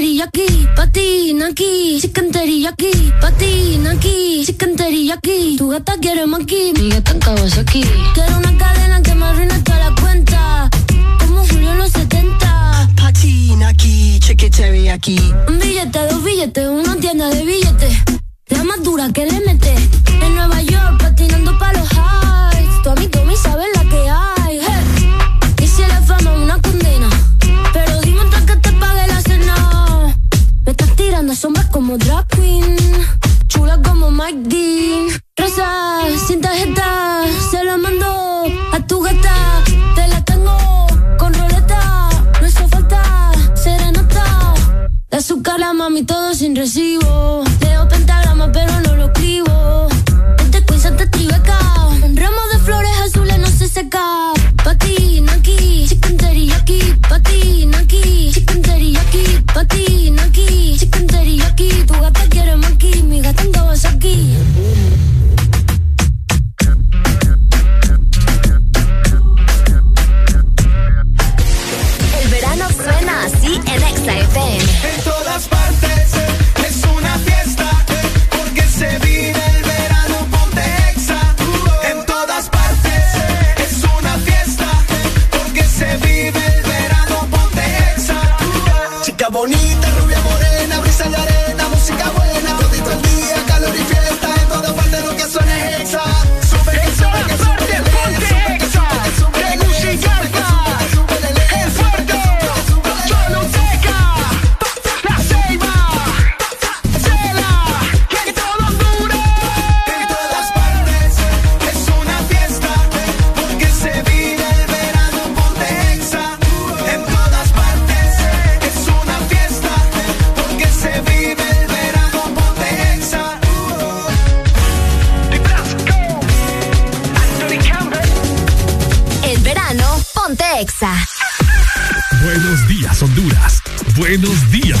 teriyaki, patina aquí, chicken teriyaki, patina aquí, chicken teriyaki. Tu gata quiere maki, mi gata en Kawasaki. Quiero una cadena que me arruine toda la cuenta, como Julio en los 70. Patina aquí, chicken teriyaki. Un billete, dos billetes, una tienda de billetes. La más dura que le mete. En Nueva York, patinando pa' los highs. Tu amigo me sabe la como drag queen. Chula como Mike Dean. Rosa, sin tarjeta. Se la mando a tu gata. Te la tengo con roleta. No hizo falta serenata. De azúcar la mami todo sin recibo. see.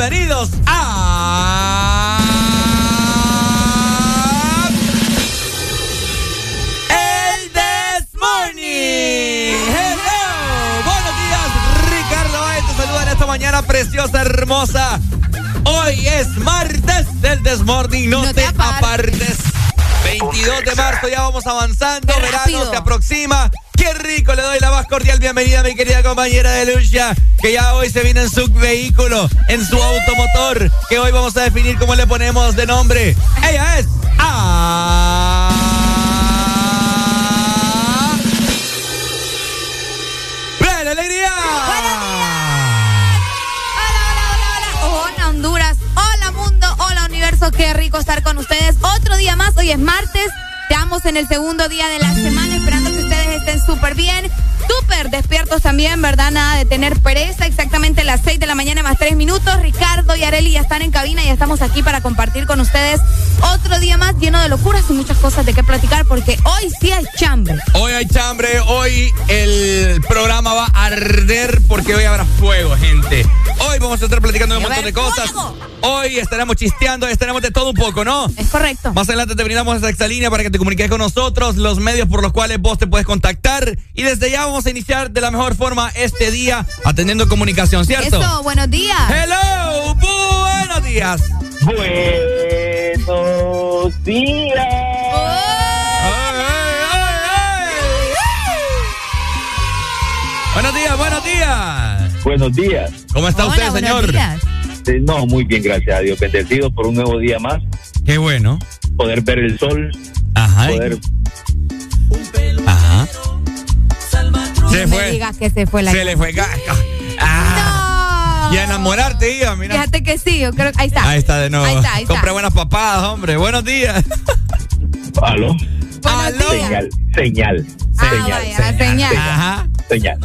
Bienvenidos a... El This Morning. Hello. Buenos días, Ricardo. Te saluda en esta mañana preciosa, hermosa. Hoy es martes del Desmorning, no, No te te apartes. 22 de marzo, ya vamos avanzando, Qué verano rápido. se aproxima. Qué rico, le doy la más cordial bienvenida a mi querida compañera de lucha, que ya hoy se viene en su vehículo, en su automotor, que hoy vamos a definir cómo le ponemos de nombre. Ella es A. ¡Ven, alegría! Hola, hola, hola, hola. Hola, Honduras. Hola, mundo. Hola, universo. Qué rico estar con ustedes. Otro día más. Hoy es martes. Estamos en el segundo día de la semana, esperando que estén súper bien. Súper despiertos también, ¿verdad? Nada de tener pereza. Exactamente las 6 de la mañana más 3 minutos. Ricardo y Areli ya están en cabina y estamos aquí para compartir con ustedes otro día más lleno de locuras y muchas cosas de qué platicar porque hoy sí hay chambre. Hoy hay chambre, hoy el programa va a arder porque hoy habrá fuego, gente. Hoy vamos a estar platicando de un montón de cosas. fuego. Hoy estaremos chisteando, estaremos de todo un poco, ¿no? Es correcto. Más adelante te brindamos esa exalínea para que te comuniques con nosotros, los medios por los cuales vos te puedes contactar contactar y desde ya vamos a iniciar de la mejor forma este día atendiendo comunicación, ¿cierto? Eso, buenos días. Hello, buenos días. Buenos días. Buenos días, buenos días. Buenos días. ¿Cómo está Hola, usted, buenos señor? días. Eh, No, muy bien, gracias a Dios. Bendecido por un nuevo día más. Qué bueno. Poder ver el sol. Ajá. Poder... Ajá. Se No me fue. digas que se fue la Se le fue. Y a enamorarte iba, mira. Fíjate que sí, yo creo que ahí está. Ahí está de nuevo. Ahí está, ahí está. Compré buenas papadas, hombre. Buenos días. ¿Aló? Buenos Aló. días. Señal, señal. Ah, señal, vaya, la señal. Ajá. señal.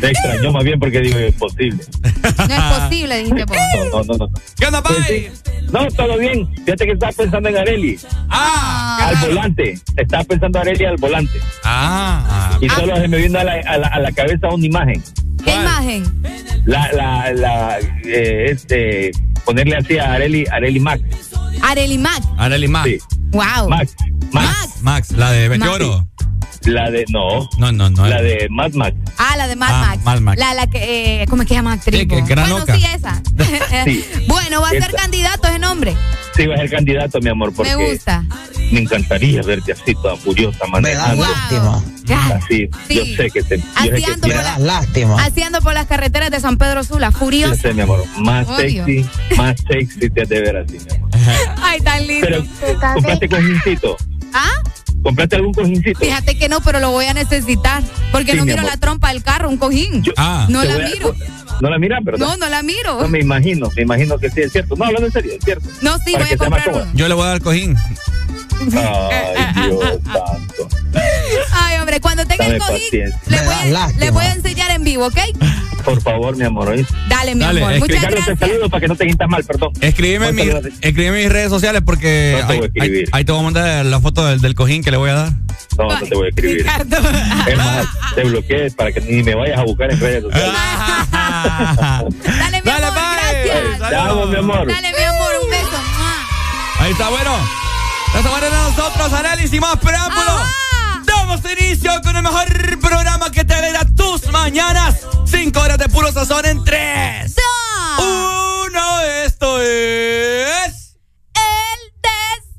Me extrañó más bien porque digo, es posible. No es posible, dijiste vos. No, no, no. no. ¿Qué onda, Pues sí. No, todo bien. Fíjate que estaba pensando en Areli. Ah, qué Al volante. Estaba pensando Areli al volante. Ah, Y Ah. solo se me vino a la, a la, a la cabeza una imagen. ¿Qué ¿Cuál? imagen? La, la, la, eh, este, ponerle así a Areli, Areli Max. Areli Mac. Arely Max. Sí, Wow. Max. Max. Max. Max, la de Meteoro. La de, no, No, no, no. la de Mad Max. Ah, la de Mad Ah, Max. Mad Max. La, la que, eh, ¿cómo es que se llama? actriz, que era bueno, loca. sí, esa. Sí. Bueno, va a ser candidato ese nombre. Sí, va a ser candidato, mi amor, porque Me gusta. me encantaría verte así, toda furiosa, manejando. Wow. Ya. Así, Sí. yo sé que te. Yo Así sé que ando por la- Lástima. Haciendo por las carreteras de San Pedro Sula, Yo furiosa. sé, mi amor, más Odio. sexy, más sexy te has de ver así, mi amor. Ay, tan lindo. Pero, ¿compraste cojincito? ¿Ah? ¿Compraste algún cojincito? Fíjate que no, pero lo voy a necesitar. Porque Sí, no mi miro amor. la trompa del carro, un cojín. Yo- Ah. no la a- miro. No la miras, ¿verdad? No, no la miro. No, me imagino, me imagino que sí, es cierto. No, hablando en serio, es cierto. No, sí, Para voy a comprar uno. Yo le voy a dar cojín. Ay, Dios santo. Ay, hombre, cuando tenga el cojín, voy, a, le voy a enseñar en vivo, ¿ok? Por favor, mi amor, ¿oíste? Dale, mi Dale, amor. Muchas Ricardo, te gracias. saludo para que no te sientas mal, perdón. Escríbeme te mi- escríbeme en mis redes sociales porque No te ahí, voy a escribir. ahí- ahí te voy a mandar la foto del, del cojín que le voy a dar. No, no te voy a escribir. Ricardo. Es más, te bloqueé para que ni me vayas a buscar en redes sociales. Dale, mi Dale, amor, bye. gracias. Te amo, mi amor. Dale, mi amor, un beso. Ahí está, bueno. Esta manera nosotros, análisis más preámbulo. Ajá. Damos inicio con el mejor programa que te alegra tus mañanas. Cinco horas de puro sazón en tres. Dos. Uno, esto es... El des...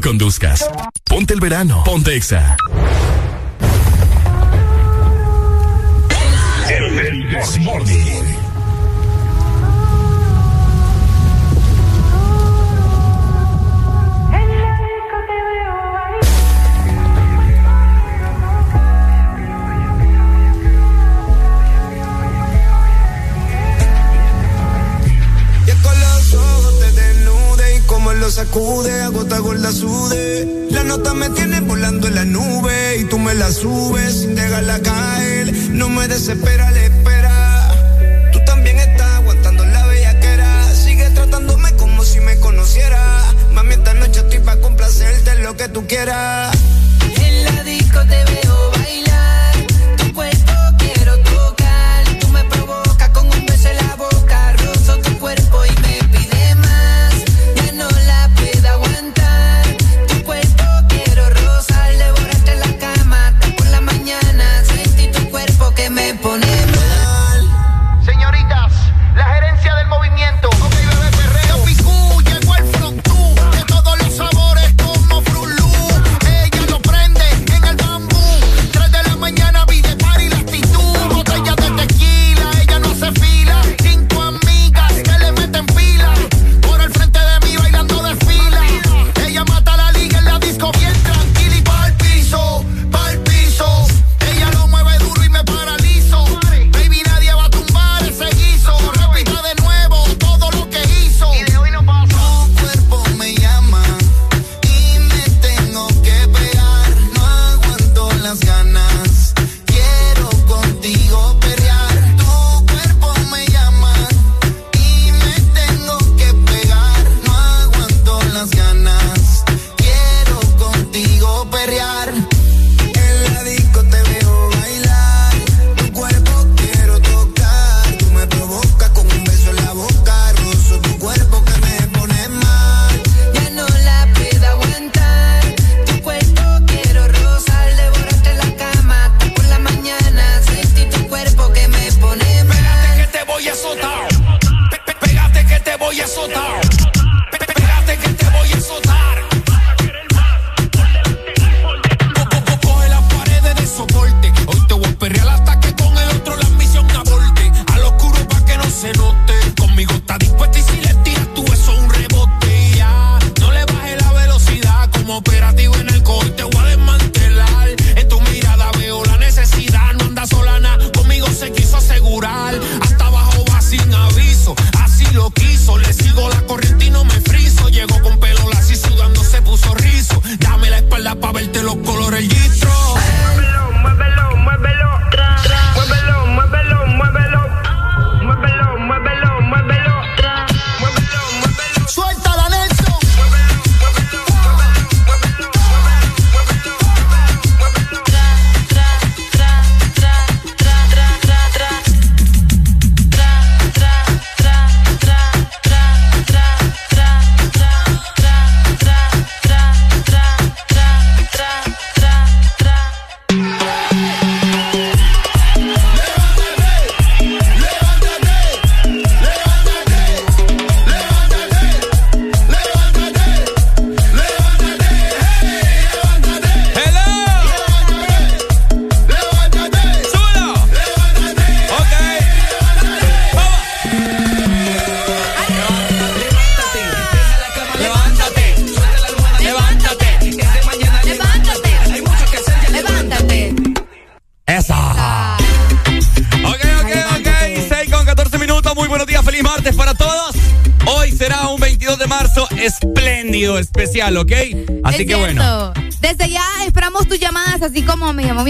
Conduzcas. Ponte el verano. Ponte Exa.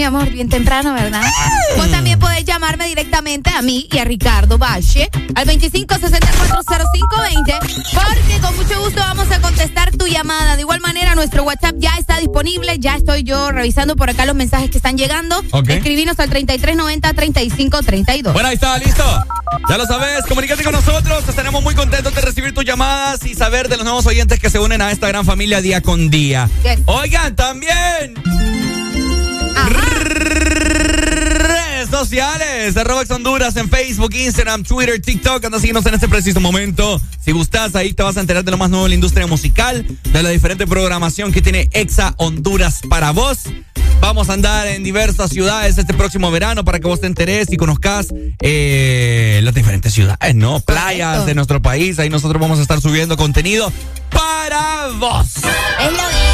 Amor bien temprano, ¿verdad? Vos también podés llamarme directamente a mí y a Ricardo Valle al 25640520 porque con mucho gusto vamos a contestar tu llamada. De igual manera, nuestro WhatsApp ya está disponible. Ya estoy yo revisando por acá los mensajes que están llegando. Ok. Escribinos al 3390-3532. Bueno, ahí está, listo. Ya lo sabes, comunícate con nosotros. Estaremos muy contentos de recibir tus llamadas y saber de los nuevos oyentes que se unen a esta gran familia día con día. Yes. Oigan, también. Redes sociales, arroba Honduras en Facebook, Instagram, Twitter, TikTok. Anda a seguirnos en este preciso momento. Si gustas, ahí te vas a enterar de lo más nuevo en la industria musical, de la diferente programación que tiene Exa Honduras para vos. Vamos a andar en diversas ciudades este próximo verano para que vos te enteres y conozcas eh, las diferentes ciudades, ¿no? Playas de nuestro país. Ahí nosotros vamos a estar subiendo contenido para vos. Es lo bello.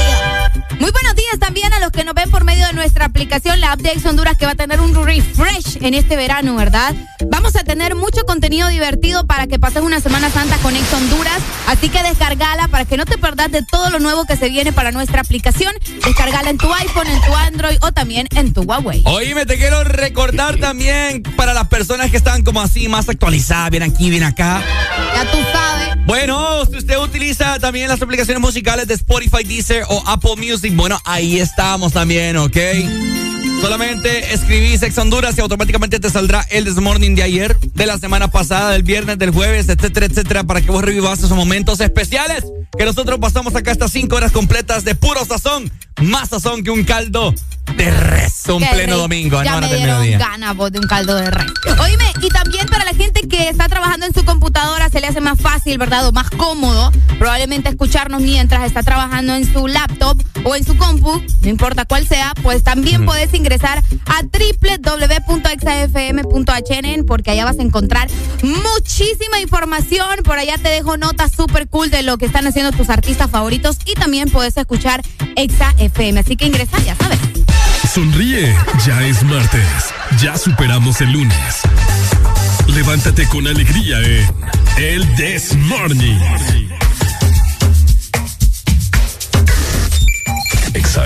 Muy buenos días también a los que nos ven por medio de nuestra aplicación, la app de Ex Honduras, que va a tener un refresh en este verano, ¿verdad? Vamos a tener mucho contenido divertido para que pases una Semana Santa con Ex Honduras, así que descargala para que no te perdas de todo lo nuevo que se viene para nuestra aplicación. Descargala en tu iPhone, en tu Android o también en tu Huawei. Oíme, te quiero recordar también para las personas que están como así más actualizadas, bien aquí, bien acá. Ya tú. Bueno, si usted utiliza también las aplicaciones musicales de Spotify, Deezer o Apple Music, bueno, ahí estamos también, ¿ok? Solamente escribís Ex Honduras y automáticamente te saldrá el This Morning de ayer, de la semana pasada, del viernes, del jueves, etcétera, etcétera, para que vos revivas esos momentos especiales que nosotros pasamos acá estas cinco horas completas de puro sazón, más sazón que un caldo de res, un Qué pleno domingo, Ya no me dieron ganas vos de un caldo de res. Oíme, y también que está trabajando en su computadora se le hace más fácil, ¿verdad? O más cómodo, probablemente escucharnos mientras está trabajando en su laptop o en su compu, no importa cuál sea, pues también puedes ingresar a www.exafm.hn porque allá vas a encontrar muchísima información. Por allá te dejo notas súper cool de lo que están haciendo tus artistas favoritos y también puedes escuchar Exa FM. Así que ingresa, ya sabes. Sonríe, ya es martes. Ya superamos el lunes. Levántate con alegría en El This Morning. Exa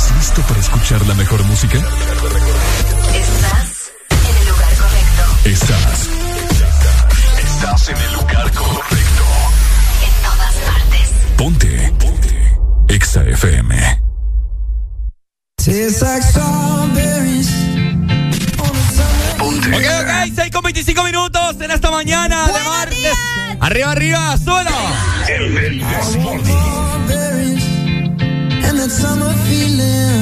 ¿Estás listo para escuchar la mejor música? Estás en el lugar correcto. Estás. Estás en el lugar correcto. En todas partes. Ponte. Ponte. Exa FM. Tastes like strawberries. Ok, ok, 6 con 25 minutos en esta mañana de martes. Arriba, arriba, solo. Strawberries. And that summer feeling.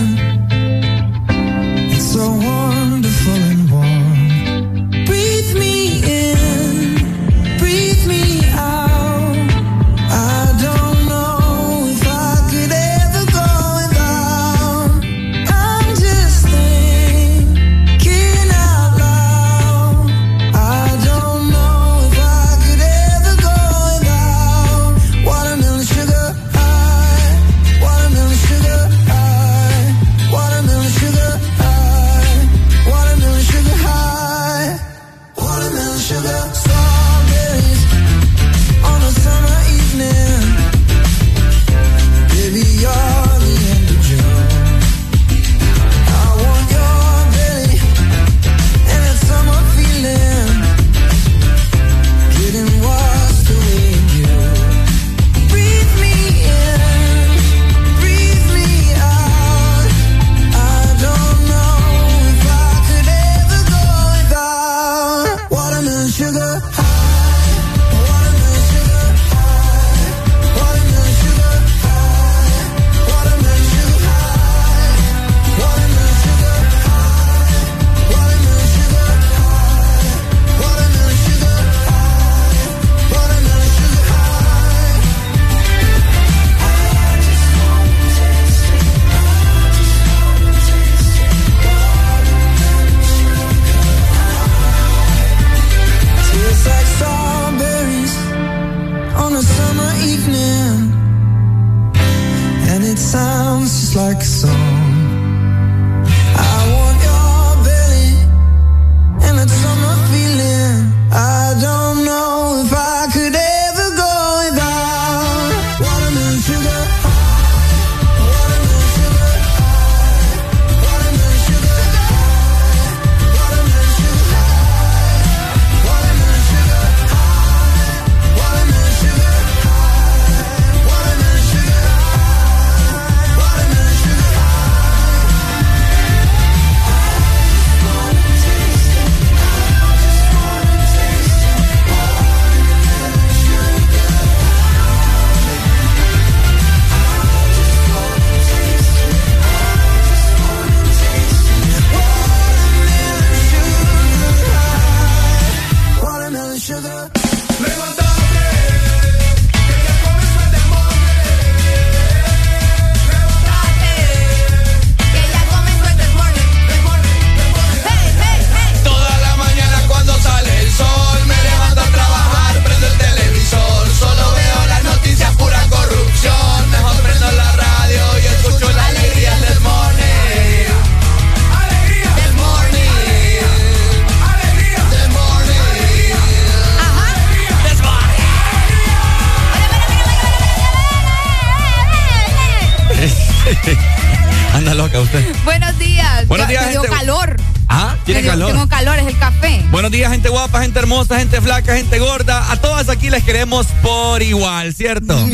Por igual, ¿cierto?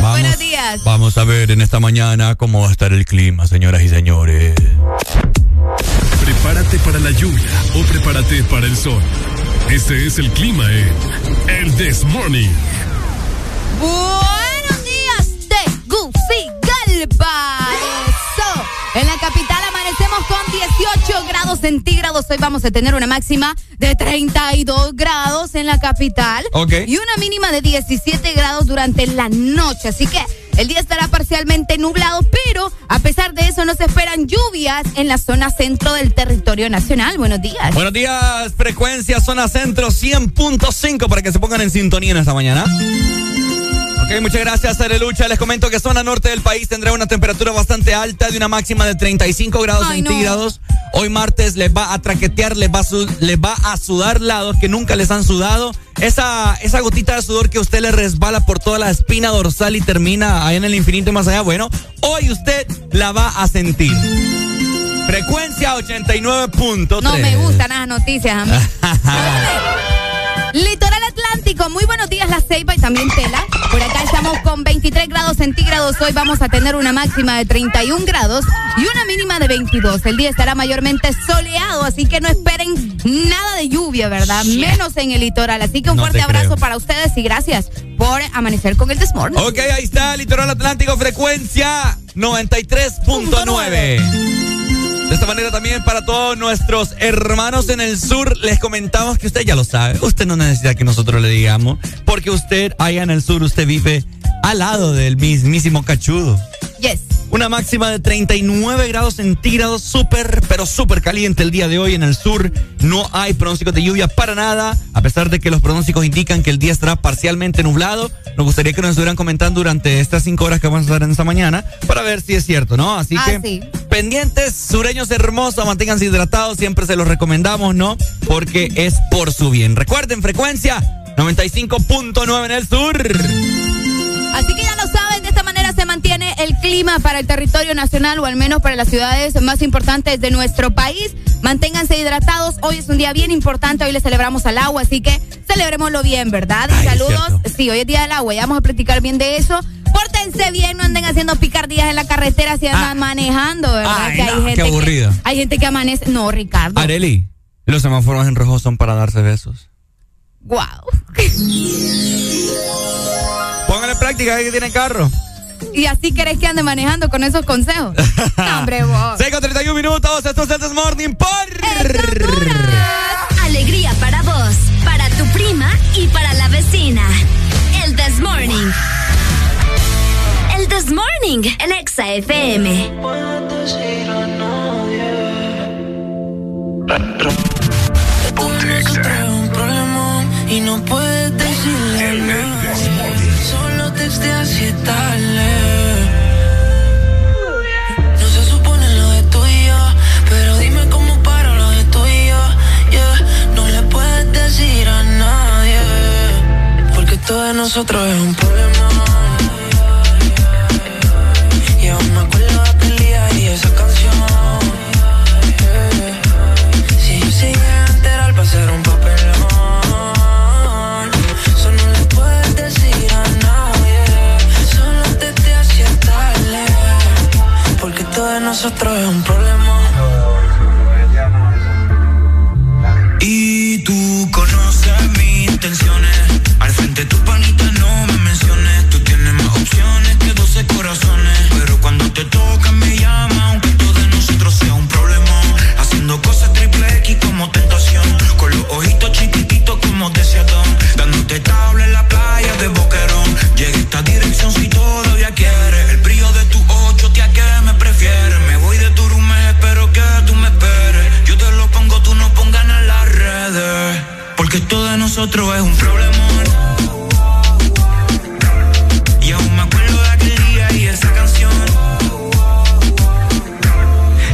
Vamos, Buenos días. Vamos a ver en esta mañana cómo va a estar el clima, señoras y señores. Prepárate para la lluvia o prepárate para el sol. Este es el clima en El This Morning. Buenos días, Tegucigalpa. Eso. En la capital amanecemos con 18 grados centígrados. Hoy vamos a tener una máxima de 32 grados en la capital. Ok. Y una mínima de 17 grados durante la noche. Así que el día estará parcialmente nublado, pero a pesar de eso no se esperan lluvias en la zona centro del territorio nacional. Buenos días. Buenos días, frecuencia zona centro 100.5 para que se pongan en sintonía en esta mañana. Ok, muchas gracias, Arelucha. Les comento que zona norte del país tendrá una temperatura bastante alta de una máxima de 35 grados Ay, no. Hoy martes les va a traquetear, les va a, les va a sudar lados que nunca les han sudado. Esa, esa gotita de sudor que a usted le resbala por toda la espina dorsal y termina ahí en el infinito y más allá. Bueno, hoy usted la va a sentir. Frecuencia 89.3. No me gustan las noticias a mí. Litoral Atlántico, muy buenos días La Ceiba y también Tela. Por acá estamos con 23 grados centígrados. Hoy vamos a tener una máxima de 31 grados y una mínima de 22. El día estará mayormente soleado, así que no esperen nada de lluvia, ¿verdad? Menos en el litoral. Así que un fuerte abrazo para ustedes y gracias por amanecer con el Desmorning. Ok, ahí está, Litoral Atlántico, frecuencia 93.9. De esta manera también para todos nuestros hermanos en el sur les comentamos que usted ya lo sabe. Usted no necesita que nosotros le digamos, porque usted allá en el sur, usted vive al lado del mismísimo cachudo. Yes. Una máxima de 39 grados centígrados, súper, pero súper caliente el día de hoy en el sur. No hay pronósticos de lluvia para nada, a pesar de que los pronósticos indican que el día estará parcialmente nublado. Nos gustaría que nos estuvieran comentando durante estas cinco horas que vamos a estar en esta mañana para ver si es cierto, ¿no? Así Ah, que sí. pendientes, sureños hermosos, manténganse hidratados, siempre se los recomendamos, ¿no? Porque es por su bien. Recuerden, frecuencia 95.9 en el sur. Así que ya lo saben, mantiene el clima para el territorio nacional o al menos para las ciudades más importantes de nuestro país. Manténganse hidratados. Hoy es un día bien importante. Hoy le celebramos al agua, así que celebrémoslo bien, ¿verdad? Y Ay, es saludos. Sí, hoy es día del agua. Ya vamos a platicar bien de eso. Pórtense bien, no anden haciendo picardías en la carretera si andan manejando, ¿verdad? Ah. Ay, que hay no, qué gente aburrido. Que, hay gente que amanece. No, Ricardo. Areli, los semáforos en rojo son para darse besos. Wow. Pónganle práctica, ahí que tienen carro. Y así querés que ande manejando con esos consejos. No, hombre, vos. 6 con 31 minutos, esto es el This Morning por... Alegría para vos, para tu prima y para la vecina. El This Morning. El This Morning, el Exa FM. un problema y no puedes decirle a nadie. Solo No se supone lo de tú y yo, pero dime cómo para lo de tú y yo. No le puedes decir a nadie, porque todo de nosotros es un problema. Nosotros es un problema Y tú conoces mis intenciones. Al frente de tu panita no me menciones. Tú tienes más opciones que 12 corazones. Pero cuando te toca me llama, aunque todo de nosotros sea un problema. Haciendo cosas triple X como tentación. Con los ojitos chiquititos como deseadón. Dándote tabla en la playa de Boquerón. Llega esta dirección si todavía quieres. Nosotros es un problema. Y aún me acuerdo de aquel día y esa canción.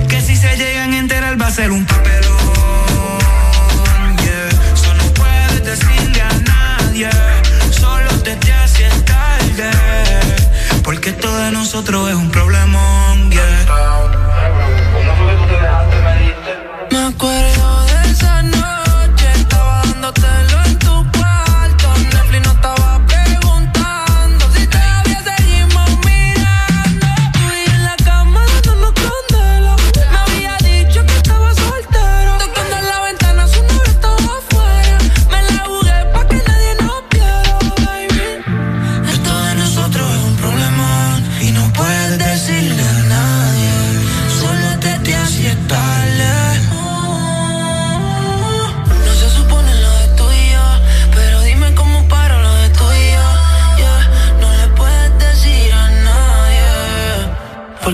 Que si se llegan a enterar va a ser un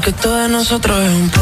porque todo de nosotros es un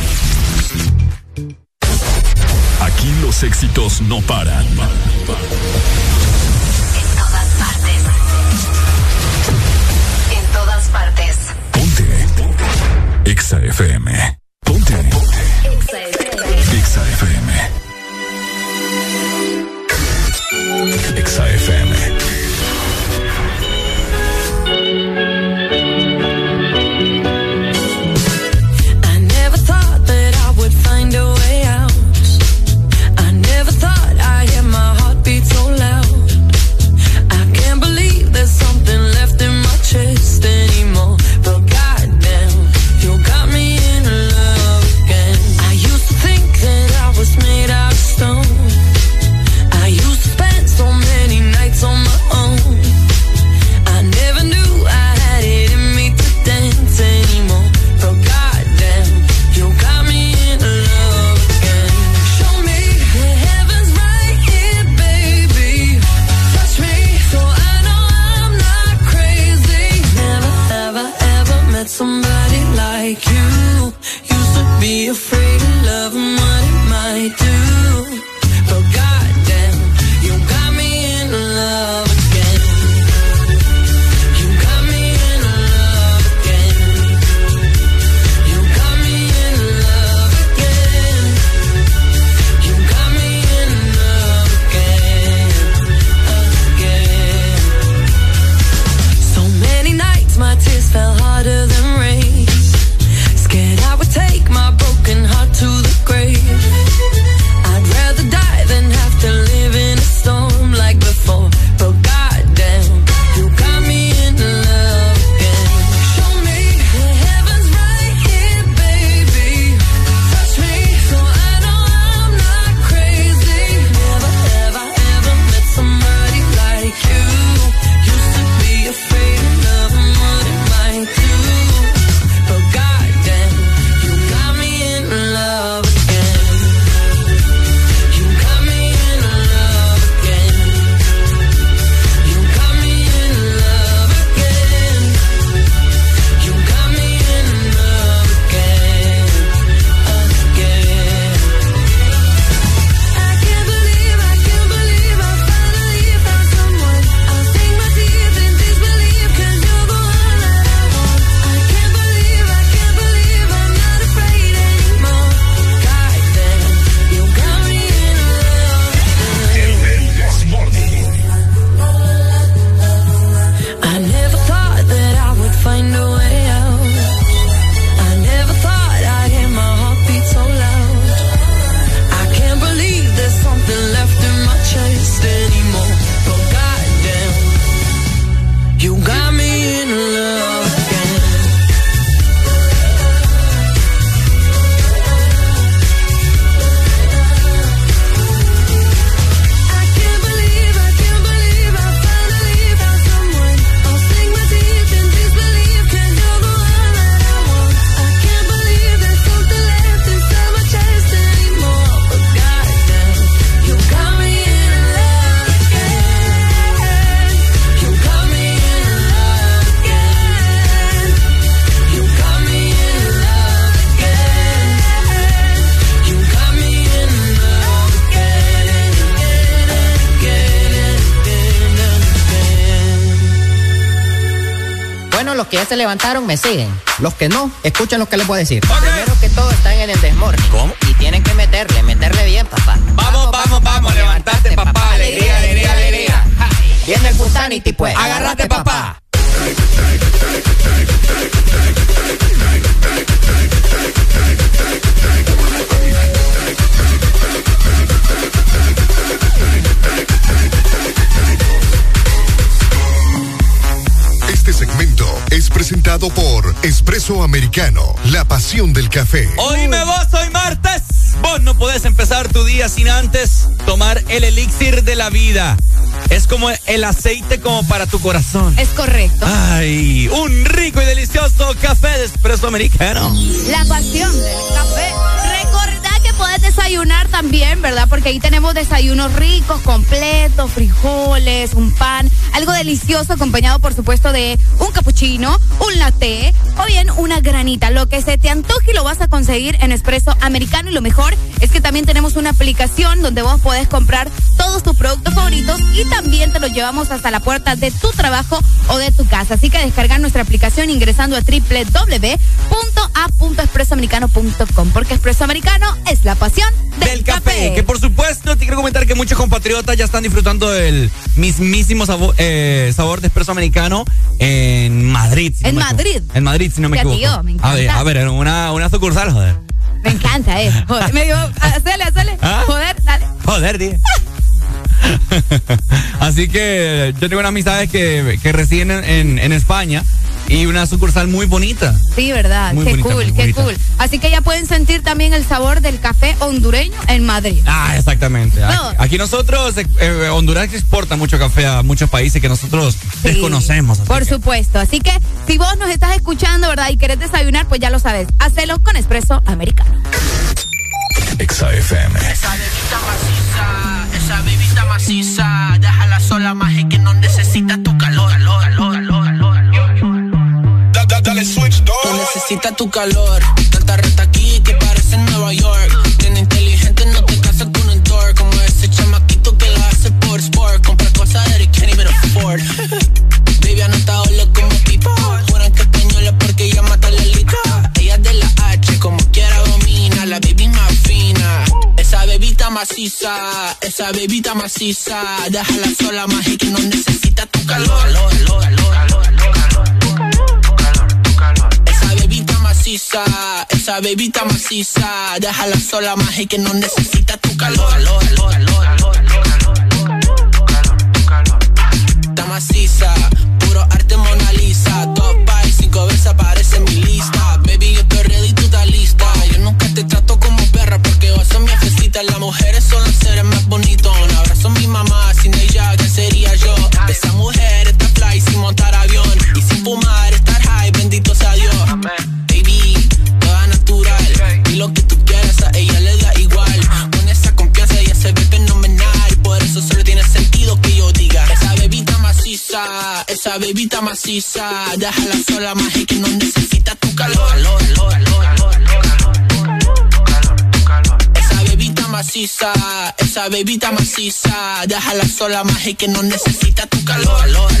Los éxitos no paran. En todas partes. En todas partes. Ponte. Exa FM. Ponte. Exa FM. Exa FM. Exa FM. Que ya se levantaron me siguen. Los que no, escuchen lo que les voy a decir. Primero que todo están en el desmorning. ¿Cómo? Y tienen que meterle, meterle bien, papá. Vamos, vamos, vamos, levantarte, papá. Alegría, alegría, alegría. Viene el Pusanity, pues. Agárrate, papá. Presentado por Espresso Americano, la pasión del café. Oíme vos, hoy martes. Vos no podés empezar tu día sin antes tomar el elixir de la vida. Es como el aceite como para tu corazón. Es correcto. Ay, un rico y delicioso café de espresso americano. La pasión del café. Recordá que podés desayunar también, ¿verdad? Porque ahí tenemos desayunos ricos, completos, frijoles, un pan, algo delicioso acompañado, por supuesto, de un cappuccino, un latte o bien una granita. Lo que se te antoje lo vas a conseguir en Espresso Americano y lo mejor es que también tenemos una aplicación donde vos podés comprar todos tus productos favoritos y también te los llevamos hasta la puerta de tu trabajo o de tu casa. Así que descargar nuestra aplicación ingresando a www.a.expresoamericano.com porque Espresso Americano es la pasión del, café. Que por supuesto te quiero comentar que muchos compatriotas ya están disfrutando del mismísimo sabor, eh, sabor de espresso americano en Madrid. si En. Madrid. En Madrid, si no me equivoco. tío, me A ver, a ver, una, una sucursal, joder. Me encanta, eh. Joder, me digo, hacele, hacele. ¿Ah? Joder, dale. Joder, tío. Así que yo tengo unas amistades que, que residen en, en- en España y una sucursal muy bonita. Sí, verdad. Muy qué bonita, cool, muy qué bonita. cool. Así que ya pueden sentir también el sabor del café hondureño en Madrid. Ah, exactamente. Aquí, No. aquí nosotros, eh, eh, Honduras exporta mucho café a muchos países que nosotros desconocemos. Por que- supuesto. Así que si vos nos estás escuchando, ¿verdad? Y querés desayunar, pues ya lo sabes. Hacelo con espresso americano. Exa FM. Esa bebita maciza, esa bebita maciza, déjala sola más y que no necesita tu calor, necesita tu calor, tanta reta aquí que parece Nueva York. Tiene inteligente, no te casas con un tour, como ese chamaquito que lo hace por sport, compra cosas that he can't even afford. Baby, anotado como pipa, juran que española porque ella mata la lita. Ella es de la H, como quiera domina, la baby más fina. Esa bebita maciza, esa bebita maciza, déjala sola más que no necesita tu calor. Esa esa bebita maciza, déjala sola y que no necesita tu calor. Está maciza, puro arte Mona Lisa, top five, cinco veces aparece en mi lista. Baby, yo estoy ready, tú estás lista. Yo nunca te trato como perra porque vos sos mi jefecita. Las mujeres son los seres más bonitos. Un abrazo a mi mamá, sin ella, ¿qué sería yo? Esa mujer está fly sin montar avión y sin fumar, esa bebita maciza. Déjala sola y que no necesita tu calor. Esa bebita maciza, esa bebita maciza. Déjala sola y que no necesita tu calor. Estás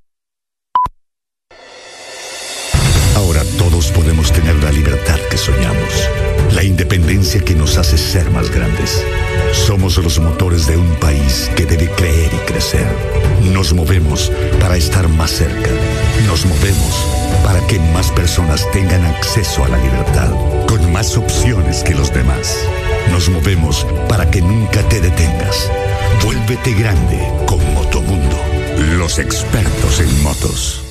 Podemos tener la libertad que soñamos, la independencia que nos hace ser más grandes. Somos los motores de un país que debe creer y crecer. Nos movemos para estar más cerca. Nos movemos para que más personas tengan acceso a la libertad, con más opciones que los demás. Nos movemos para que nunca te detengas. Vuélvete grande con Motomundo, los expertos en motos.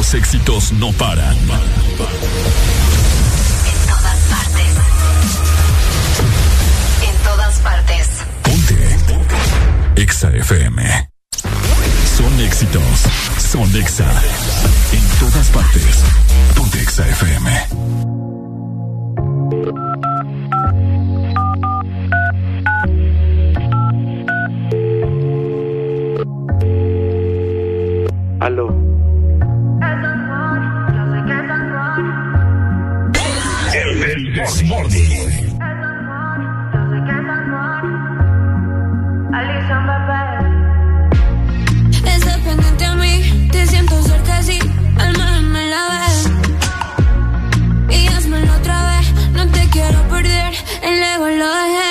Los éxitos no paran. En todas partes. En todas partes. Ponte. Exa FM. Son éxitos. Son Exa. En todas partes. Ponte Exa FM. Aló. El Desmorning. Es dependiente a mí, te siento cerca así, al menos me la ves. Y hazmelo otra vez, no te quiero perder, el ego lo dejé.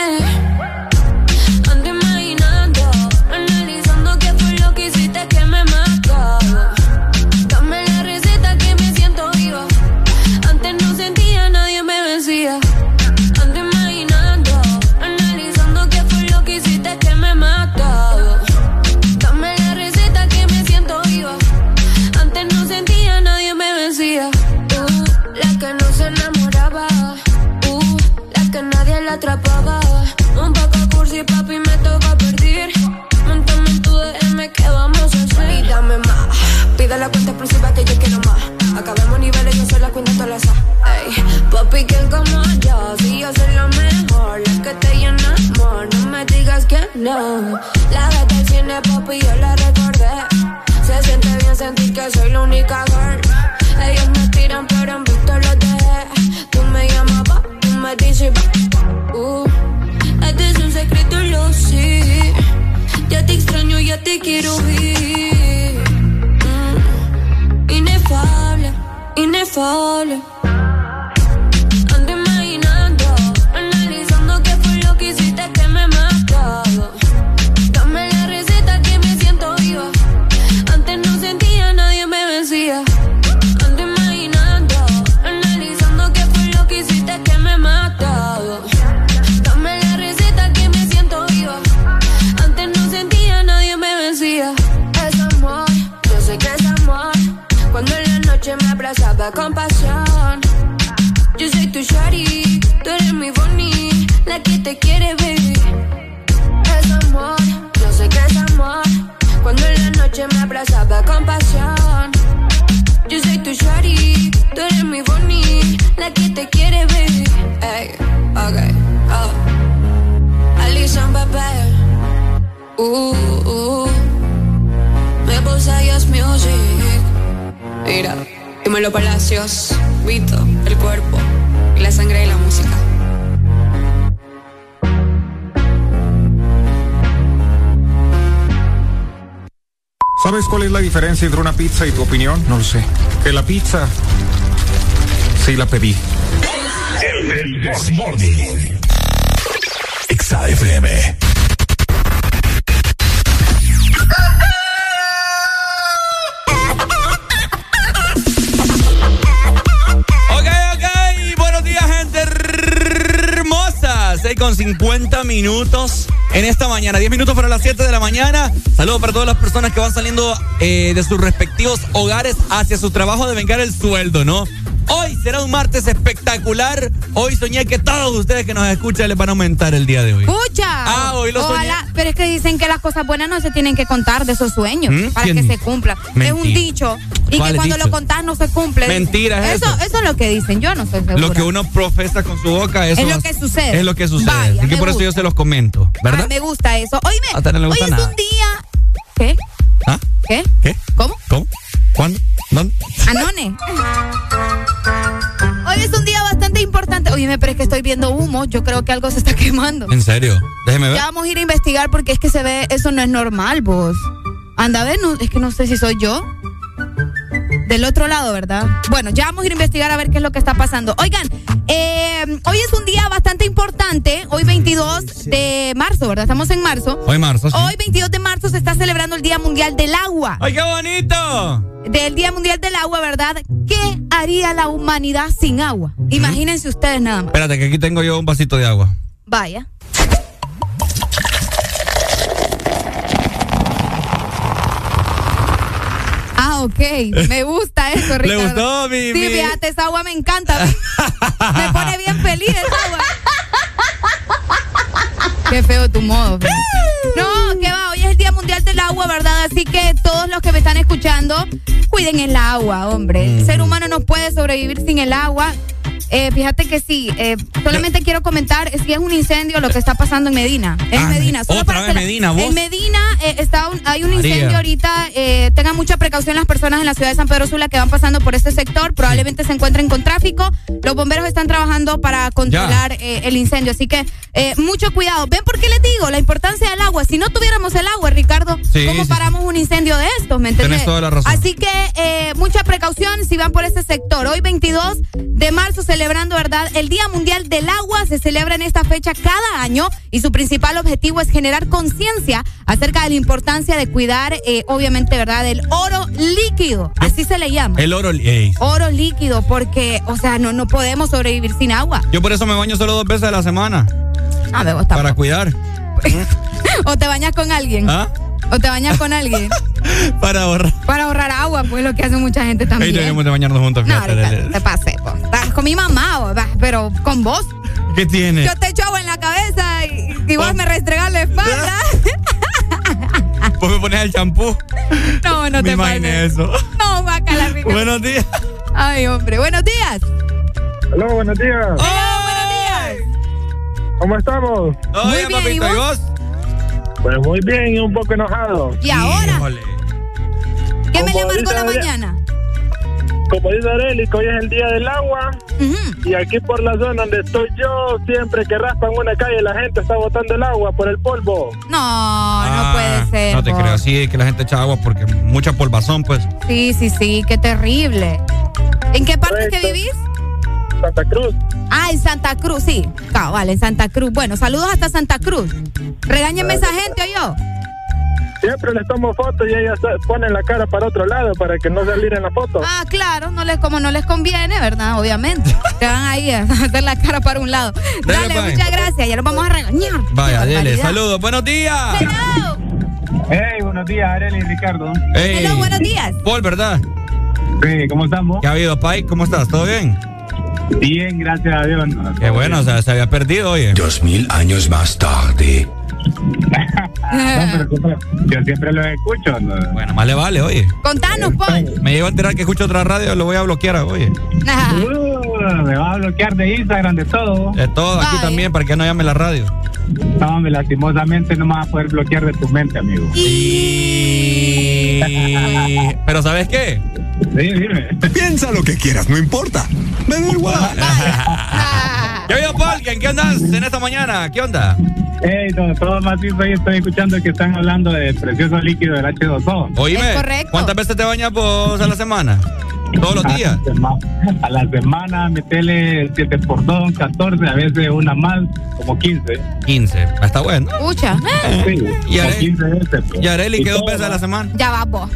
No. La vez del cine, papi, yo la recordé. Se siente bien sentir que soy la única girl. Ellos me tiran, pero en visto los dejé. Tú me llamas, pa, tú me dices. Uh, este es un secreto, lo sé. Ya te extraño, ya te quiero ver. Mm, inefable, inefable. Yo soy tu shari, tú eres mi bonnie, la que te quiere ver. Ey, ok, oh. Alison, bebé. Uh, uh. Me puse Yes Music. Mira, dímelo Palacios, Vito, el cuerpo, la sangre y la música. ¿Sabes cuál es la diferencia entre una pizza y tu opinión? No lo sé. Que la pizza sí la pedí. El Desmorning. Exa FM. Ok, ok. Buenos días, gente hermosa. 6 con 50 minutos en esta mañana. 10 minutos para las 7 de la mañana. Saludos para todas las personas que van saliendo eh, de sus respectivos hogares hacia su trabajo de vengar el sueldo, ¿no? Hoy será un martes espectacular. Hoy soñé que todos ustedes que nos escuchan les van a aumentar el día de hoy. Escucha. Ah, hoy lo Ojalá, pero es que dicen que las cosas buenas no se tienen que contar de esos sueños ¿Mm? para ¿Quién? que se cumplan. Es un dicho. Y ¿Cuál que cuando dicho? lo contás no se cumple. Mentira, es eso. eso. Eso es lo que dicen. Yo no estoy segura. Lo que uno profesa con su boca, eso Es lo que sucede. Es lo que sucede. Vaya, Así que por eso yo se los comento, ¿verdad? Ah, me gusta eso. Oíme, no le gusta hoy nada. es un día. ¿Qué? ¿Ah? ¿Qué? ¿Qué? ¿Cómo? ¿Cómo? ¿Cuándo? ¿Dónde? Anone. Hoy es un día bastante importante. Oye, pero es que estoy viendo humo. Yo creo que algo se está quemando. ¿En serio? Déjeme ver. Ya vamos a ir a investigar porque es que se ve, eso no es normal, vos. Anda a ver, no, es que no sé si soy yo. Del otro lado, ¿verdad? Bueno, ya vamos a ir a investigar a ver qué es lo que está pasando. Oigan, eh, hoy es un día bastante importante. Hoy 22 de marzo, ¿verdad? Estamos en marzo. Hoy marzo, sí. Hoy 22 de marzo se está celebrando el Día Mundial del Agua. ¡Ay, qué bonito! Del Día Mundial del Agua, ¿verdad? ¿Qué haría la humanidad sin agua? Imagínense ustedes nada más. Espérate, que aquí tengo yo un vasito de agua. Vaya. Ah, ok. Me gusta eso, ¿Le Ricardo. gustó mi- Sí, mi- fíjate, esa agua me encanta. me pone bien feliz esa agua. Qué feo tu modo. fíjate. No, que va, hoy es el Día Mundial del Agua, ¿verdad? Así que todos los que me están escuchando, cuiden el agua, hombre. El ser humano no puede sobrevivir sin el agua. Eh, fíjate que sí, eh, solamente quiero comentar que es un incendio lo que está pasando en Medina. En Ah, Medina. Solo otra para vez que Medina. En Medina eh, está un- hay un María. incendio ahorita. eh, tengan mucha precaución las personas en la ciudad de San Pedro Sula que van pasando por este sector. Probablemente se encuentren con tráfico. Los bomberos están trabajando para controlar el incendio. Así que eh, mucho cuidado. ¿Ven por qué les digo? La importancia del agua. Si no tuviéramos el agua, Ricardo, Sí, ¿cómo sí, paramos un incendio de estos? ¿Me razón. Así que eh, mucha precaución si van por ese sector. Hoy 22 de marzo celebrando, ¿verdad? El Día Mundial del Agua se celebra en esta fecha cada año y su principal objetivo es generar conciencia acerca de la importancia de cuidar, eh, obviamente, ¿verdad? El oro líquido. Así se le llama. El oro. ey. Oro líquido, porque, o sea, no, no podemos sobrevivir sin agua. Yo por eso me baño solo dos veces a la semana. Ah, me gusta. Para cuidar. O te bañas con alguien. ¿Ah? O te bañas con alguien. Para ahorrar. Para ahorrar agua, pues lo que hace mucha gente Ahí también. tenemos de bañarnos juntos. No, te pasé. po. Estás Con mi mamá, o, pero con vos. ¿Qué tiene? Yo te echo agua en la cabeza y, y vos me restregas la espalda. Vos me pones el champú. No, no Me te imaginé pases. eso. No, bacala, Ricardo. Buenos días. Ay, hombre. Buenos días. Hola, buenos días. Hola, buenos días. ¿Cómo estamos? Muy bien, ¿y papito. ¿Y vos? vos? Pues muy bien y un poco enojado. ¿Y ahora? Híjole. ¿Qué me le dice la mañana? Como dice Areli, que hoy es el día del agua. Y aquí por la zona donde estoy yo, siempre que raspan una calle, la gente está botando el agua por el polvo. No, Ah, no puede ser. No te vos. creo. Sí, que la gente echa agua porque mucha polvazón, pues. Sí, sí, sí. Qué terrible. ¿En qué parte es que Correcto. vivís? Santa Cruz. Ah, en Santa Cruz, sí. Cabal, en Santa Cruz. Bueno, saludos hasta Santa Cruz. Regáñenme esa gente, o yo. Siempre les tomo fotos y ellas ponen la cara para otro lado para que no salir en la foto. Ah, claro, no les, como no les conviene, ¿verdad? Obviamente. Te van ahí a hacer la cara para un lado. Dale, Dale, muchas gracias. Ya los vamos a regañar. Vaya, dele. Saludos. Buenos días. Hello. Hey, buenos días, Areli y Ricardo. Ey, Hello, buenos días. Paul, ¿verdad? Sí, ¿cómo estamos? ¿Qué ha habido, Pai? ¿Cómo estás? ¿Todo bien? Bien, gracias a Dios. Qué bueno, o sea, se había perdido, oye. Dos mil años más tarde. yo siempre los escucho. ¿no? Bueno, más le vale, oye. Contanos, Paul. Me llevo a enterar que escucho otra radio, lo voy a bloquear, oye. Uh, me va a bloquear de Instagram, de todo. De todo, aquí también, para que no llame la radio. No, me lastimosamente no me vas a poder bloquear de tu mente, amigo. Y... Pero ¿sabes qué? Sí, dime. Piensa lo que quieras, no importa. Me da igual. ¿Qué ha habido, Paul? ¿En qué andas en esta mañana? ¿Qué onda? Hey, todo, todo macizo ahí estoy escuchando que están hablando del precioso líquido del H2O. Oíme, Es correcto. ¿cuántas veces te bañas vos a la semana? ¿Todos los días? A la, semana metele 7 por 2, 14, a veces una más, como 15. 15. Está bueno. Escucha. Sí, Y Are- 15 veces. pues. ¿Y Areli qué dos veces a la semana? Ya va vos.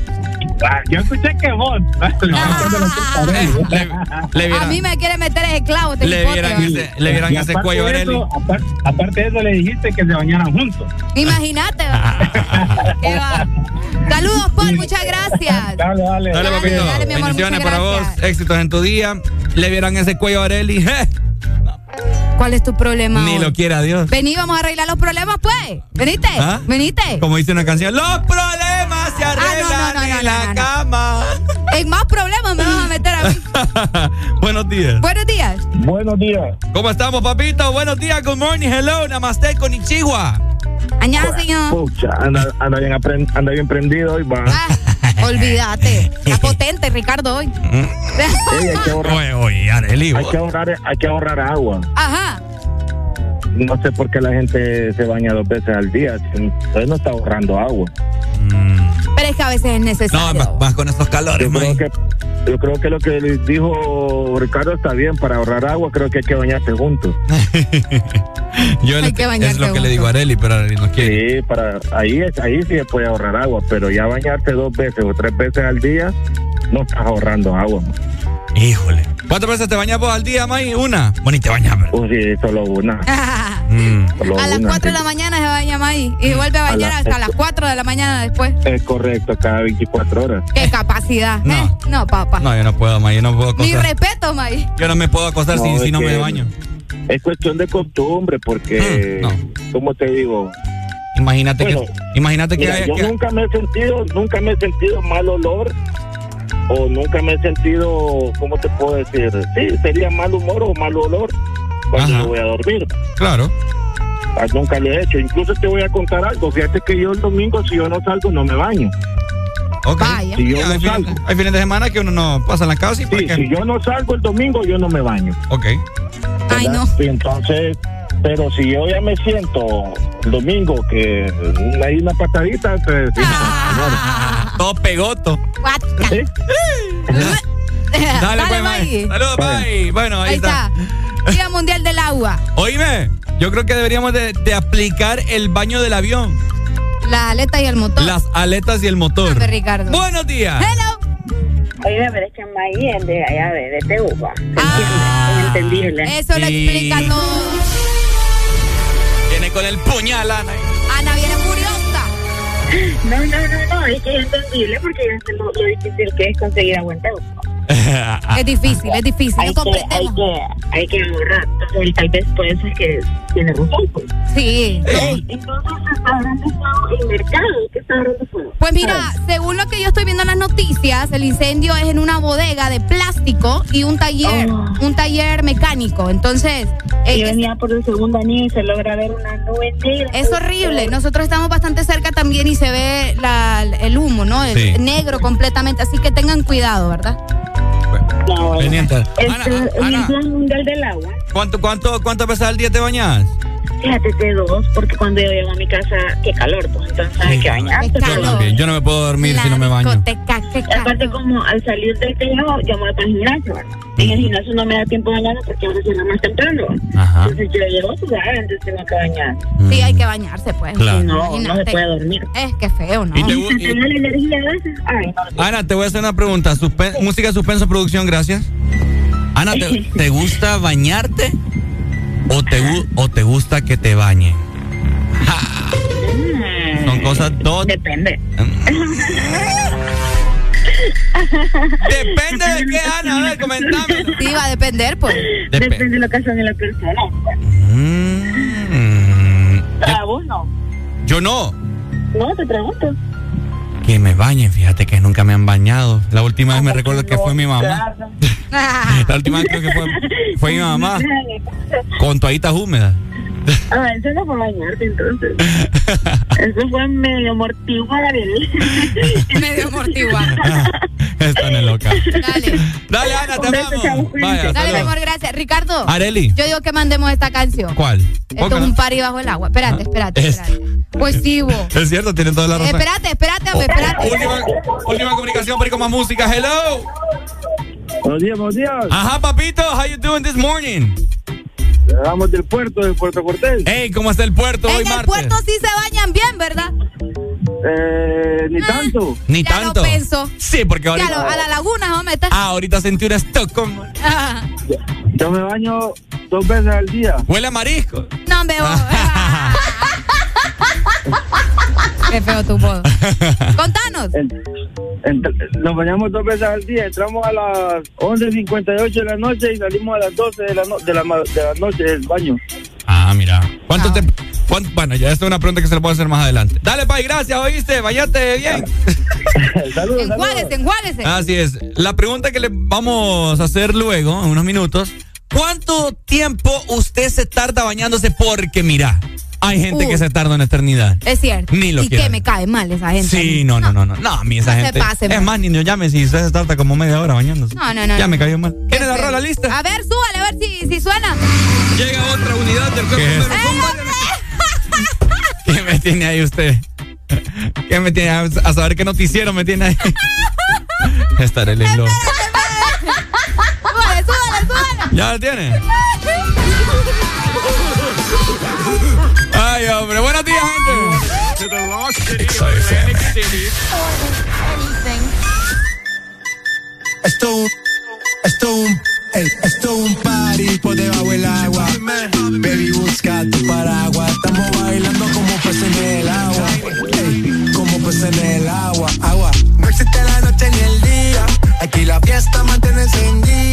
Ah, Yo escuché que vos. Le, le A mí me quiere meter ese clavo. este le vieran ese, le vieran ese cuello a de eso, aparte de eso, le dijiste que se bañaran juntos. Imagínate. va. ¿Qué va? Saludos, Paul. Muchas gracias. Dale, dale. Dale, Dale, papito. dale, mi amor, muchas para vos. Éxitos en tu día. le vieran ese cuello a Areli. ¿Cuál es tu problema? Ni hoy? lo quiera Dios. Vení, vamos a arreglar los problemas, pues. Venite, ¿Ah? venite. Como dice una canción, los problemas se arreglan Ah, no, no, no, en no, la no, no. cama. En más problemas me vas a meter a mí. Buenos días. Buenos días. Buenos días. ¿Cómo estamos, papito? Buenos días, good morning, hello, namaste, konnichiwa. Añada, señor. Pucha, anda, anda, bien anda bien prendido hoy, va. Ah, olvídate. Está potente, Ricardo, hoy. Hay que ahorrar, Oye, oye, hay que ahorrar, hay que ahorrar agua. Ajá. No sé por qué la gente se baña dos veces al día. Entonces no está ahorrando agua. Pero es que a veces es No, necesario. más, más con estos calores, Yo creo que yo creo que lo que dijo Ricardo está bien para ahorrar agua. Creo que hay que bañarse juntos. Yo Hay que es bañarse lo que le digo a Areli, pero Areli no quiere. Sí, para ahí es- ahí sí se puede ahorrar agua, pero ya bañarse dos veces o tres veces al día no estás ahorrando agua. man. Híjole. ¿Cuántas veces te bañas vos al día, May? Una. Bueno, y te bañas, ¿verdad? Pues sí, solo una. Mm. Solo a las una. 4 de la mañana se baña ahí y vuelve a A bañar hasta las 4 de la mañana después. Es correcto, cada 24 horas. Qué capacidad. No. ¿eh? No, papá. No, yo no puedo, May. Yo no puedo Mi acostar. respeto, May. Yo no me puedo acostar si, No, si no me baño. Es cuestión de costumbre, porque, Mm, como te digo, Imagínate Bueno, que. Imagínate que. mira, haya- yo que- nunca me he sentido, nunca me he sentido mal olor o nunca me he sentido, ¿cómo te puedo decir? Sí, sería mal humor o mal olor cuando Ajá. me voy a dormir. Claro. Ah, Nunca lo he hecho. Incluso te voy a contar algo. Fíjate que yo el domingo, si yo no salgo, no me baño. Ok. Vaya. Si yo Ya, no hay, fines, salgo. hay fines de semana que uno no pasa en la casa y Sí, si yo no salgo el domingo, yo no me baño. Ok. Ay, no. Sí, entonces, pero si yo ya me siento el domingo que hay una patadita, pues Ah. Todo pegoto. ¿sí? Dale, pues, May. May. Saludos, Bueno. May. Bueno, ahí, Ahí está. Día Mundial del Agua. Oíme, yo creo que deberíamos de, de aplicar el baño del avión. La aleta y el motor. Las aletas y el motor. Ricardo. Buenos días. Hello. Oiga, pero es que May es de allá de, de Teuba. ¿Se Ah. entiende? Es entendible. Eso lo explica todo. Con el puñal, Ana. Ana viene furiosa. No, no, no, no, es que es entendible porque ya sé lo, lo difícil que es conseguir agua en Teuba. Es difícil, es difícil. Hay No que, hay que, hay que ahorrar. Entonces, tal vez por eso es que tiene razón. Pues. Sí. Entonces está fuego el mercado. ¿Qué está fuego? Pues mira, según lo que yo estoy viendo en las noticias, el incendio es en una bodega de plástico y un taller, Oh. un taller mecánico. Entonces, eh, Y venía por el segundo anillo y se logra ver una nube negra. es horrible. Nosotros estamos bastante cerca también y se ve la- el humo, ¿no? El Sí. negro completamente. Así que tengan cuidado, ¿verdad? No, bueno. Pendiente. Ana, en el Ana, Plan Mundial del Agua, ¿cuánto, cuánto, ¿cuántas veces al día te bañas? Fíjate que dos, porque cuando yo llego a mi casa, qué calor, pues entonces hay que bañarse. Calor. Bien, Yo no me puedo dormir si no me baño. aparte como al salir del tejado yo me voy para el gimnasio ¿verdad? en el gimnasio no me da tiempo de bañarme porque ahora cierra más temprano Ajá. entonces yo llego sudada entonces tengo que bañar Sí, hay que bañarse, pues. Claro. no no se puede dormir Es que feo, ¿no? Y te- y se te la energía a veces ay no Ana, te voy a hacer una pregunta. Suspen- música suspenso producción, gracias. Ana, ¿te, te gusta bañarte o te, o te gusta que te bañen? Mm, Son cosas dos. depende Depende de qué, Ana. A ver, comentame. Sí, va a depender, pues. depende de la ocasión de la persona Mm, a vos no yo no. no te pregunto Que me bañen, fíjate que nunca me han bañado. La última vez me recuerdo que fue mi mamá. La última vez creo que fue, fue mi mamá. Con toallitas húmedas. ah eso no fue bañarte entonces eso fue medio mortiguar Medio amortiguado. Están en loca. Dale. Dale, Ana, te amamos. Vaya, Dale, mi amor, gracias. Ricardo. Areli. Yo digo que mandemos esta canción. ¿Cuál? Esto es un party bajo el agua. Espérate, espérate, Es- espérate. Pues sí, vos. Es cierto, tienen toda la razón. Espérate, espérate, hombre, espérate. Última, última comunicación, pero con más música. Hello. Buenos días, buenos días. Ajá, papito. How you doing this morning? Vamos del puerto, de Puerto Cortés. Hey, ¿cómo está el puerto hoy En el martes? puerto sí se bañan bien, ¿verdad? Eh, ni tanto. Ni Ya tanto. lo pienso. Sí, porque Ya ahorita. lo- a la laguna a meter. Ah, ahorita sentí una Stockholm. Ah, Yo me baño dos veces al día. Huele a marisco. no, me voy. Qué feo tu voz. Contanos. nos bañamos dos veces al día. Entramos a las 11.58 de la noche y salimos a las 12 de la, de la, de la noche del baño. Ah, mira. ¿Cuánto te.? bueno, ya esta es una pregunta que se la puedo hacer más adelante. Dale, Pai, gracias, oíste. Vayate bien. saludos. Enjuáguese. Así es. La pregunta que le vamos a hacer luego, en unos minutos. ¿Cuánto tiempo usted se tarda bañándose? Porque mira, hay gente que se tarda una eternidad. Es cierto. Ni lo y que me cae mal esa gente. Sí, no, no, no, no. No, a mí esa No se gente. pase, es más, niño, llame si usted se tarda como media hora bañándose. No, no, no. Ya no. me cayó mal. ¿Quiere agarrar la lista? A ver, súbale, a ver si, si suena. Llega otra unidad del cuerpo. ¡Eh, ¿Qué me tiene ahí usted? ¿Qué me tiene a a saber qué noticiero me tiene ahí? Estaré súbale, súbale. ¿Ya la tiene? Ay, hombre. Buenos días, gente. Esto un, esto un, esto un party por debajo del agua. Baby, busca tu paraguas. Estamos bailando como peces en el agua. Ey, como peces en el agua, agua. No existe la noche ni el día. Aquí la fiesta mantiene encendida.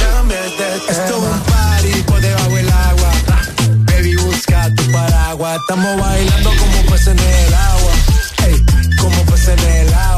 cambies. Esto es un party por debajo del agua. Baby, busca tu paraguas. Estamos bailando como peces en el agua. Ey, como peces en el agua,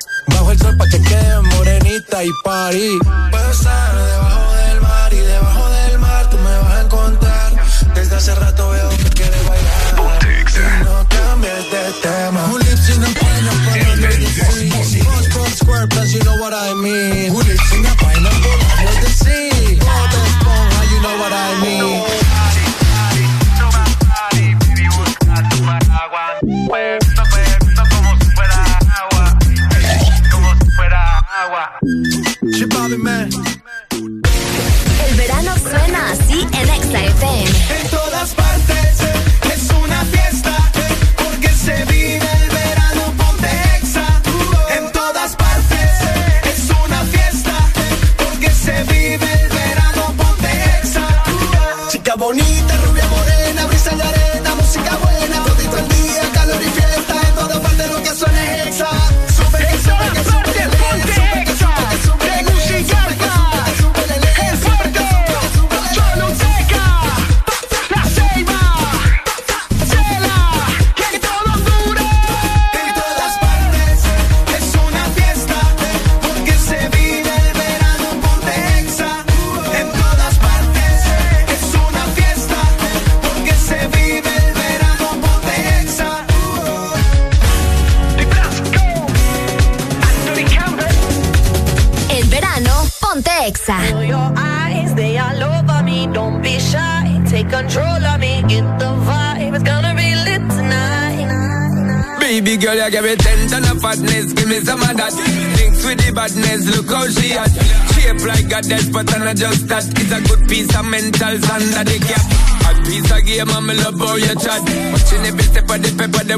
Bajo el sol pa' que quede morenita y party. Puedo estar debajo del mar y debajo del mar tú me vas a encontrar. Desde hace rato veo que quieres bailar. Y no cambies de tema. Who lives in a pineapple under the sea? SpongeBob SquarePants, you know what I mean. Who lives in a pineapple under the sea? Bob Esponja, you know what I mean.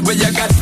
But you got.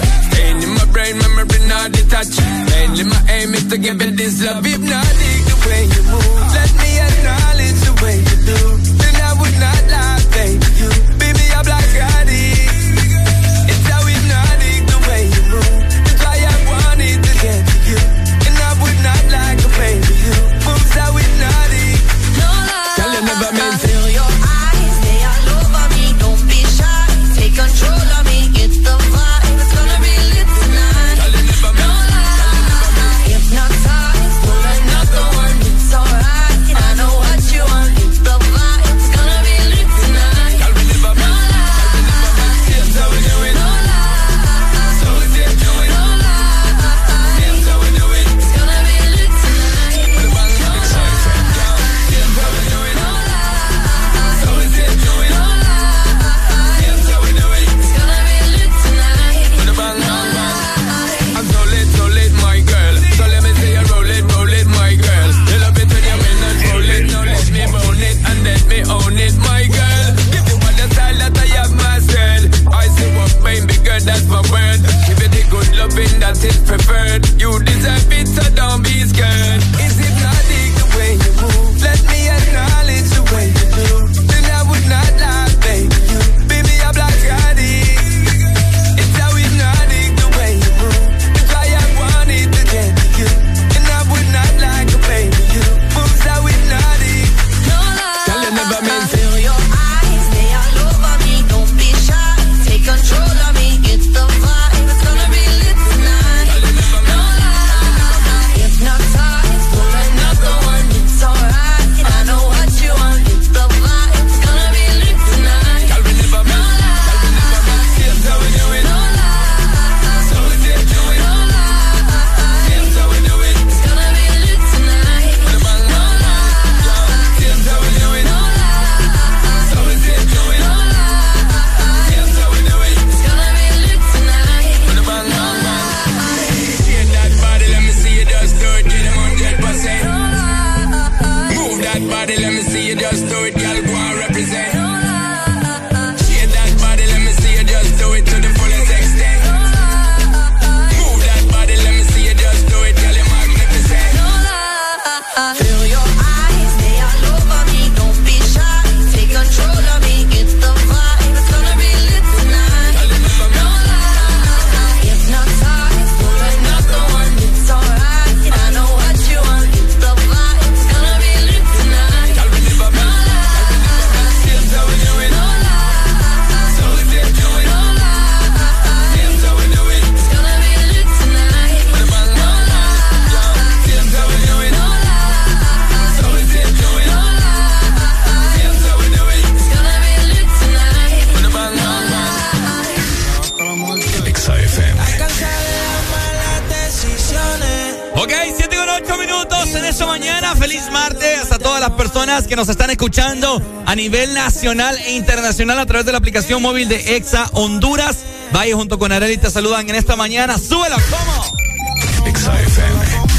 nacional e internacional a través de la aplicación móvil de Exa Honduras. Valle junto con Arely te saludan en esta mañana. ¡Súbela! ¿Cómo? Exa FM.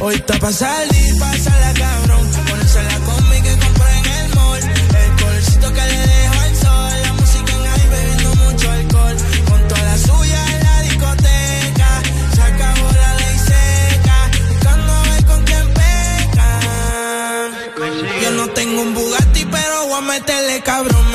Hoy está pasando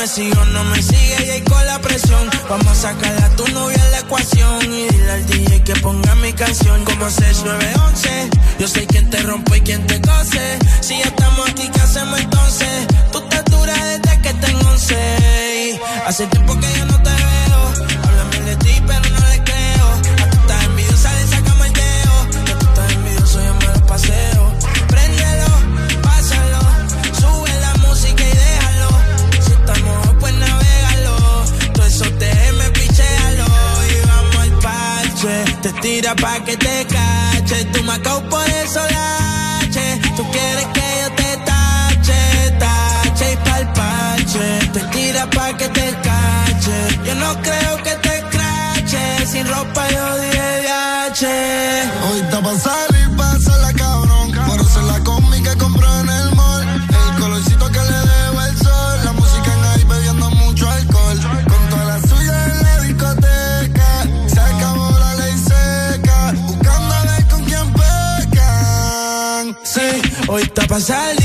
me sigo, no me sigue y ahí con la presión. Vamos a sacar a tu novia a la ecuación y dile al DJ que ponga mi canción. Como 6911, yo sé quién te rompe y quien te cose. Si ya estamos aquí, ¿qué hacemos entonces? Tú te dura desde que tengo 11. Hace tiempo que yo no te veo. Háblame de ti, pero no le Pa' que te cache, tú me acabo por eso lache. Tú quieres que yo te tache, tache y palpache. Te tira pa' que te cache, yo no creo que te crache. Sin ropa yo dije Hoy te pasar Hoy está pasar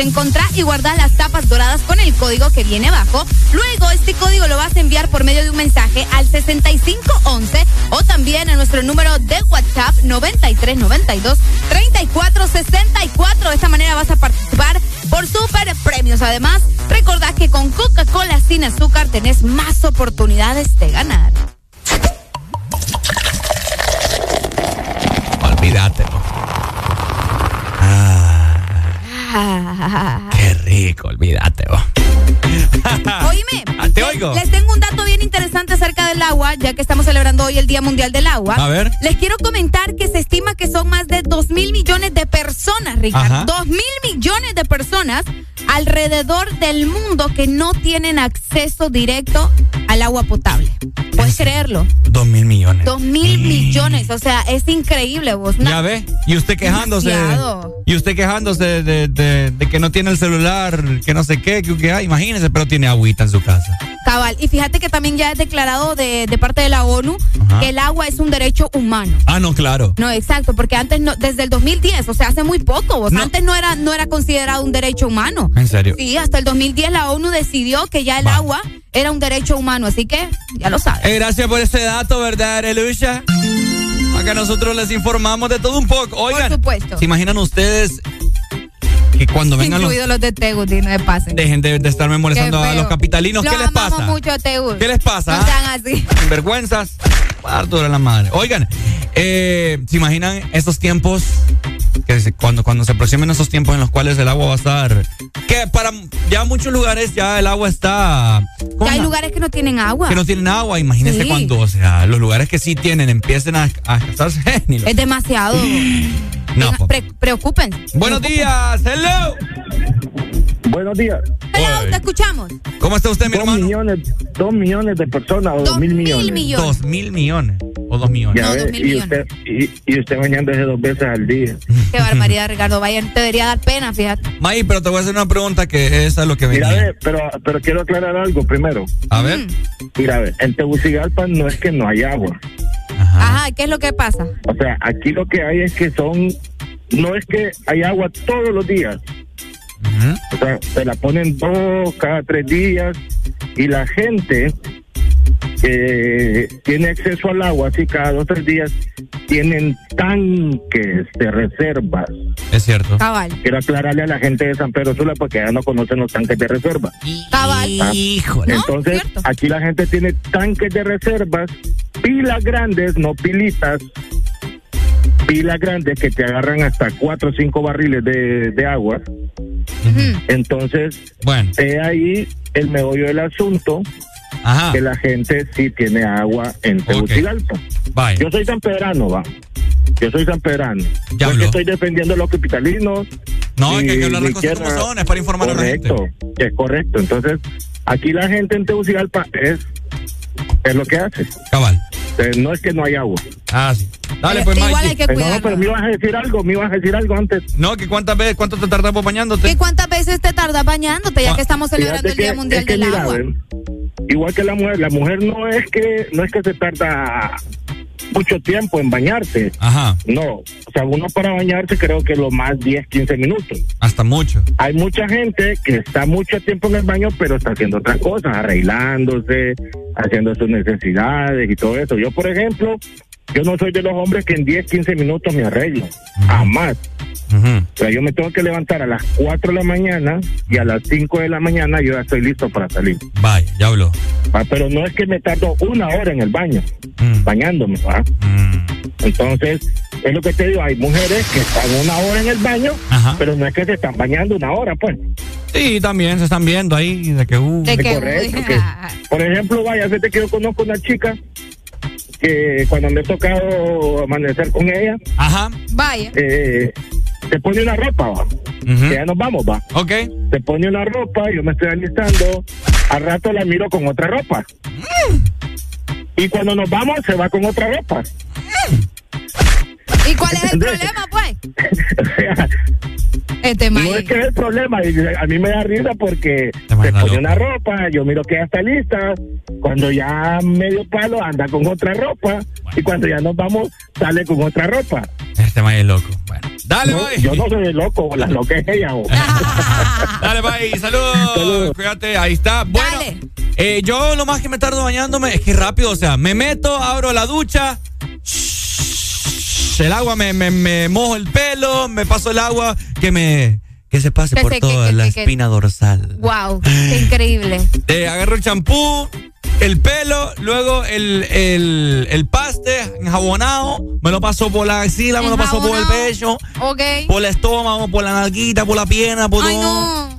Encontrar y guardar las tapas doradas con el código que viene abajo. Luego, este código lo vas a enviar por medio de un mensaje al 6511 o también a nuestro número de WhatsApp 9392 3464. De esta manera vas a participar por super premios. Además, recordad que con Coca-Cola sin azúcar tenés más oportunidades de ganar. Olvídate. Rico, olvídate. Oíme, Ah, te oigo. les tengo un interesante acerca del agua, ya que estamos celebrando hoy el Día Mundial del Agua. A ver. Les quiero comentar que se estima que son más de 2 mil millones de personas. Ricardo. 2 mil millones de personas alrededor del mundo que no tienen acceso directo al agua potable. ¿Puedes creerlo? Dos mil millones. Dos mil millones, o sea, es increíble vos. Una- Ya ve. Y usted quejándose. Demasiado. Y usted quejándose de, de- de que no tiene el celular, que no sé qué, que, que ah, imagínese, pero tiene agüita en su casa. Cabal. Y fíjate que también ya es declarado de, de parte de la ONU Ajá. que el agua es un derecho humano. Ah, no, claro. No, exacto, porque antes no, desde el 2010, o sea, hace muy poco, No. antes no era, no era considerado un derecho humano. ¿En serio? Sí, hasta el 2010 la ONU decidió que ya el agua era un derecho humano, así que ya lo sabes. Eh, gracias por ese dato, ¿verdad, Arelucha? Acá nosotros les informamos de todo un poco. Oigan, Por supuesto. ¿se imaginan ustedes que cuando vengan los... Incluidos los de Teguti, no me pasen. Dejen de, de estarme molestando a los capitalinos. Los ¿Qué les pasa? mucho, Tegus. ¿Qué les pasa? No sean así. Sinvergüenzas. Harto de la madre. Oigan, eh, ¿se imaginan esos tiempos? Que cuando, cuando se aproximen esos tiempos en los cuales el agua va a estar. Que para ya muchos lugares ya el agua está. ¿cómo Ya hay lugares que no tienen agua. que no tienen agua. Imagínense Sí. cuando, o sea, los lugares que sí tienen empiecen a, a Es demasiado. No, papá. pre- preocupen. Buenos días, hello. Buenos días. Hello, te escuchamos. ¿Cómo está usted, mi dos hermano? Millones, dos millones de personas o dos, Dos mil mil millones. millones. Dos mil millones. O dos millones. Ya No, dos mil y, millones. usted, y, y usted bañándose dos veces al día. Qué barbaridad, Ricardo. Vaya, te debería dar pena, fíjate. May, pero te voy a hacer una pregunta que esa es lo que Mira, venía. ve, pero, pero quiero aclarar algo primero. A ver. Mira, ve, en Tegucigalpa no es que no hay agua. Ajá, ¿qué es lo que pasa? O sea, aquí lo que hay es que son, no es que hay agua todos los días. O sea, se la ponen dos, cada tres días. Y la gente que tiene acceso al agua, así cada dos, tres días, tienen tanques de reservas. Es cierto. Cabal. Quiero aclararle a la gente de San Pedro Sula porque ya no conocen los tanques de reserva. Cabal. Ah, Híjole. Entonces, aquí la gente tiene tanques de reservas, pilas grandes, no pilitas, pilas grandes que te agarran hasta cuatro o cinco barriles de, de agua. Entonces, bueno. he ahí el meollo del asunto, Ajá. que la gente sí tiene agua en Tegucigalpa. Yo soy San Pedrano, va. Yo soy San Pedrano. Ya Yo es que habló. estoy defendiendo a los capitalinos. No, es que hay que hablar la las cosas como son, es para informar a la gente. Correcto, es correcto. Entonces, aquí la gente en Tegucigalpa es, es lo que hace. Cabal. Eh, no es que no hay agua. Ah, sí. Dale, Eh, pues, igual hay que Eh, no, pero me ibas a decir algo, me ibas a decir algo antes. No, que cuántas veces, cuánto te tardamos bañándote. ¿Qué cuántas veces te tardas bañándote ya que estamos celebrando Fíjate el Día que- Mundial es que del mira, Agua? ven, igual que la mujer, la mujer no es que no es que se tarda mucho tiempo en bañarse. Ajá. No, o sea, uno para bañarse creo que lo más 10, 15 minutos. Hasta mucho. Hay mucha gente que está mucho tiempo en el baño, pero está haciendo otras cosas, arreglándose, haciendo sus necesidades y todo eso. Yo, por ejemplo, yo no soy de los hombres que en 10, 15 minutos me arreglo. Jamás. O sea, yo me tengo que levantar a las 4 de la mañana y a las 5 de la mañana yo ya estoy listo para salir. Vaya, ya habló. Ah, Pero no es que me tardo una hora en el baño, Mm. bañándome. ¿va? Entonces, es lo que te digo, hay mujeres que están una hora en el baño, pero no es que se están bañando una hora, pues. Sí, también se están viendo ahí de que uh. Correcto. que- por ejemplo, vaya, fíjate que yo conozco una chica que cuando me he tocado amanecer con ella, Ajá. Vaya. eh, se pone una ropa, va. Que ya nos vamos, va. Ok. Se pone una ropa, yo me estoy alistando, al rato la miro con otra ropa. Y cuando nos vamos, se va con otra ropa. ¿Y cuál es el problema, pues? Este no es que es el problema, a mí me da risa porque se pone una ropa, yo miro que ya está lista, cuando ya medio palo anda con otra ropa y cuando ya nos vamos sale con otra ropa. Este man es loco. Bueno, dale, no, Yo no soy el loco, la loca es ella. dale, bye, saludos. Fíjate, ahí está. Bueno, eh, yo lo más que me tardo bañándome es que rápido, o sea, me meto, abro la ducha el agua me, me, mojo el pelo, me paso el agua que me que se pase por toda la espina dorsal. Wow, qué increíble. Eh, agarro el champú, el pelo, luego el, el, el, paste enjabonado, me lo paso por la axila, me lo paso por el pecho, por el estómago, por la nalguita, por la pierna, por,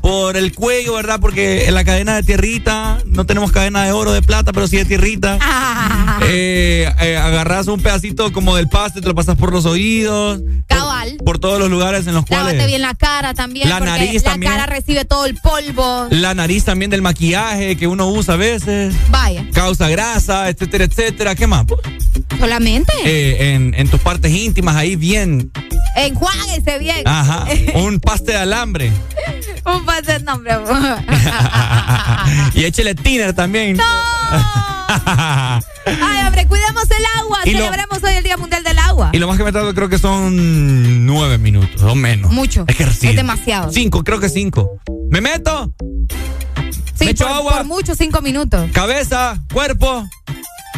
por el cuello, ¿verdad? Porque en la cadena de tierrita, no tenemos cadena de oro, de plata, pero sí de tierrita. Eh, eh, agarras un pedacito como del paste, te lo pasas por los oídos. Cabal. Por, todos los lugares en los cuales. Lávate bien la cara también. La nariz la también. La cara recibe todo el polvo. La nariz también del maquillaje que uno usa a veces. Vaya. Causa grasa, etcétera, etcétera. ¿Qué más? Solamente. Eh, en, en tus partes íntimas, ahí bien. Enjuáguese bien. Ajá. Un paste de alambre. un paste de nombre. y échele tiner también. ¡No! Ay, hombre, cuidemos el agua. Celebremos hoy el Día Mundial del Agua. Y lo más que me tardo creo que son nueve minutos o menos. Mucho. Es que Es demasiado. Cinco, creo que cinco. ¿Me meto? Sí, ¿Me echo por, agua? por mucho cinco minutos. Cabeza, cuerpo,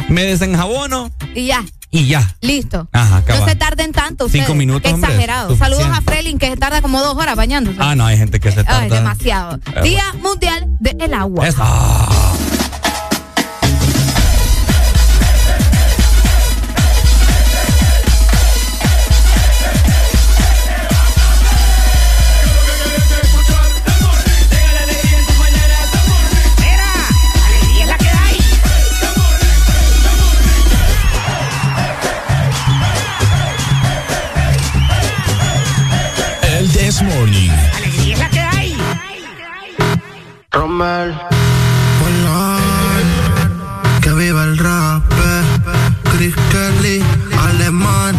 me desenjabono. Y ya. Y ya. Listo. Ajá, No cabal. se tarden tanto ustedes. Cinco minutos, Qué exagerado. Saludos a Frelin que se tarda como dos horas bañándose. Ah, no, hay gente que se tarda. Ay, demasiado. Eh, Día Mundial del Agua. Eso. Romel. Que viva el rap. Chris Kelly, alemán.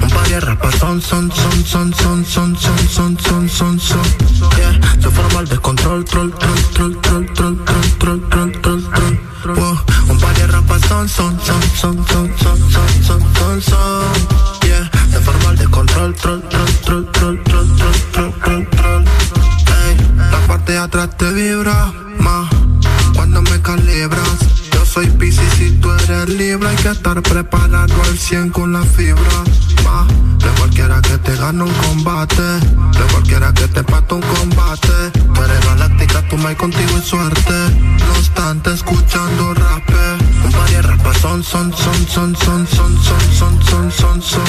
Un par de rapas son, son, son, son, son, son, son, son, son, son, son. Yeah, se forma el descontrol, troll, troll, troll, troll, troll, troll, troll, troll, troll, troll. Un par de rapas son, son, son, son, son, son, son, son, son, son. Yeah, se forma el descontrol, troll, troll, troll, troll, troll, troll, troll. De atrás te vibra más cuando me calibras. Yo soy Pisces y tú eres Libra. Hay que estar preparado al 100 con la fibra. Ma, de cualquiera que te gane un combate. De cualquiera que te pate un combate. Tú eres galáctica, tú me contigo y suerte. No obstante, escuchando rap. Un par de rapas son, son, son, son, son, son, son, son, son, son, son.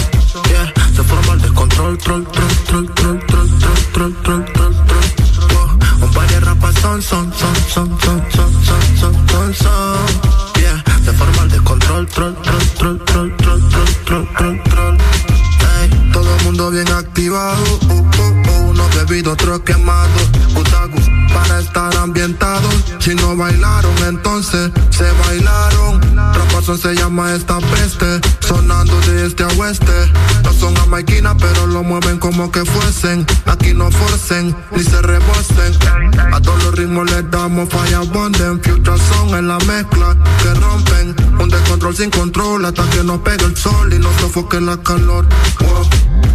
Yeah, se forma el descontrol, troll, troll, troll, troll, troll, troll, troll, troll. Son, son, son, son, son, son, son, son, son, son. Yeah, se forma descontrol, troll, troll, troll, troll, troll, troll, troll, troll, troll. Ey, todo el mundo bien activado, uh, uh, uh, unos bebidos, otros quemados, Utagus, para estar ambientados. Si no bailaron, entonces se bailaron. Rapazón se llama esta peste, sonando de este a oeste. No son jamaiquinas, pero lo mueven como que fuesen. Aquí no forcen, ni se rebosen. A todos los ritmos les damos falla bonden. Future son en la mezcla que rompen. Un descontrol sin control hasta que nos pegue el sol y nos sofoque la calor.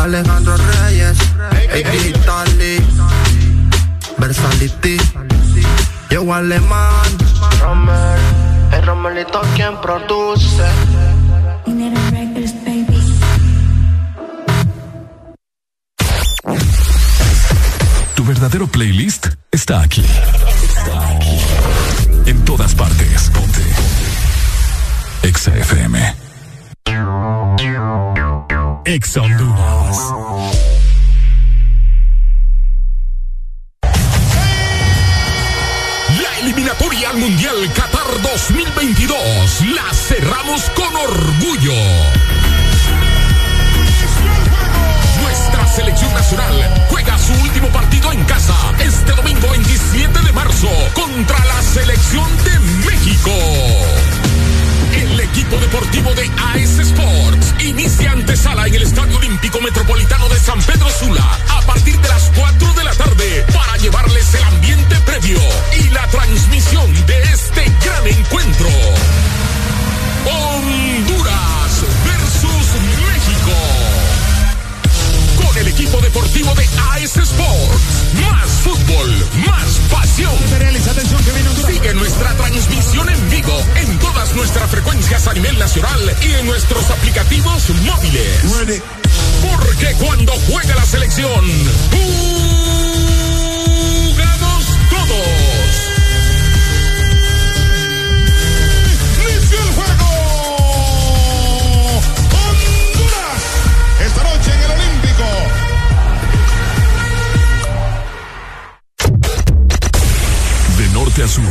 Alejandro Reyes, Baby Tali, Versality, Yo Alemán, el Romelito quien produce. Tu verdadero playlist está aquí. Está aquí. En todas partes. Ponte. Exa FM. Exondunas. La eliminatoria al Mundial Qatar 2022 la cerramos con orgullo. Nuestra selección nacional juega su último partido en casa este domingo 27 de marzo contra la selección de México el equipo deportivo de AS Sports inicia antesala en el Estadio Olímpico Metropolitano de San Pedro Sula a partir de las 4 de la tarde para llevarles el ambiente previo y la transmisión de este gran encuentro. Honduras. el equipo deportivo de AS Sports. Más fútbol, más pasión. Sigue nuestra transmisión en vivo en todas nuestras frecuencias a nivel nacional y en nuestros aplicativos móviles. Porque cuando juega la selección, ¡pum! norte a sur.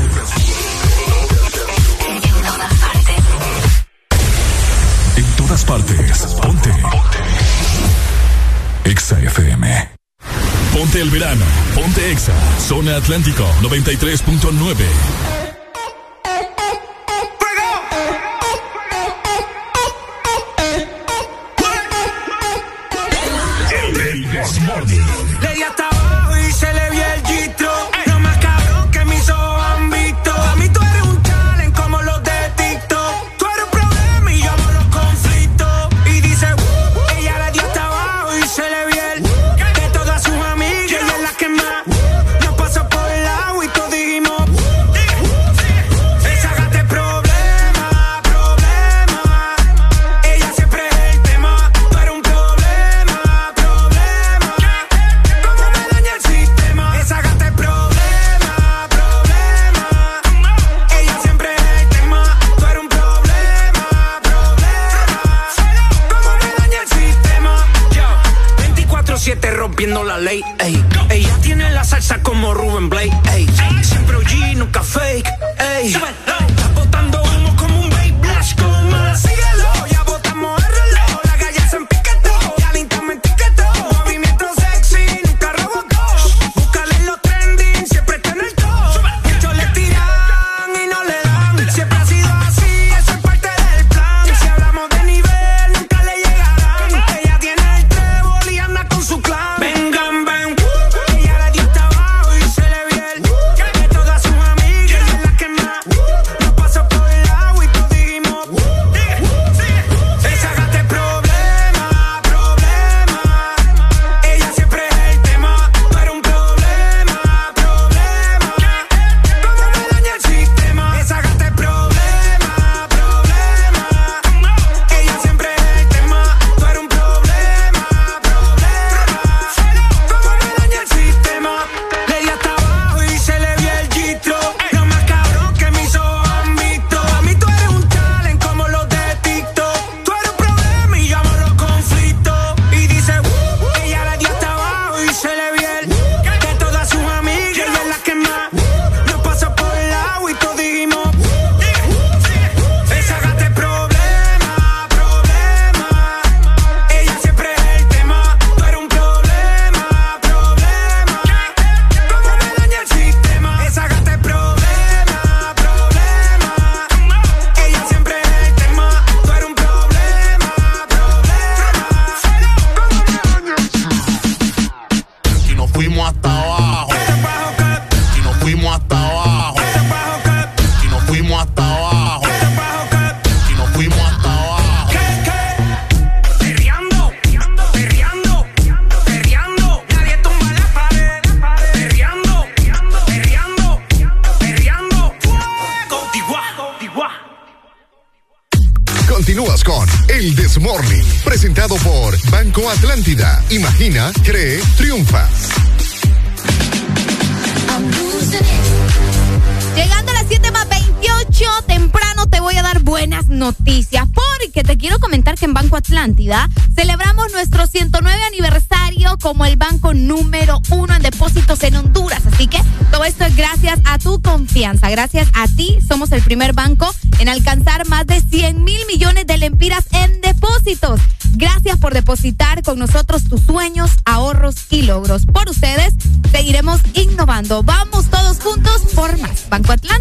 En todas partes. Ponte. Exa FM. Ponte el verano. Ponte Exa. Zona Atlántico 93.9. cree, triunfa. Llegando a las 7 más 28, temprano te voy a dar buenas noticias porque te quiero comentar que en Banco Atlántida celebramos nuestro 109 aniversario como el banco número uno en depósitos en Honduras. Así que todo esto es gracias a tu confianza, gracias a ti. Somos el primer banco depositar con nosotros tus sueños, ahorros y logros. Por ustedes seguiremos innovando. Vamos todos juntos por más. Banco Atlántico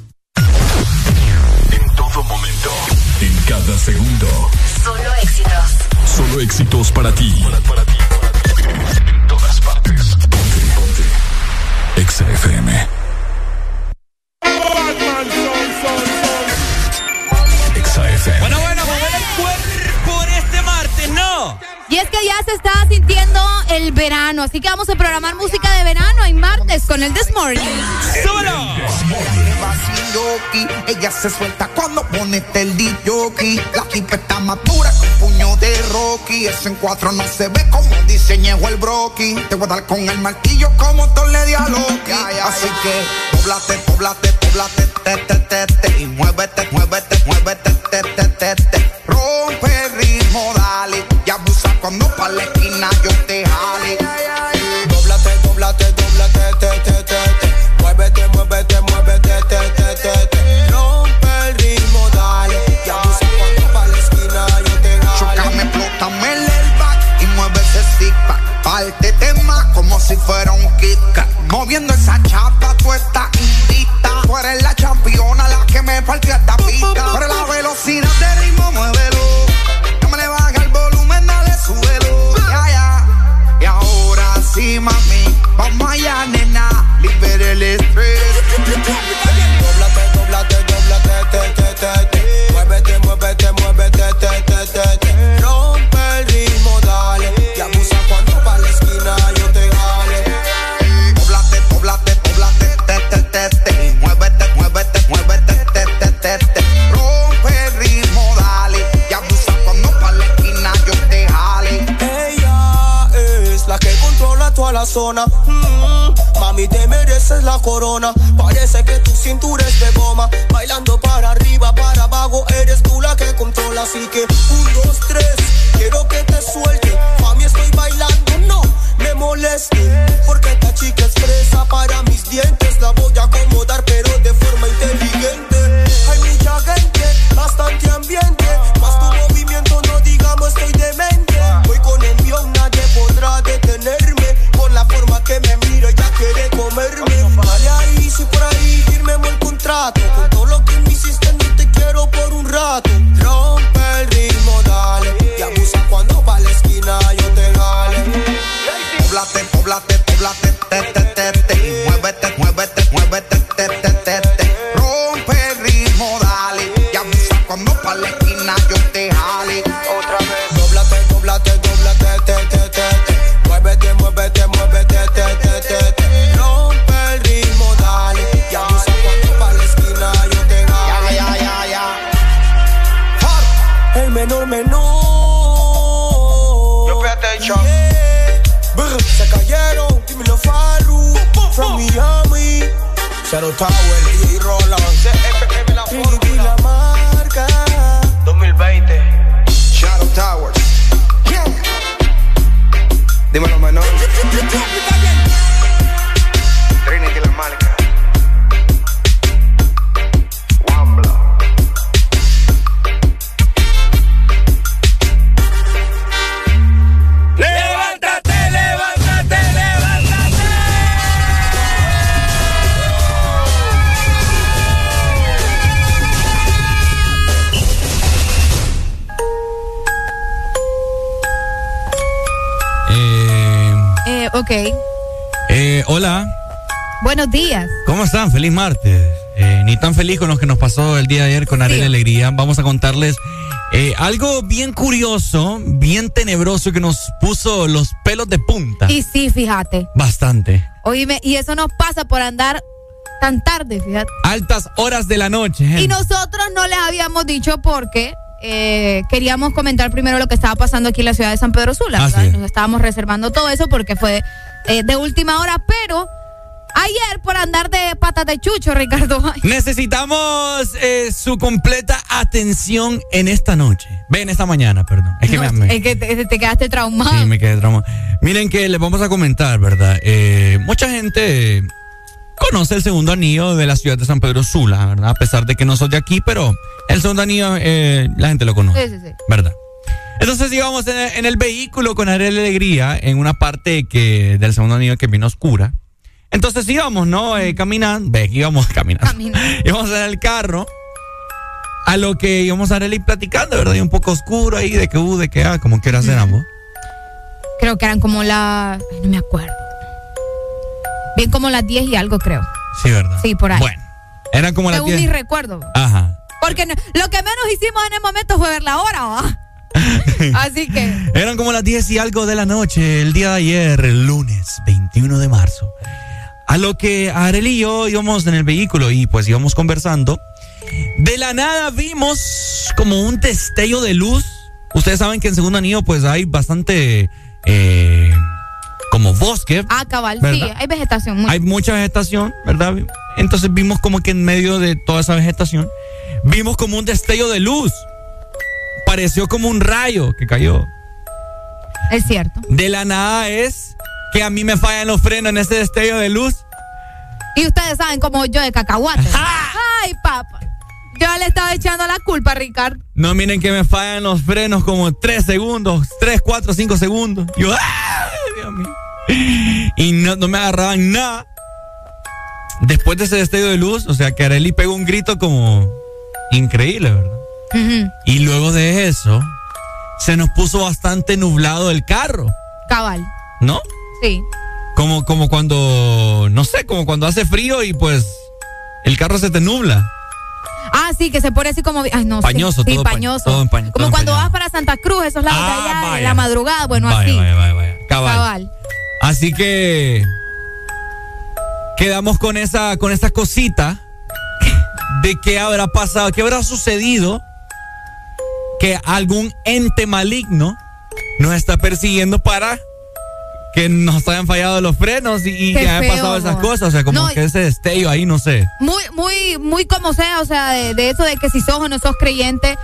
Cada segundo. Solo éxitos. Solo éxitos para ti. Para, ti, En todas partes. Ponte, ponte. Exa FM. Exa FM. Bueno, bueno, mover el cuerpo en este martes, ¿no? Y es que ya se está sintiendo el verano, así que vamos a programar música de verano en martes con el This Morning. Ella se suelta cuando pone el DJ. La tipa está madura con puño de Rocky. Eso en cuatro no se ve como diseñó el broki. Te voy a dar con el martillo como Torle de a Loki. Así que, poblate, poblate, poblate, te, te, te, te. Y muévete, muévete, muévete, te, te, te, te. La controla toda la zona. Mm, mami, te mereces la corona. Parece que tu cintura es de goma. Bailando para arriba, para abajo, eres tú la que controla. Así que, un, están? Feliz martes. Eh, ni tan feliz con lo que nos pasó el día de ayer con Arely Alegría. Vamos a contarles eh, algo bien curioso, bien tenebroso que nos puso los pelos de punta. Y sí, fíjate. Bastante. Oíme, y eso nos pasa por andar tan tarde, fíjate. Altas horas de la noche. Y nosotros no les habíamos dicho porque eh, queríamos comentar primero lo que estaba pasando aquí en la ciudad de San Pedro Sula. Es. Nos estábamos reservando todo eso porque fue eh, de última hora, pero ayer por andar de patas de chucho, Ricardo. Necesitamos eh, su completa atención en esta noche. Ve, en esta mañana, perdón. Es que me, me- Es que te, te quedaste traumado. sí, me quedé traumado. Miren que les vamos a comentar, ¿verdad? Eh, mucha gente conoce el segundo anillo de la ciudad de San Pedro Sula, ¿verdad? A pesar de que no soy de aquí, pero el segundo anillo eh, la gente lo conoce. Sí, sí, sí. ¿verdad? Entonces íbamos en el, en el vehículo con Arely Alegría en una parte que del segundo anillo que vino oscura. Entonces íbamos, ¿no? Eh, caminando. Ve, íbamos caminando. íbamos en el carro. A lo que íbamos a Arely platicando, ¿verdad? Y un poco oscuro ahí, de que uh, de que ah, como que era ambos. Creo que eran como las. No me acuerdo. Bien como las 10 y algo, creo. Sí, ¿verdad? Sí, por ahí. Bueno, eran como las Según 10. mi recuerdo. Ajá. Porque no- lo que menos hicimos en el momento fue ver la hora, ¿va? Así que. Eran como las 10 y algo de la noche, el día de ayer, el lunes 21 de marzo. A lo que Arely y yo íbamos en el vehículo y pues íbamos conversando. De la nada vimos como un destello de luz. Ustedes saben que en Segundo Anillo pues hay bastante eh, como bosque. Ah, cabal, sí, hay vegetación. Hay mucha vegetación, ¿verdad? Entonces vimos como que en medio de toda esa vegetación, vimos como un destello de luz. Pareció como un rayo que cayó. Es cierto. De la nada es que a mí me fallan los frenos en ese destello de luz. Y ustedes saben como yo de cacahuate. Ay, papá. Yo le estaba echando la culpa Ricardo. No miren que me fallan los frenos como 3 segundos, 3, 4, 5 segundos. Yo, ¡ay, Dios mío! Y no, no me agarraban nada. Después de ese destello de luz, o sea que Arely pegó un grito como increíble, ¿verdad? Y luego de eso, se nos puso bastante nublado el carro, Cabal. ¿no? Sí. Como, como cuando, no sé, como cuando hace frío y pues el carro se te nubla. Ah, sí, que se pone así como. Ay, no Pañoso. Sí, todo pa- pañoso. todo empañ- todo como cuando vas para Santa Cruz, esos lados de Ah, allá, en la madrugada. Bueno, Vaya, así. vaya, vaya, vaya. Cabal. Cabal. Así que quedamos con esa, con esa cosita de qué habrá pasado, qué habrá sucedido que algún ente maligno nos está persiguiendo para que nos hayan fallado los frenos y, que hayan pasado esas cosas. O sea, como No, que ese destello ahí, no sé. Muy, muy, muy como sea, o sea, de, de eso de que si sos o no sos creyente,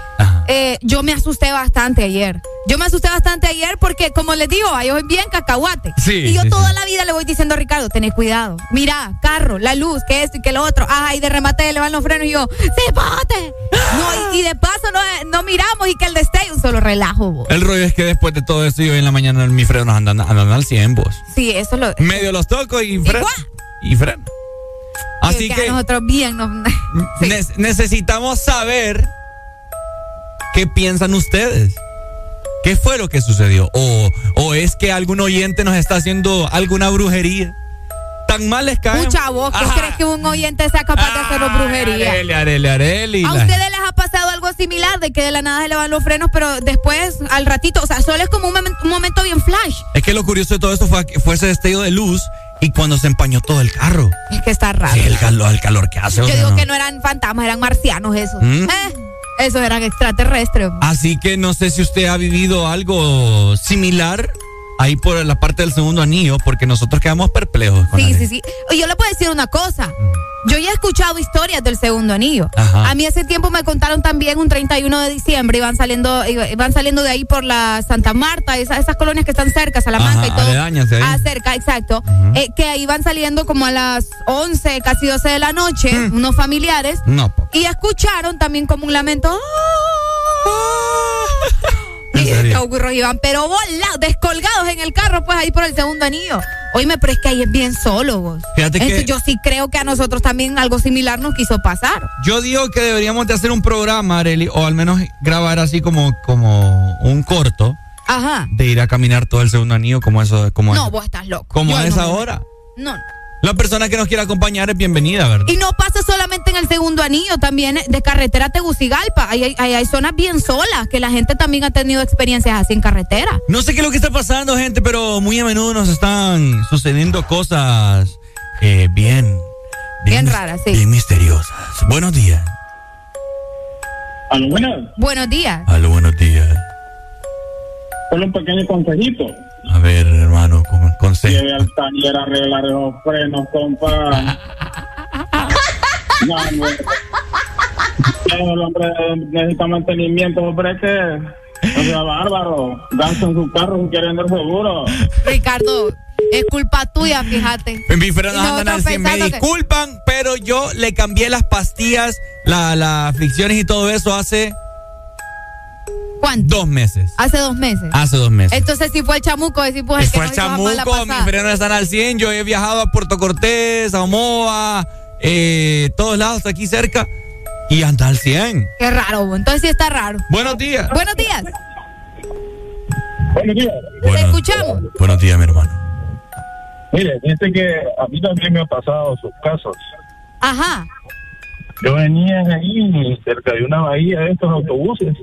eh, yo me asusté bastante ayer. Yo me asusté bastante ayer porque, como les digo, yo soy bien cacahuate. Sí, y yo sí, toda la vida le voy diciendo a Ricardo, tenés cuidado. Mira, carro, la luz, que esto y que lo otro. Ajá, y de remate le van los frenos y yo, ¡sí, pate! No, y, y de paso no, no miramos y que el destello, un solo relajo, vos. El rollo es que después de todo esto, yo en la mañana mis frenos andan, andan al 100, vos. Sí, eso es lo. Medio los toco y freno. Y freno. Así que, nosotros bien ne- necesitamos saber qué piensan ustedes. ¿Qué fue lo que sucedió? ¿O, o es que algún oyente nos está haciendo alguna brujería? ¿Tan mal les cae? Mucha voz, ¿qué crees que un oyente sea capaz de hacer brujería? Areli, Areli, Areli. ¿A ustedes les ha pasado algo similar de que de la nada se le van los frenos, pero después, al ratito, o sea, solo es como un, momen- un momento bien flash? Es que lo curioso de todo esto fue, fue ese destello de luz y cuando se empañó todo el carro. Es que está raro. Sí, el calor, el calor que hace. Yo digo no. que no eran fantasmas, eran marcianos esos. ¿Mm? Eh, esos eran extraterrestres. Así que no sé si usted ha vivido algo similar ahí por la parte del segundo anillo, porque nosotros quedamos perplejos. con Sí, sí, sí. Yo le puedo decir una cosa. Yo ya he escuchado historias del segundo anillo. Ajá. A mí hace tiempo me contaron también un 31 de diciembre, iban saliendo, iban saliendo de ahí por la Santa Marta, esas, esas colonias que están cerca, Salamanca Ajá, y todo. aledañas ahí. Ah, cerca, exacto. Eh, que iban saliendo como a las 11, casi 12 de la noche, Mm. unos familiares, No, po- y escucharon también como un lamento. ¿En Burros iban, pero volados, descolgados en el carro, pues ahí por el segundo anillo. Oíme, pero es que ahí es bien solo, vos. Fíjate que- yo sí creo que a nosotros también algo similar nos quiso pasar. Yo digo que deberíamos de hacer un programa, Areli, o al menos grabar así como, como un corto Ajá. de ir a caminar todo el segundo anillo como eso, como No, vos estás loco. como Yo a no esa me- hora. No. La persona que nos quiera acompañar es bienvenida, ¿verdad? Y no pasa solamente en el segundo anillo, también de carretera a Tegucigalpa. Ahí hay, ahí hay zonas bien solas, que la gente también ha tenido experiencias así en carretera. No sé qué es lo que está pasando, gente, pero muy a menudo nos están sucediendo cosas eh, bien, Bien raras, sí. bien misteriosas. Buenos días. Aló, buenas. Buenos días. Aló, buenos días. Solo un pequeño consejito. A ver, hermano, con consejo. Lleve al taller a arreglar esos frenos, compa. No, no. El hombre necesita mantenimiento, hombre, es que. O sea, bárbaro. Danza en su carro si quiere andar seguro. Ricardo, es culpa tuya, fíjate. Andan 100. Me que- disculpan, pero yo le cambié las pastillas, la- las fricciones y todo eso hace ¿Cuánto? Dos meses. Hace dos meses. Hace dos meses. Entonces, si fue el chamuco, decir, pues el que Fue nos hizo la mala chamuco, mis frenos están al 100. Yo he viajado a Puerto Cortés, a Omoa, eh, todos lados aquí cerca. Y anda al 100. Qué raro, entonces sí está raro. Buenos días. Buenos días. Buenos días. Te escuchamos. Buenos días, mi hermano. Mire, dice que a mí también me ha pasado sus casos. Ajá. Yo venía ahí cerca de una bahía de estos autobuses.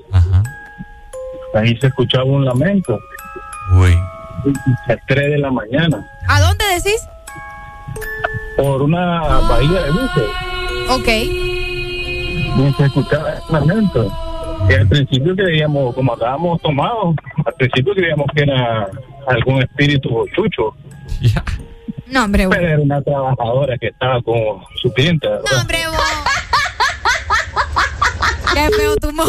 Ahí se escuchaba un lamento. Uy. A las 3 de la mañana. ¿A dónde decís? Por una bahía de buses. Ok. Y se escuchaba el lamento. Y al principio creíamos, como estábamos tomados, al principio creíamos que era algún espíritu chucho. No, hombre. Pero era una trabajadora que estaba con su cliente. ¿verdad? No, hombre. Qué feo tu mo.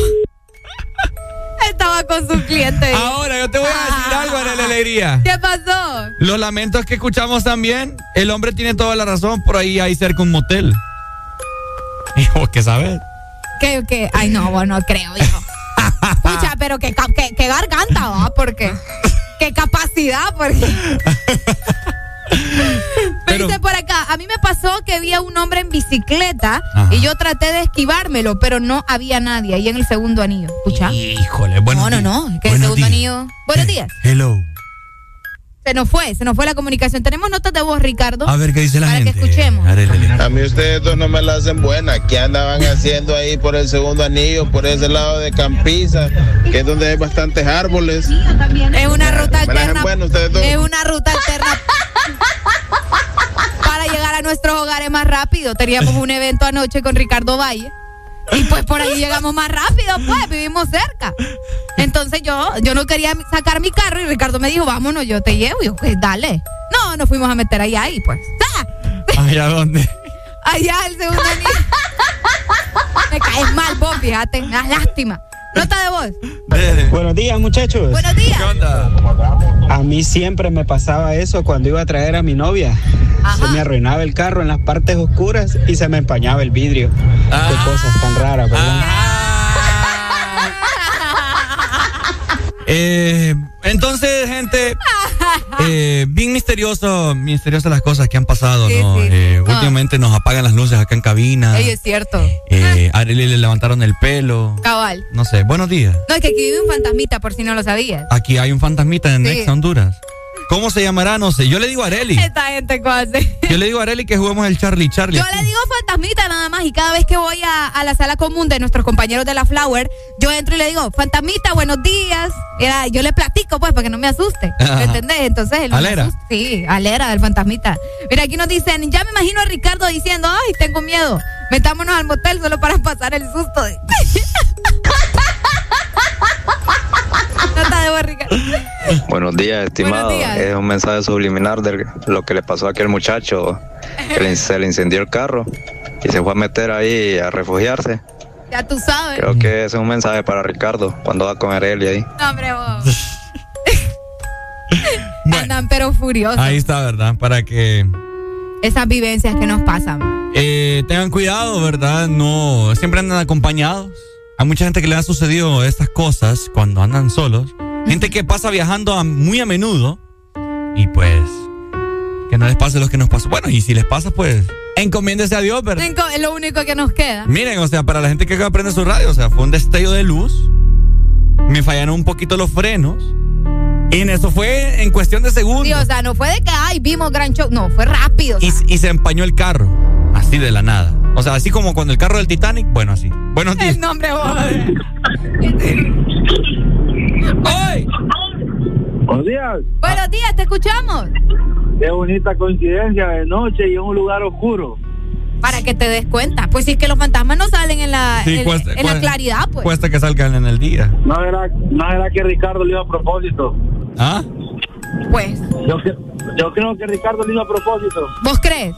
Estaba con su cliente. Ahora, yo te voy a decir algo, Arely Alegría. ¿Qué pasó? Los lamentos que escuchamos también, el hombre tiene toda la razón, por ahí hay cerca un motel. ¿Y vos qué sabes? ¿Qué, qué? Ay, no, bueno, creo yo. Pucha, pero qué, qué, qué garganta, ¿va? Porque. Qué capacidad, porque. Dice por acá, a mí me pasó que vi a un hombre en bicicleta y yo traté de esquivármelo, pero no había nadie ahí en el segundo anillo. ¿Escucha? Híjole, bueno. No, no, no, es que el segundo anillo. Buenos días. Hello. Se nos fue, se nos fue la comunicación. Tenemos notas de voz, Ricardo. A ver qué dice la Para gente. que escuchemos. A mí ustedes dos no me la hacen buena. ¿Qué andaban haciendo ahí por el segundo anillo, por ese lado de Campiza, que es donde hay bastantes árboles? Es una ruta Me la hacen alterna. buena ustedes dos. Es una ruta alterna. para llegar a nuestros hogares más rápido. Teníamos un evento anoche con Ricardo Valle. Y pues por ahí llegamos más rápido, pues, vivimos cerca. Entonces yo, yo no quería sacar mi carro y Ricardo me dijo, vámonos, yo te llevo. Y yo, pues dale. No, nos fuimos a meter allá ahí, pues. ¿Allá dónde? Allá el segundo anillo. Me caes mal vos, fíjate. Me das lástima. Nota de voz. Buenos días, muchachos. Buenos días. A mí siempre me pasaba eso cuando iba a traer a mi novia. Se me arruinaba el carro en las partes oscuras y se me empañaba el vidrio. Qué cosas tan raras, ¿verdad? Eh, entonces, gente, eh, bien misterioso, misteriosas las cosas que han pasado, Sí, ¿no? sí. Eh, Ah. Últimamente nos apagan las luces acá en cabina. Ey, es cierto. Eh, a Arely le levantaron el pelo. Cabal. No sé, buenos días. No, es que aquí vive un fantasmita, por si no lo sabías. Aquí hay un fantasmita en Sí. Nexa, Honduras. ¿Cómo se llamará? No sé. Yo le digo a Arely. Esta gente ¿cómo hace? Yo le digo a Arely que juguemos el Charlie Charlie. Yo aquí. le digo fantasmita nada más y cada vez que voy a, a la sala común de nuestros compañeros de la Flower, yo entro y le digo, fantasmita, buenos días. Era, yo le platico pues para que no me asuste. Ajá. ¿Me entendés? Entonces él Alera. asusta. Sí, alera del fantasmita. Mira, aquí nos dicen, ya me imagino a Ricardo diciendo, ay, tengo miedo. Metámonos al motel solo para pasar el susto. de-". Nota de voz, Ricardo. Buenos días, estimado. Buenos días. Es un mensaje subliminal de lo que le pasó a aquel muchacho. Que le- se le incendió el carro y se fue a meter ahí a refugiarse. Ya tú sabes. Creo que ese es un mensaje para Ricardo cuando va a comer él y ahí. No, hombre, vos. Andan pero furiosos. Ahí está, ¿verdad? Para que Esas vivencias que nos pasan. eh, tengan cuidado, ¿verdad? No, siempre andan acompañados. Hay mucha gente que le han sucedido estas cosas cuando andan solos. Gente que pasa viajando a- muy a menudo y pues que no les pase lo que nos pasó. Bueno, y si les pasa, pues encomiéndese a Dios, ¿verdad? Es lo único que nos queda. Miren, o sea, para la gente que acaba de prender su radio, o sea, fue un destello de luz. Me fallaron un poquito los frenos. Y en eso fue en cuestión de segundos. Sí, o sea, no fue de que, ay, vimos gran show. No, fue rápido. y se empañó el carro. Así de la nada. O sea, así como cuando el carro del Titanic. Bueno, así. Buenos días. El nombre, vos. ¡Ay! Buenos días. Buenos días, te escuchamos. Qué bonita coincidencia de noche y en un lugar oscuro. Para que te des cuenta. Pues si es que los fantasmas no salen en la, Sí, en, cuesta- en la claridad, pues. Cuesta que salgan en el día. No era, no era que Ricardo le iba a propósito. ¿Ah? Pues, Yo, yo creo que Ricardo le iba a propósito. ¿vos crees?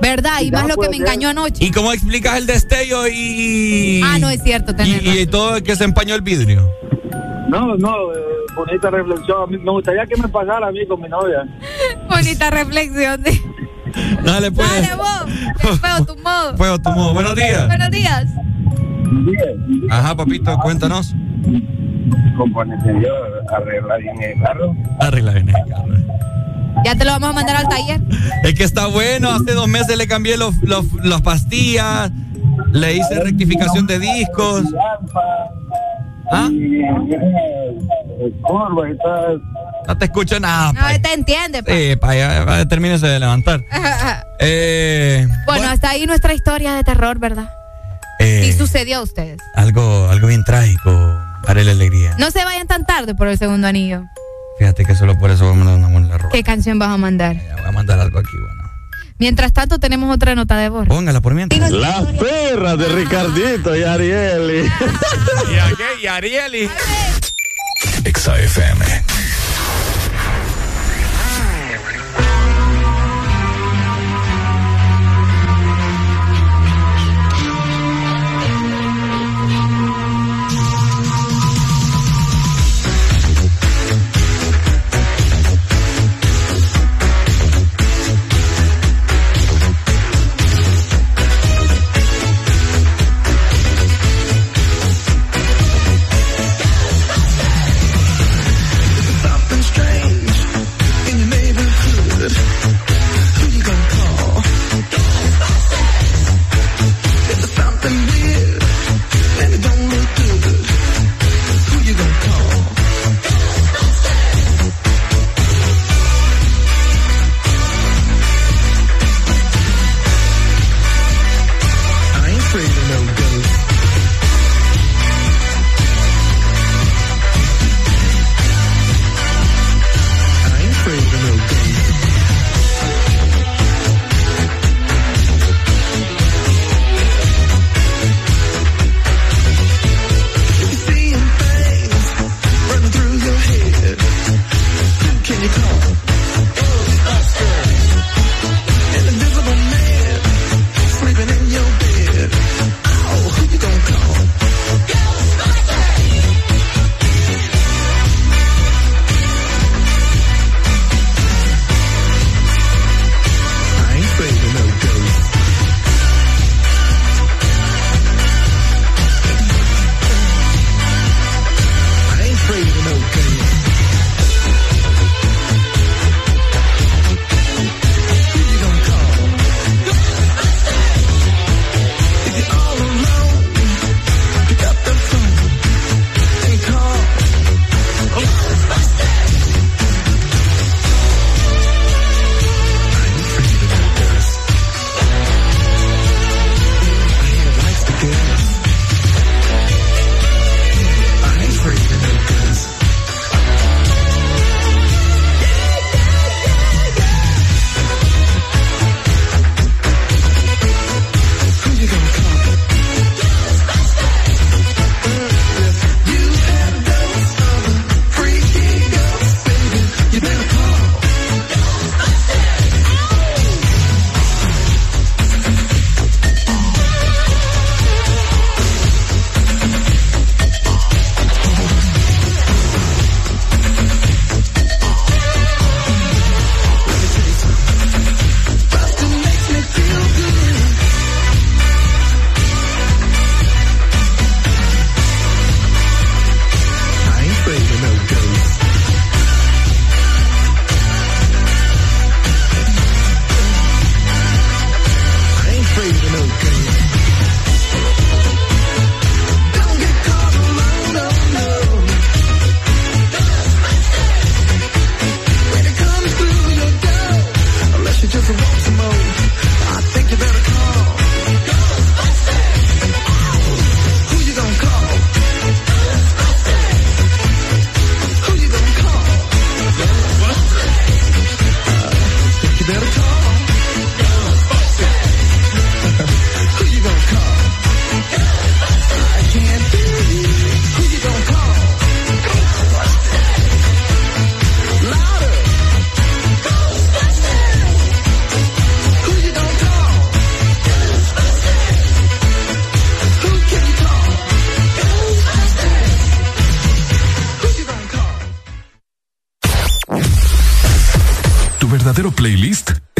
¿Verdad? Y Ya más lo que me ser. engañó anoche. ¿Y cómo explicas el destello y. Ah, no es cierto, tenés y, y todo que se empañó el vidrio? No, no, eh, bonita reflexión. Me gustaría que me pasara a mí con mi novia. Bonita reflexión. de- Dale, pues. Dale, vos. Fuego tu modo. Fuego tu modo. Buenos días. Buenos días. Ajá, papito, cuéntanos. Componente yo, arregla bien el carro. Arregla bien el carro. Ya te lo vamos a mandar al taller. Es que está bueno. Hace dos meses le cambié los, los, las pastillas. Le hice rectificación de discos. ¿Ah? No te escucho nada. No, te entiende. pa. Sí, pa, termínese de levantar. Eh, bueno, hasta ahí nuestra historia de terror, ¿verdad? eh, Sí sucedió a ustedes. algo, algo bien trágico para la alegría. No se vayan tan tarde por el segundo anillo. Fíjate que solo por eso voy a mandar una buena ropa. ¿Qué canción vas a mandar? Voy a mandar algo aquí, bueno. Mientras tanto, tenemos otra nota de voz. Póngala por mientras. Las perras de Ricardito y Arieli. ¿Y a qué? ¿Y Arieli? Exa FM.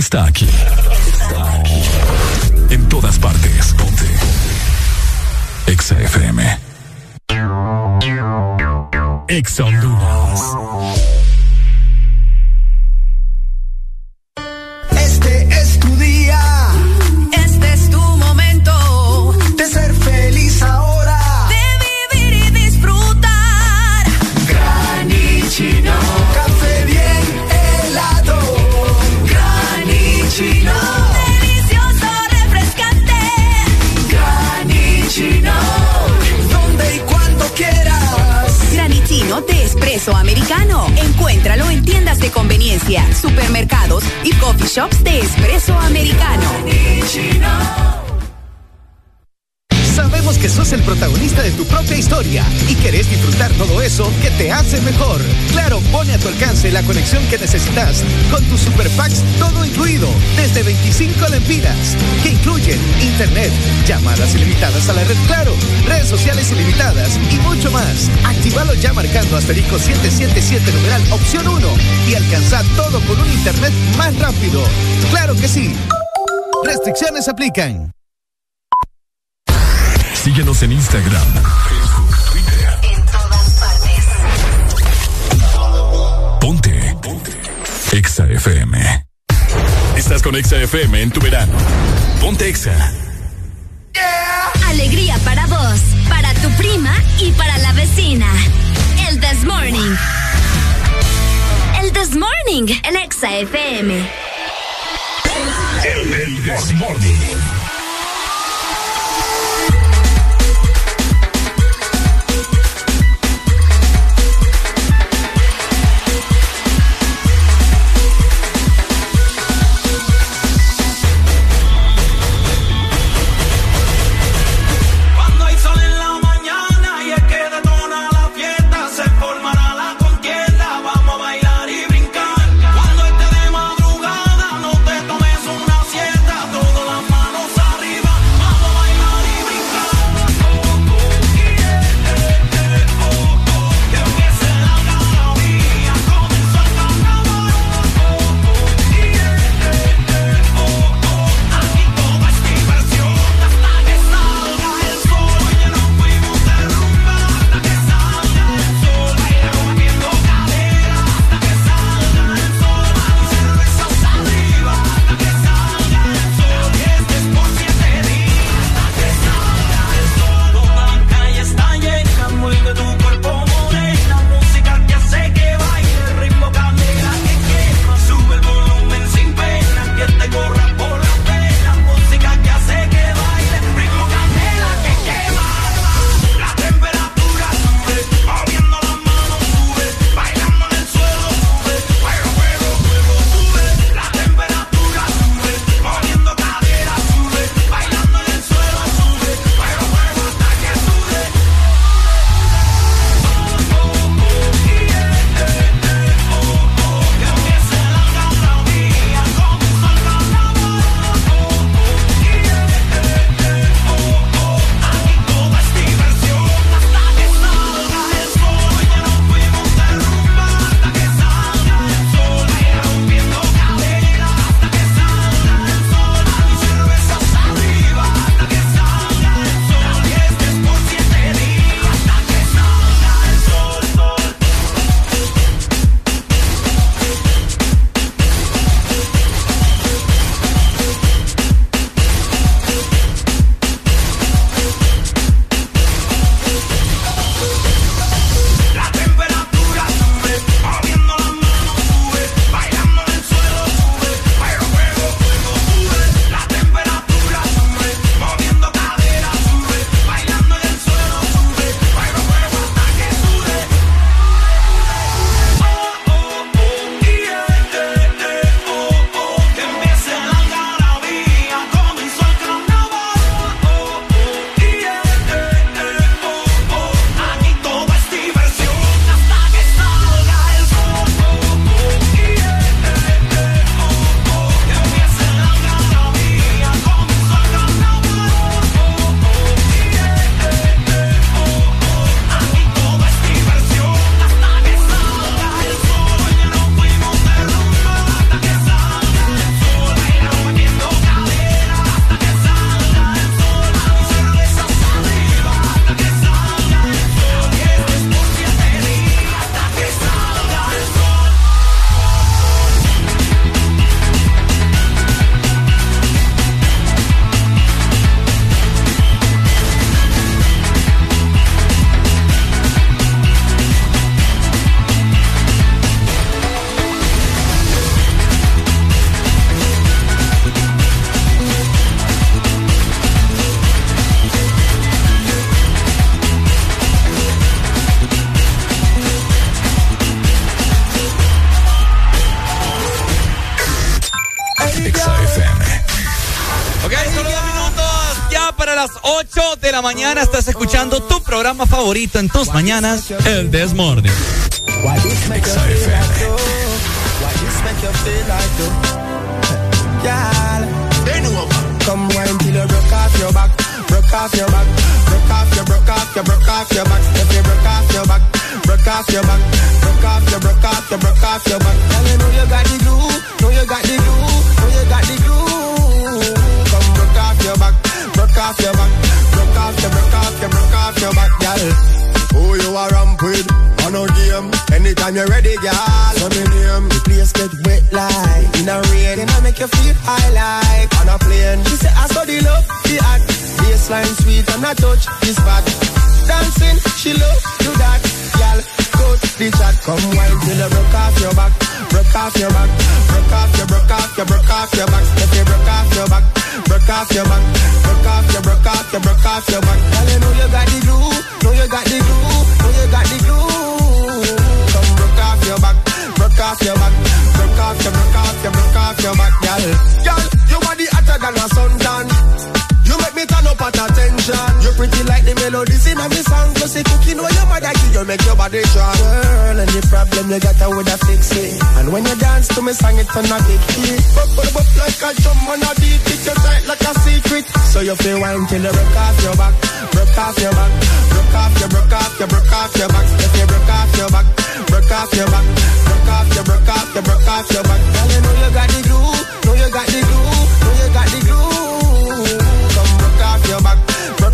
Tu Síguenos en Instagram, Facebook, Twitter. En todas partes. Ponte. Ponte. Exa FM. Estás con Exa FM en tu verano. Ponte Exa. Alegría para vos, para tu prima y para la vecina. El This Morning. El This Morning, el Exa FM. Mañana estás escuchando tu programa favorito en tus mañanas, el Desmorning. Broke off your back, broke off your, broke off your, broke off your back, girl. Who you are ramp with? On a game. Anytime you're ready, girl. So me name. The place get wet like in a rain. And I make you feel high like on a plane. She say I saw the love, the act. Baseline sweet and I touch this spot. Dancing, she love do that, girl. Go to the chat, come wine till you broke off your back, broke off your back, broke off your, broke off your, broke off your back. If you broke off your back, broke off your back, broke off your, broke off your, broke off your back. Girl, you know you got the glue, know you got the glue, know you got the glue. Come broke off your back, broke off your back, broke off your, broke off your, broke off your back, girl. Girl, you body hotter than a suntan. Melodies in me song. Plus the cooking when your mother give you make your body strong. Girl, the problem you got I would have fix it. And when you dance to me song, it turn a big hit. Bop, bop, bop like a drum on a beat. It you tight like a secret. So you feel wine till you broke off your back, broke off your back, broke off your, broke off your, broke off your back. If you broke off your back, broke off your back, broke off your, broke off your, broke off your back. Girl, you know you got the glue, know you got the glue, know you got the glue. Come broke off your back,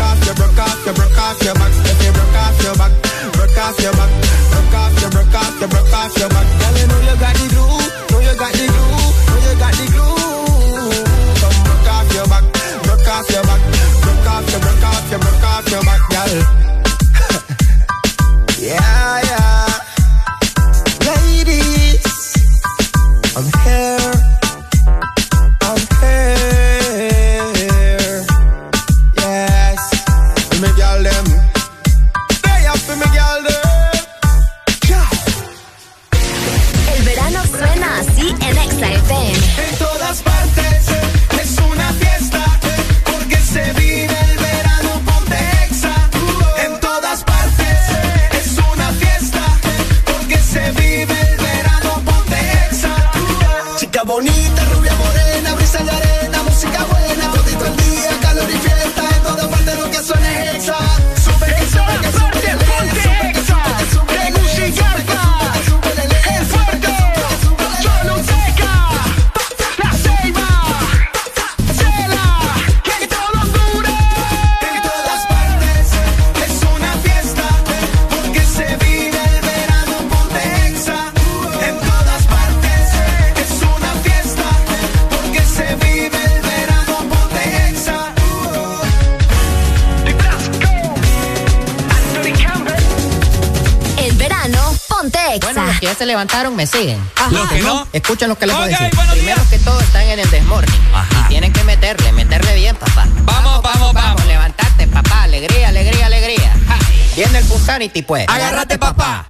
off your, broke off your, broke off your back. If you broke off your back, broke off your back, broke off your, broke off your, broke off your back. Girl, you know you got the glue, know you got the glue, know you got the glue. Come broke off your back, broke off your back, broke off your, broke off your, broke off your back, girl. Se levantaron me siguen. Los que no, escuchen lo que les voy a decir. Primero que todo están en el desmorning. Y tienen que meterle, meterle bien, papá. Vamos, vamos, vamos. Levantate, papá. Alegría, alegría, alegría. Ja. Viene el Punsanity, pues. Agárrate, papá.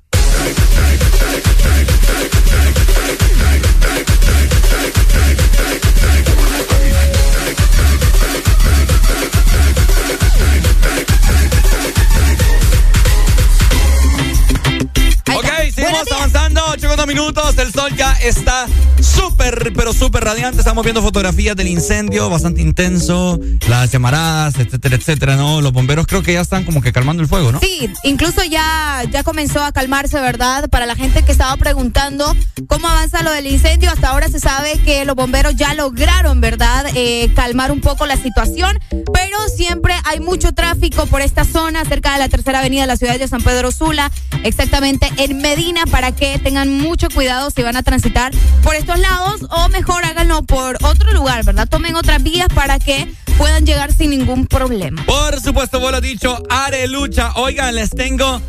minutos, el sol ya está súper, pero súper radiante. Estamos viendo fotografías del incendio, bastante intenso, las llamaradas, etcétera, etcétera, ¿no? Los bomberos creo que ya están como que calmando el fuego, ¿no? Sí, incluso ya, ya comenzó a calmarse, ¿verdad? Para la gente que estaba preguntando cómo avanza lo del incendio, hasta ahora se sabe que los bomberos ya lograron, ¿verdad? Eh, calmar un poco la situación, pero siempre hay mucho tráfico por esta zona, cerca de la tercera avenida de la ciudad de San Pedro Sula, exactamente en Medina, para que tengan mucho cuidado si van a transitar por estos lados o mejor háganlo por otro lugar, ¿verdad? Tomen otras vías para que puedan llegar sin ningún problema. Por supuesto, vos lo dicho, Arelucha. Oigan, les tengo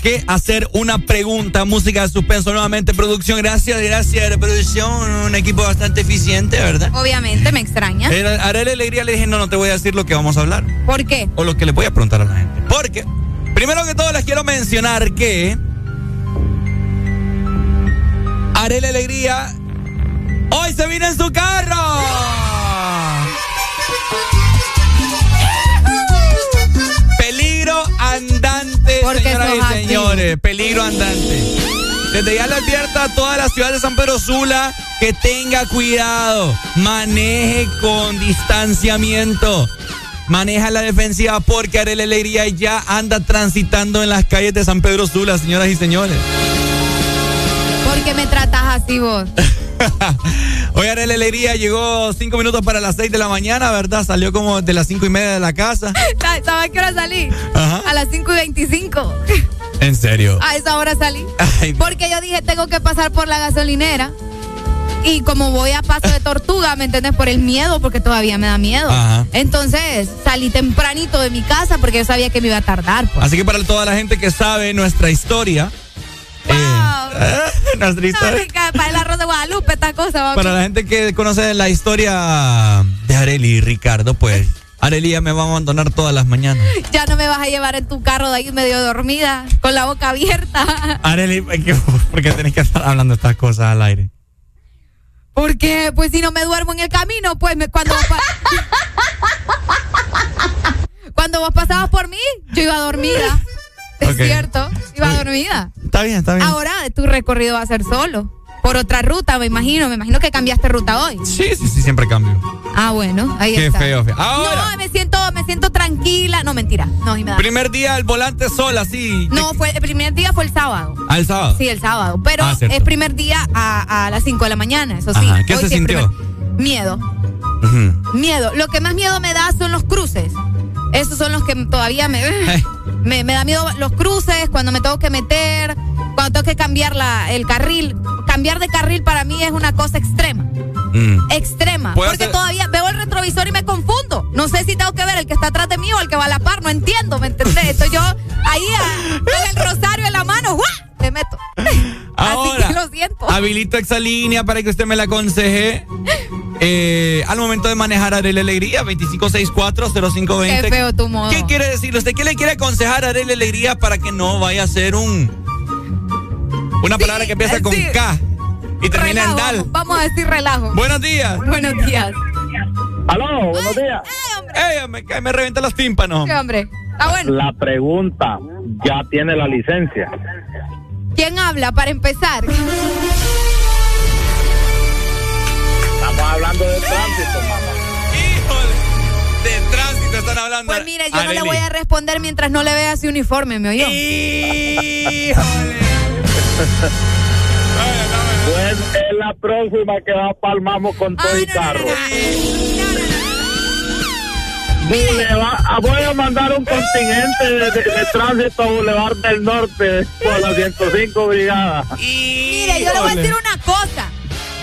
que hacer una pregunta. Música de suspenso nuevamente. Producción, gracias, gracias. Producción, un equipo bastante eficiente, ¿verdad? Obviamente, me extraña. Haré la alegría, le dije, no, no te voy a decir lo que vamos a hablar. ¿Por qué? O lo que le voy a preguntar a la gente. Porque, primero que todo, les quiero mencionar que. Haré la alegría. Hoy se viene en su carro. Peligro señoras y señores. Peligro andante. Desde ya le advierto a toda la ciudad de San Pedro Sula que tenga cuidado. Maneje con distanciamiento. Maneja la defensiva porque Arele Alegría ya anda transitando en las calles de San Pedro Sula, señoras y señores. ¿Por qué me tratas así vos? Hoy Arele Alegría llegó cinco minutos para las seis de la mañana, ¿verdad? Salió como de las cinco y media de la casa. ¿Sabes qué hora salí? A las cinco y veinticinco. ¿En serio? A esa hora salí. Porque yo dije, tengo que pasar por la gasolinera. Y como voy a paso de tortuga, ¿me entiendes? Por el miedo, porque todavía me da miedo. Entonces salí tempranito de mi casa porque yo sabía que me iba a tardar. Pues. Así que para toda la gente que sabe nuestra historia. Eh, nuestra historia. para el arroz de Guadalupe, esta cosa. Para la gente que conoce la historia de Areli y Ricardo, pues Areli ya me va a abandonar todas las mañanas. Ya no me vas a llevar en tu carro de ahí medio dormida, con la boca abierta. Areli, ¿por qué tenés que estar hablando estas cosas al aire? Porque, pues si no me duermo en el camino, pues me, cuando cuando vos pasabas por mí, yo iba dormida. Es cierto, iba dormida. Está bien, está bien. Ahora tu recorrido va a ser solo. Por otra ruta, me imagino. Me imagino que cambiaste ruta hoy. Sí, sí, sí, siempre cambio. Ah, bueno, ahí Qué está. feo, feo. Ahora. No, me siento, me siento tranquila. No, mentira. No, y me da. Primer día al volante sola, sí. No, fue, el primer día fue el sábado. ¿Ah, el sábado? Sí, el sábado. Pero Ah, es primer día a, a las 5 de la mañana, eso sí. Ajá, ¿qué Hoy se sí sintió? Miedo. Miedo. Lo que más miedo me da son los cruces. Esos son los que todavía me, me, me da miedo los cruces, cuando me tengo que meter, cuando tengo que cambiar la, el carril. Cambiar de carril para mí es una cosa extrema. Mm. Extrema. ¿Puedo Porque hacer- todavía veo el retrovisor y me confundo. No sé si tengo que ver el que está atrás de mí o el que va a la par. No entiendo, ¿me entendés? Entonces yo ahí a- con el rosario en la mano, ¡guau! Te meto. Ahora, Así que lo siento. habilito exalínea para que usted me la aconseje. Eh, al momento de manejar Arele Alegría, 2564-0520. Qué feo tu modo. ¿Qué quiere decir? ¿Usted qué le quiere aconsejar a Arele Alegría para que no vaya a ser un. Una palabra que empieza con sí. K y termina en Relajo, Dal? vamos- Vamos a decir relajo. Buenos días. Buenos días. Aló, buenos días. Ey, me, me revienta los tímpanos. Sí, hombre. Está bueno. La pregunta, ¿ya tiene la licencia? ¿Quién habla para empezar? Estamos hablando de tránsito, mamá. Híjole, de tránsito están hablando. Pues mire, yo no le voy a responder mientras no le vea su uniforme, ¿me oyó? Pues es la próxima que va palmamos con todo el carro. Ah, voy a mandar un contingente de, de- de tránsito a Boulevard del Norte por la 105 Brigada. Mire, yo le voy a decir una cosa.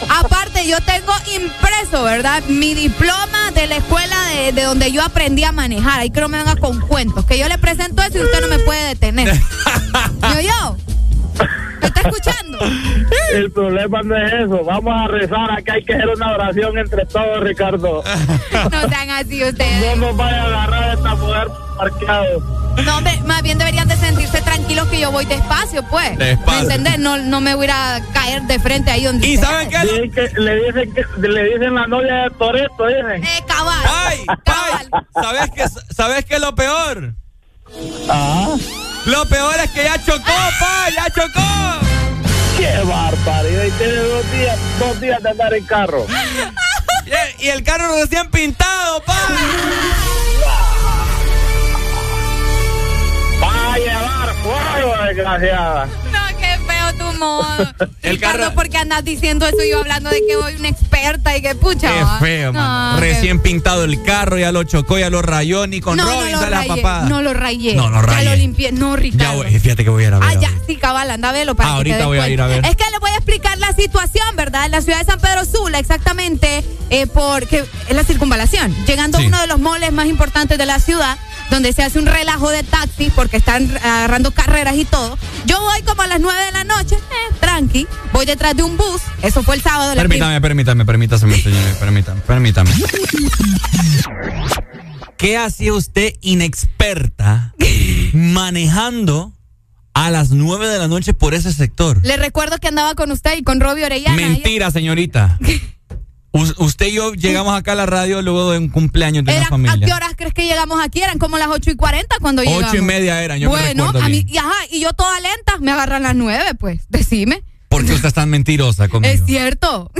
Aparte, yo tengo impreso, ¿verdad? Mi diploma de la escuela de, de donde yo aprendí a manejar. Ahí que no me venga con cuentos. Que yo le presento eso y usted no me puede detener. ¿Me oyó? ¿Me está escuchando? El problema no es eso. Vamos a rezar. Acá hay que hacer una oración entre todos, Ricardo. No sean así ustedes. No nos vaya a agarrar esta mujer parqueado. No, hombre, más bien deberían de sentirse tranquilos que yo voy despacio, pues. Despacio. ¿Me entendés? No, no me voy a ir a caer de frente ahí donde ¿Y saben hace. Dicen que- le dicen que le dicen la novia de Toreto, dicen. Eh, cabal. ¡Ay! ¡Ay! ¿Sabes qué, ¿Sabes qué es lo peor? Lo peor es que ya chocó, pa, ya chocó. ¡Qué barbaridad! Y tiene dos días, dos días de andar en carro. Y, y el carro recién pintado, pa. Va a llevar fuego, desgraciada. No, El Ricardo, carro- ¿por qué andas diciendo eso? Yo hablando de que voy una experta y que pucha. Qué feo. No, Recién pintado el carro, ya lo chocó, ya lo rayó, ni con no, Robin no la papada. No lo rayé. No, no Ya rayé. lo limpié. No, Ya, Ricardo. voy, fíjate que voy a ir a ver. Ah, ya, sí, cabal, anda a verlo para Ah, que ahorita voy a ir a ver. Es que le voy a explicar la situación, ¿verdad? En la ciudad de San Pedro Sula, exactamente, eh, porque es la circunvalación. Llegando Sí. a uno de los moles más importantes de la ciudad, donde se hace un relajo de taxis porque están agarrando carreras y todo. Yo voy como a las 9 de la noche, eh, tranqui, voy detrás de un bus, eso fue el sábado. Permítame, permítame, permítame, señor, permítame, permítame. ¿Qué hacía usted inexperta manejando a las 9 de la noche por ese sector? Le recuerdo que andaba con usted y con Robbie Orellana. Mentira, señorita. Usted y yo llegamos acá a la radio luego de un cumpleaños de Era- una ¿A familia. qué horas crees que llegamos aquí? Eran como las 8 y 40 cuando Ocho llegamos. y media eran, yo Bueno, a mí, y, ajá, y yo toda lenta, me agarran las 9, pues. Decime. ¿Por qué usted es tan mentirosa conmigo? Es cierto.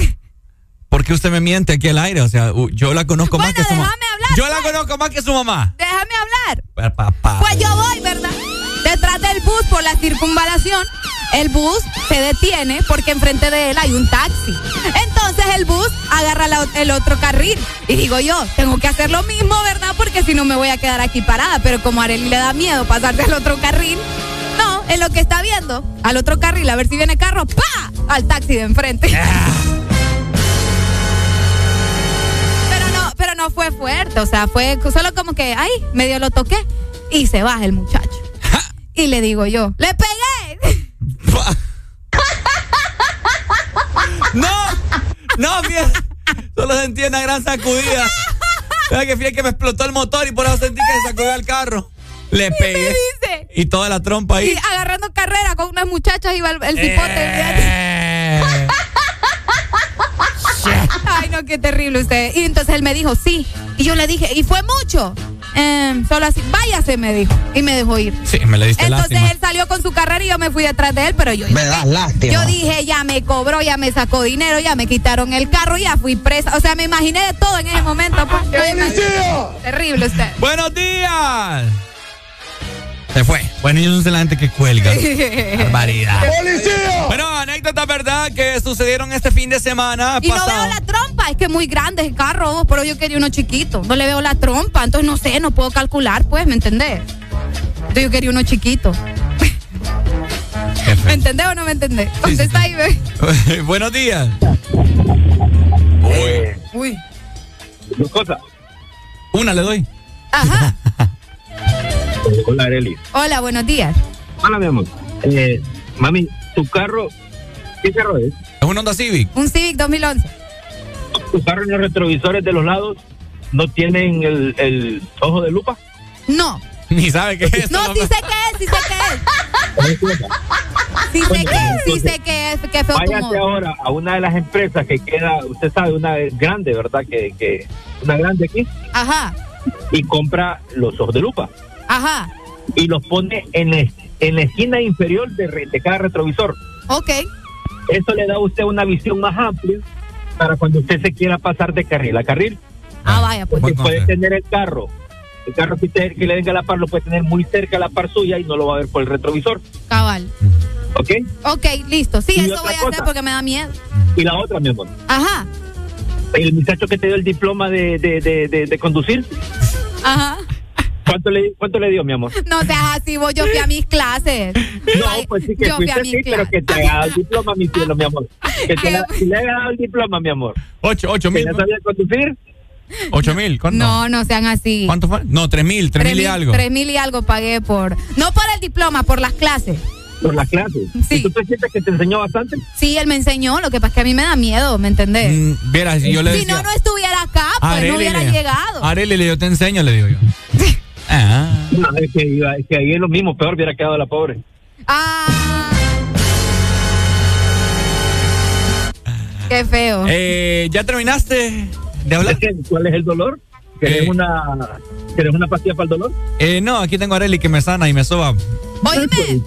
¿Por qué usted me miente aquí al aire? O sea, yo la conozco más que su mamá. Yo la conozco más que su mamá. Déjame hablar. Papá. Pues yo voy, ¿verdad? Detrás del bus por la circunvalación. El bus se detiene porque enfrente de él hay un taxi. Entonces el bus agarra la- el otro carril. Y digo yo, tengo que hacer lo mismo, ¿verdad? Porque si no me voy a quedar aquí parada. Pero como a Arely le da miedo pasarse al otro carril, no, es lo que está viendo. Al otro carril, a ver si viene carro, ¡pa! Al taxi de enfrente. Pero no, pero no fue fuerte, o sea, fue solo como que, ay, medio lo toqué y se baja el muchacho. Y le digo yo, ¡le pegué! ¡No! ¡No, mira! Solo sentí una gran sacudida. Mira que que me explotó el motor y por eso sentí que se sacudió el carro. Le pegué. dice? Y toda la trompa ahí. Y agarrando carrera con unas muchachas iba el, el cipote. Eh. Ay, no, qué terrible usted. Y entonces él me dijo, sí. Y yo le dije, ¿y fue mucho? Em, solo así, váyase, me dijo. Y me dejó ir. Sí, me le diste Entonces lástima. él salió con su carrera y yo me fui detrás de él, pero yo Me das lástima. Yo dije, ya me cobró, ya me sacó dinero, ya me quitaron el carro, ya fui presa. O sea, me imaginé de todo en ese momento. pues. Terrible usted. ¡Buenos días! Se fue. Bueno, ellos son la gente que cuelga. Barbaridad. Bueno, anécdotas, ¿verdad? Que sucedieron este fin de semana Y no veo la trompa, es que es muy grande el carro, pero yo quería uno chiquito. No le veo la trompa, entonces no sé, no puedo calcular, pues, ¿me entendés? Entonces yo quería uno chiquito. ¿Me entendés o no me entendés? Contesta ahí, ve. Buenos días. Uy. Dos cosas. Una le doy. Ajá. Hola, Areli. Hola, buenos días. Hola, mi amor. Eh, mami, tu carro, ¿qué carro es? Es un Honda Civic. Un Civic 2011. ¿Tu carro en los retrovisores de los lados no tienen el, el ojo de lupa? No. Ni sabe qué es. No, sí sé qué es, sí sé qué es. Sí sé qué es, sí sé qué es, feo tu Váyase ahora a una de las empresas que queda, usted sabe, una grande, ¿verdad? Que, que una grande aquí, Ajá, y compra los ojos de lupa ajá. y los pone en, la- en la esquina inferior de, re- de cada retrovisor. Ok. Eso le da a usted una visión más amplia para cuando usted se quiera pasar de carril a carril. Ah, vaya, pues. Porque puede tener el carro, el carro que, usted- que le venga a la par lo puede tener muy cerca a la par suya y no lo va a ver por el retrovisor. Cabal. ¿Ok? Ok, listo. Sí, Y eso voy a hacer porque me da miedo. Y la otra, mi amor. Ajá, El muchacho que te dio el diploma de, de, de, de- de conducir, ajá. ¿Cuánto le, ¿cuánto le dio, mi amor? No seas así, vos, yo fui a mis clases. No, pues sí que yo fui a fuiste mis sí, pero clases. que te haya dado el diploma, mi cielo, mi amor. Que te la- le haya dado el diploma, mi amor. Ocho, ocho ¿Que mil. ya sabía conducir? Ocho mil. ¿cuánto? No, no sean así. ¿Cuánto fue? No, tres mil, tres mil y algo. Tres mil y algo pagué por. No por el diploma, por las clases. Por las clases. Sí. ¿Y tú te sientes que te enseñó bastante? Sí, él me enseñó, lo que pasa es que a mí me da miedo, ¿me entendés? Mm, Vieras, si yo le si decía. no, no estuviera acá, pues no hubiera le- llegado. Arely, yo te enseño, le digo yo. Ah. No, es que, iba- es que ahí es lo mismo, peor hubiera quedado la pobre. Ah. Qué feo. Eh, ¿Ya terminaste de hablar? ¿Cuál es el dolor? ¿Querés, Eh. una, ¿Querés una pastilla para el dolor? Eh, no, aquí tengo a Arely que me sana y me soba. Oíme.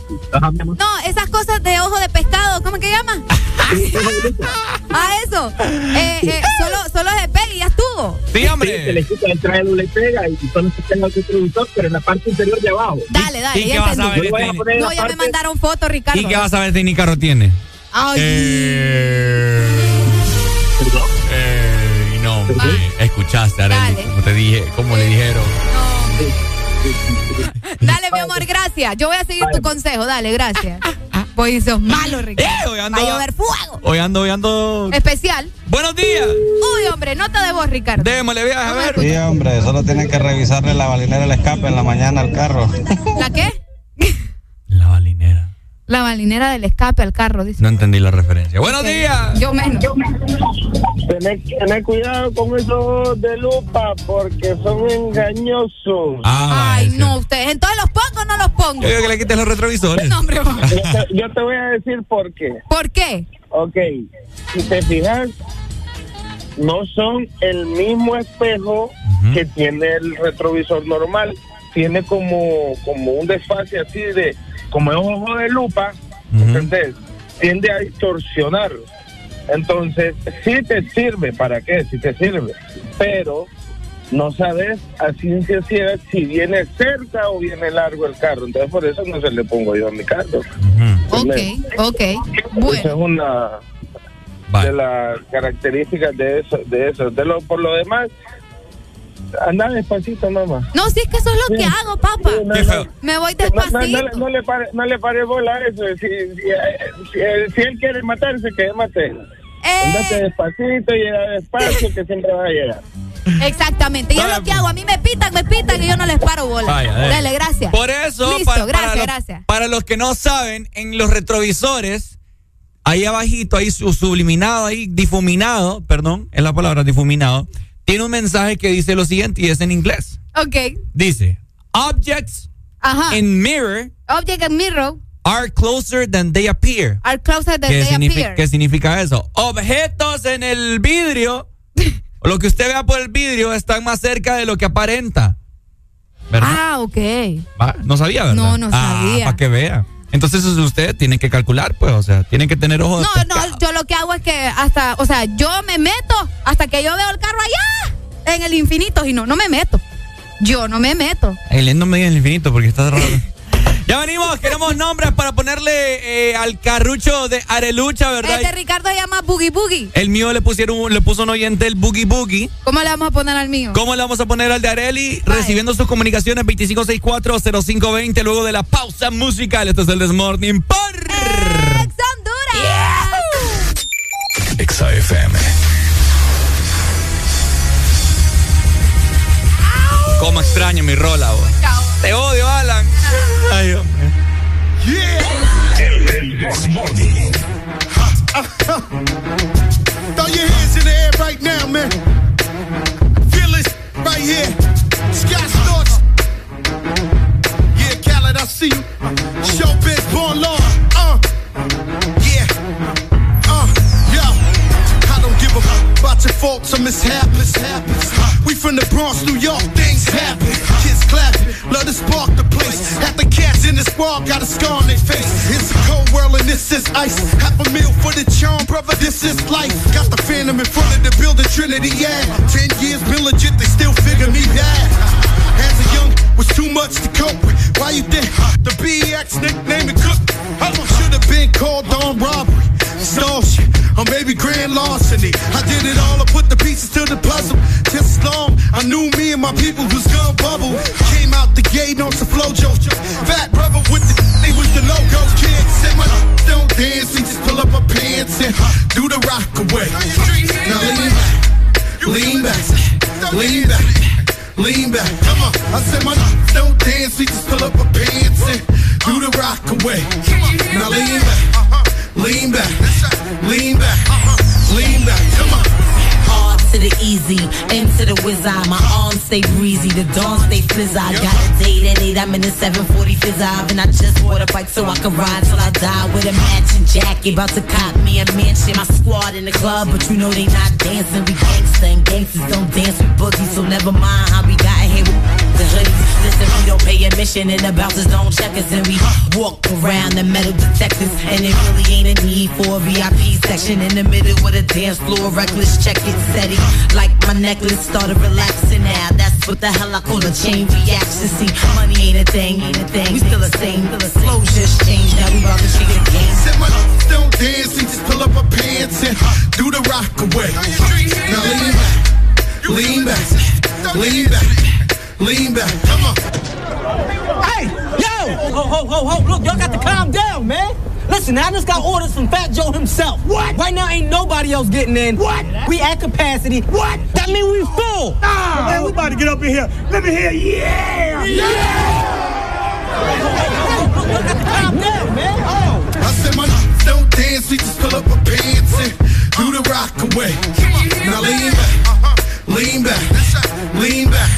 No, esas cosas de ojo de pescado, ¿cómo que llama? ah, eso. Eh, eh, solo, solo se pega y ya estuvo. Sí, Sí, se le quita el traje le pega y solo se tenga el retrovisor, pero en la parte inferior de abajo. Dale, dale, ¿Y ya qué vas a entendí. ver Yo voy a poner en No, ya me mandaron fotos, Ricardo. ¿Y qué vas a ver si ni carro tiene? Ay. Eh, eh, no, hombre, escuchaste, Arely, como te dije, como le dijeron. Dale, mi amor, gracias. Yo voy a seguir tu consejo, dale, gracias. Hoy sos malo, Ricardo. Eh, hoy ando- Va a llover fuego. Hoy ando, hoy ando. Especial. Buenos días. Uy, hombre, nota de voz, Ricardo. Démosle viaje, a ver. Sí, hombre, solo tienen que revisarle la balinera del escape en la mañana al carro. ¿La qué? La balinera. La balinera del escape al carro, dice. No entendí la referencia. Buenos Ok. días. Yo menos. Tener, tener cuidado con esos de lupa porque son engañosos. Ah, Ay, no, ustedes. Entonces los pongo o no los pongo. Yo digo que le quites los retrovisores. No, hombre. Yo te, yo te voy a decir por qué. ¿Por qué? Ok, si te fijas, no son el mismo espejo que tiene el retrovisor normal. Tiene como, como un desfase así de, como es un ojo de lupa, ¿entendés? Tiende a distorsionar. Entonces, sí te sirve, ¿para qué? Sí te sirve. Pero no sabes a ciencia cierta si viene cerca o viene largo el carro. Entonces, por eso no se le pongo yo a mi carro. Ok, ok. Esa es una de las características de eso. De eso. De lo, por lo demás, anda despacito, mamá. No, sí, es que eso es lo que hago, papá. Me voy no, despacito. no le- no le pare, no le pare bola a eso. Si, si, eh, si, eh, si él quiere matarse, que mate. Eh. Andate despacito, llega despacio, que siempre va a llegar. Exactamente. Y es lo que hago. A mí me pitan, me pitan y yo no les paro bola. Vaya, dale. Gracias. Por eso, Listo, para, gracias, para los, gracias. para los que no saben, en los retrovisores, ahí abajito, ahí su- subliminado, ahí difuminado, perdón, es la palabra difuminado, tiene un mensaje que dice lo siguiente y es en inglés. Ok. Dice, objects Ajá. in mirror Object and mirror are closer than they appear. are closer than ¿Qué, they appear. qué significa eso? Objetos en el vidrio, o lo que usted vea por el vidrio, están más cerca de lo que aparenta. ¿Verdad? Ah, ok. Va, No sabía, ¿verdad? No, no sabía. para que vea. Entonces eso usted tiene que calcular, pues, o sea, tiene que tener ojos. No, no, yo lo que hago es que hasta, o sea, yo me meto hasta que yo veo el carro allá, en el infinito, y no, no me meto. Yo no me meto. El no me diga el infinito porque está raro. ya venimos, queremos nombres para ponerle eh, al carrucho de Arelucha, ¿verdad? Este Ricardo se llama Boogie Boogie. El mío le pusieron, le puso un oyente el Boogie Boogie. ¿Cómo le vamos a poner al mío? ¿Cómo le vamos a poner al de Areli? Recibiendo sus comunicaciones 2564-0520 luego de la pausa musical. Esto es el Desmorning por Exa FM. Cómo extraño mi rola, vos. Te odio, Alan. Ay, hombre. El Desmorning. Throw your hands in the air right now, man. Feel it right here. Sky Storch. Yeah, Khaled, I see you. Showbiz, born law. Uh, yeah. Uh, yo. I don't give a fuck about your faults or mishaps. We from the Bronx, New York, things happen. Kids clapping, love to spark the place. Half the cats in the squad got a scar on their face. It's a cold world and this is ice. Half a meal for the charm, brother, this is life. Got the phantom in front of the building, Trinity, yeah. Ten years been legit, they still figure me bad. As a young, was too much to cope with. Why you think the BX nickname it cook? Should have been called on robbery, shit, or maybe grand larceny. I did it all, I put the pieces to the puzzle. Just long I knew me and my people was gonna bubble. Came out the gate on some flojo. Fat brother with the they was the logo. Kid said my don't dance, we just pull up our pants and do the rock away. Now lean back, lean back, lean back. Lean back, come on. I said my don't dance, we just pull up our pants and do the rock away. Now lean back, lean back, lean back, uh-huh. lean back, come on. Hard to the easy, into the whiz eye. My arms stay breezy, the dawn stay fizz I got a date at 8, I'm in the 740 fizz and I just bought a bike so I can ride till I die with a matching jacket. About to cop me a mansion, my squad in the club, but you know they not dancing. We gangsta and gangsters don't dance with boogies, so never mind how we got we don't pay admission and the bouncers don't check us and we walk around the metal detectors and it really ain't a need for a VIP section in the middle with a dance floor. Reckless check it steady like my necklace started relaxing now. That's what the hell I call a chain reaction. See, money ain't a thing, ain't a thing. We still the same, the flow just changed. Now we about to shake it again. Said my don't dance, we just pull up our pants and do the rock away. Now lean back, lean back, lean back, lean back. Come on. Hey, yo! Ho, ho, ho, ho, look, y'all got to calm down, man. Listen, Listen, I just got orders from Fat Joe himself. What? Right now, ain't nobody else getting in. What? We at capacity. What? That means we full. Ah, man, we about to get up in here. Let me hear, yeah! yeah. Calm down, man. Oh, I said my don't dance, we just pull up our pants and do the rock away. Now lean back, lean back, lean back,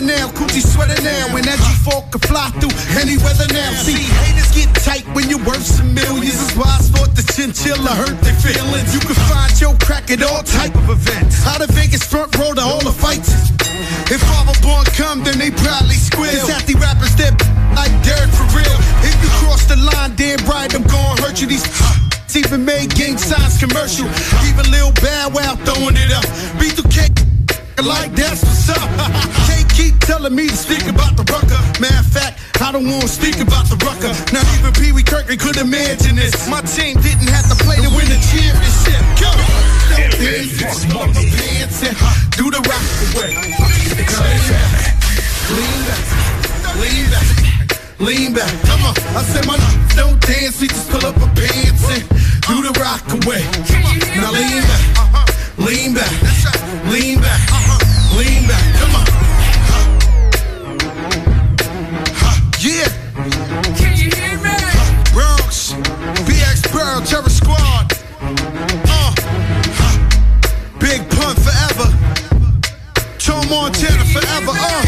now, coochie sweater now. When that G4 can fly through any weather now. See, haters get tight when you're worth some millions. That's why I sport the chinchilla hurt their feelings. You can find your crack at all type of events. Out of Vegas front row to all the fights. If Father Born come, then they probably squeal. It's at the rappers that like dirt for real. If you cross the line, damn right, I'm gonna hurt you. These even made gang signs commercial. Even Lil Bow Wow throwing it up. B2K like that's what's up. Keep telling me to speak about the rucker. Matter of fact, I don't want to speak about the rucker. Not even Pee Wee Kirkland could imagine this. My team didn't have to play to win the championship. Go! Pants and do the rock away. Lean back, lean back, lean back. Come on, I said my don't dance, we just pull up our pants and do the rock away. Now lean back, lean back, lean back, lean back. Forever. Uh,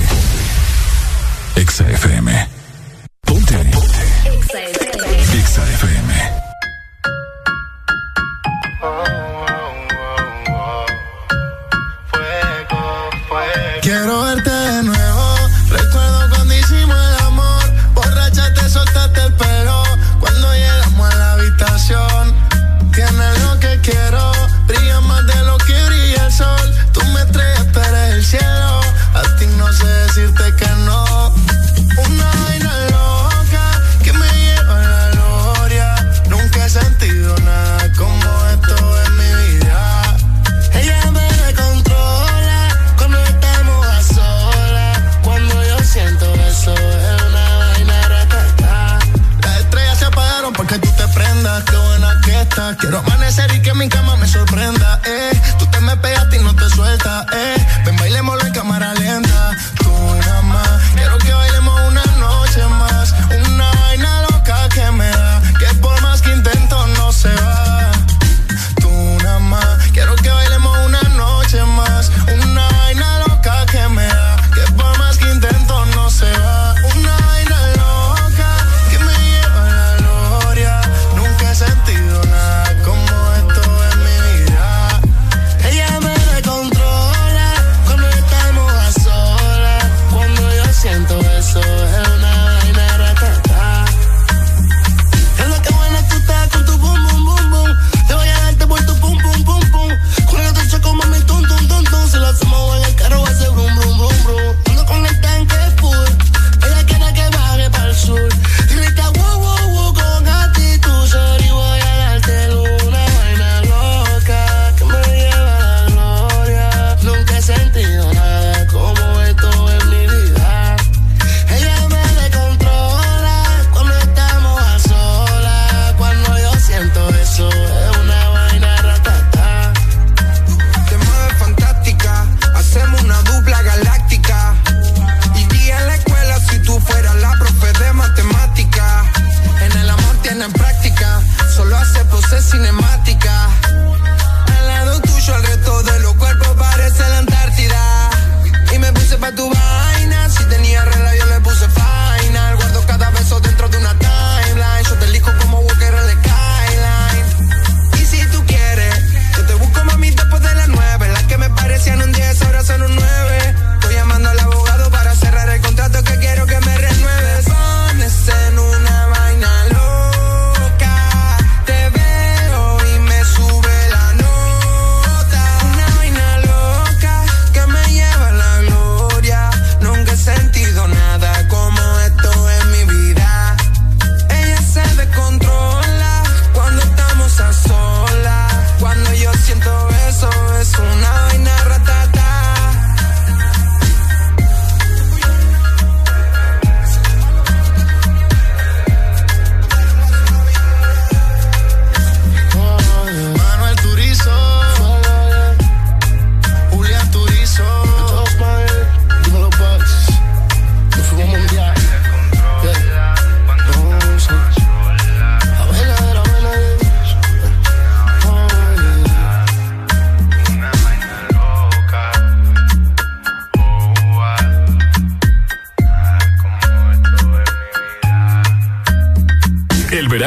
Exa FM. Ponte. Quiero amanecer y que mi cama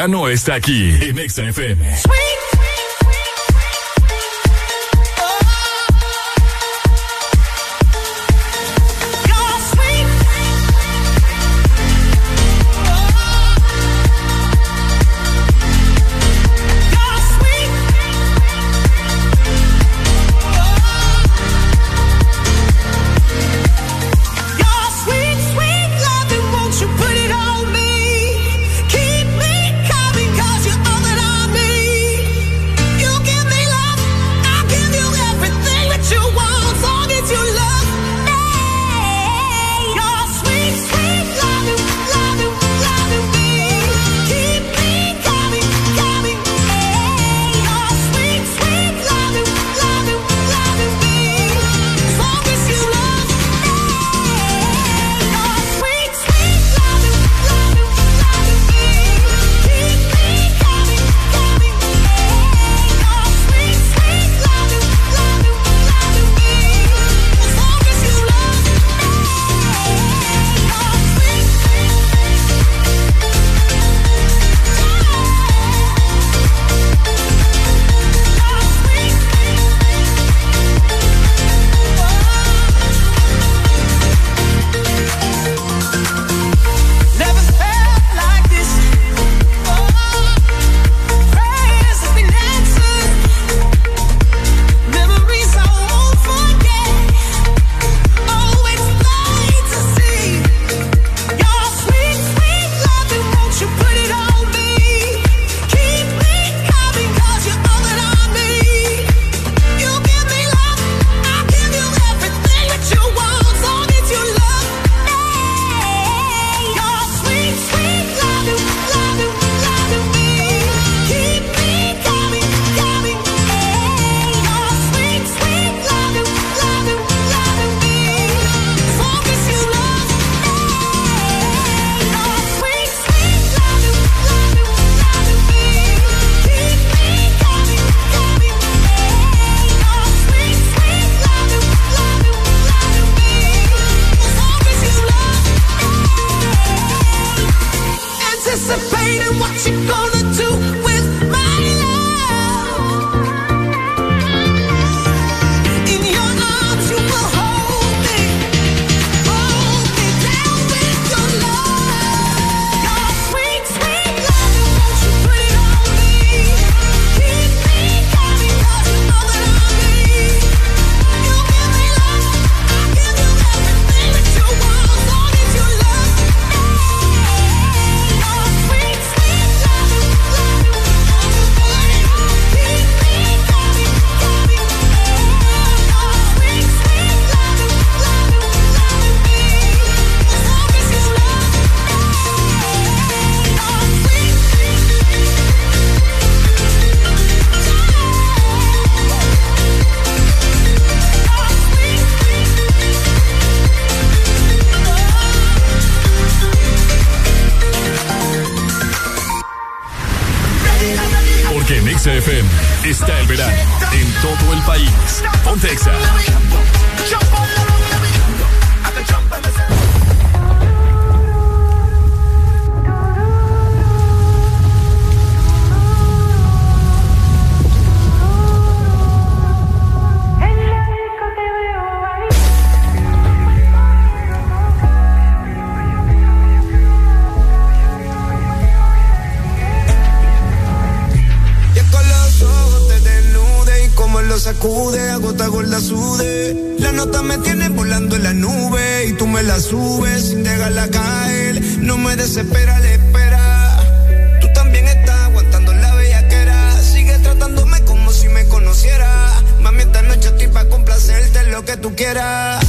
verano está aquí. XFM. Está el verano en todo el país. Pontexa. la sube sin dejarla caer. No me desespera la espera. Tú también estás aguantando la bellaquera. Sigue tratándome como si me conociera. Mami, esta noche estoy pa' complacerte lo que tú quieras.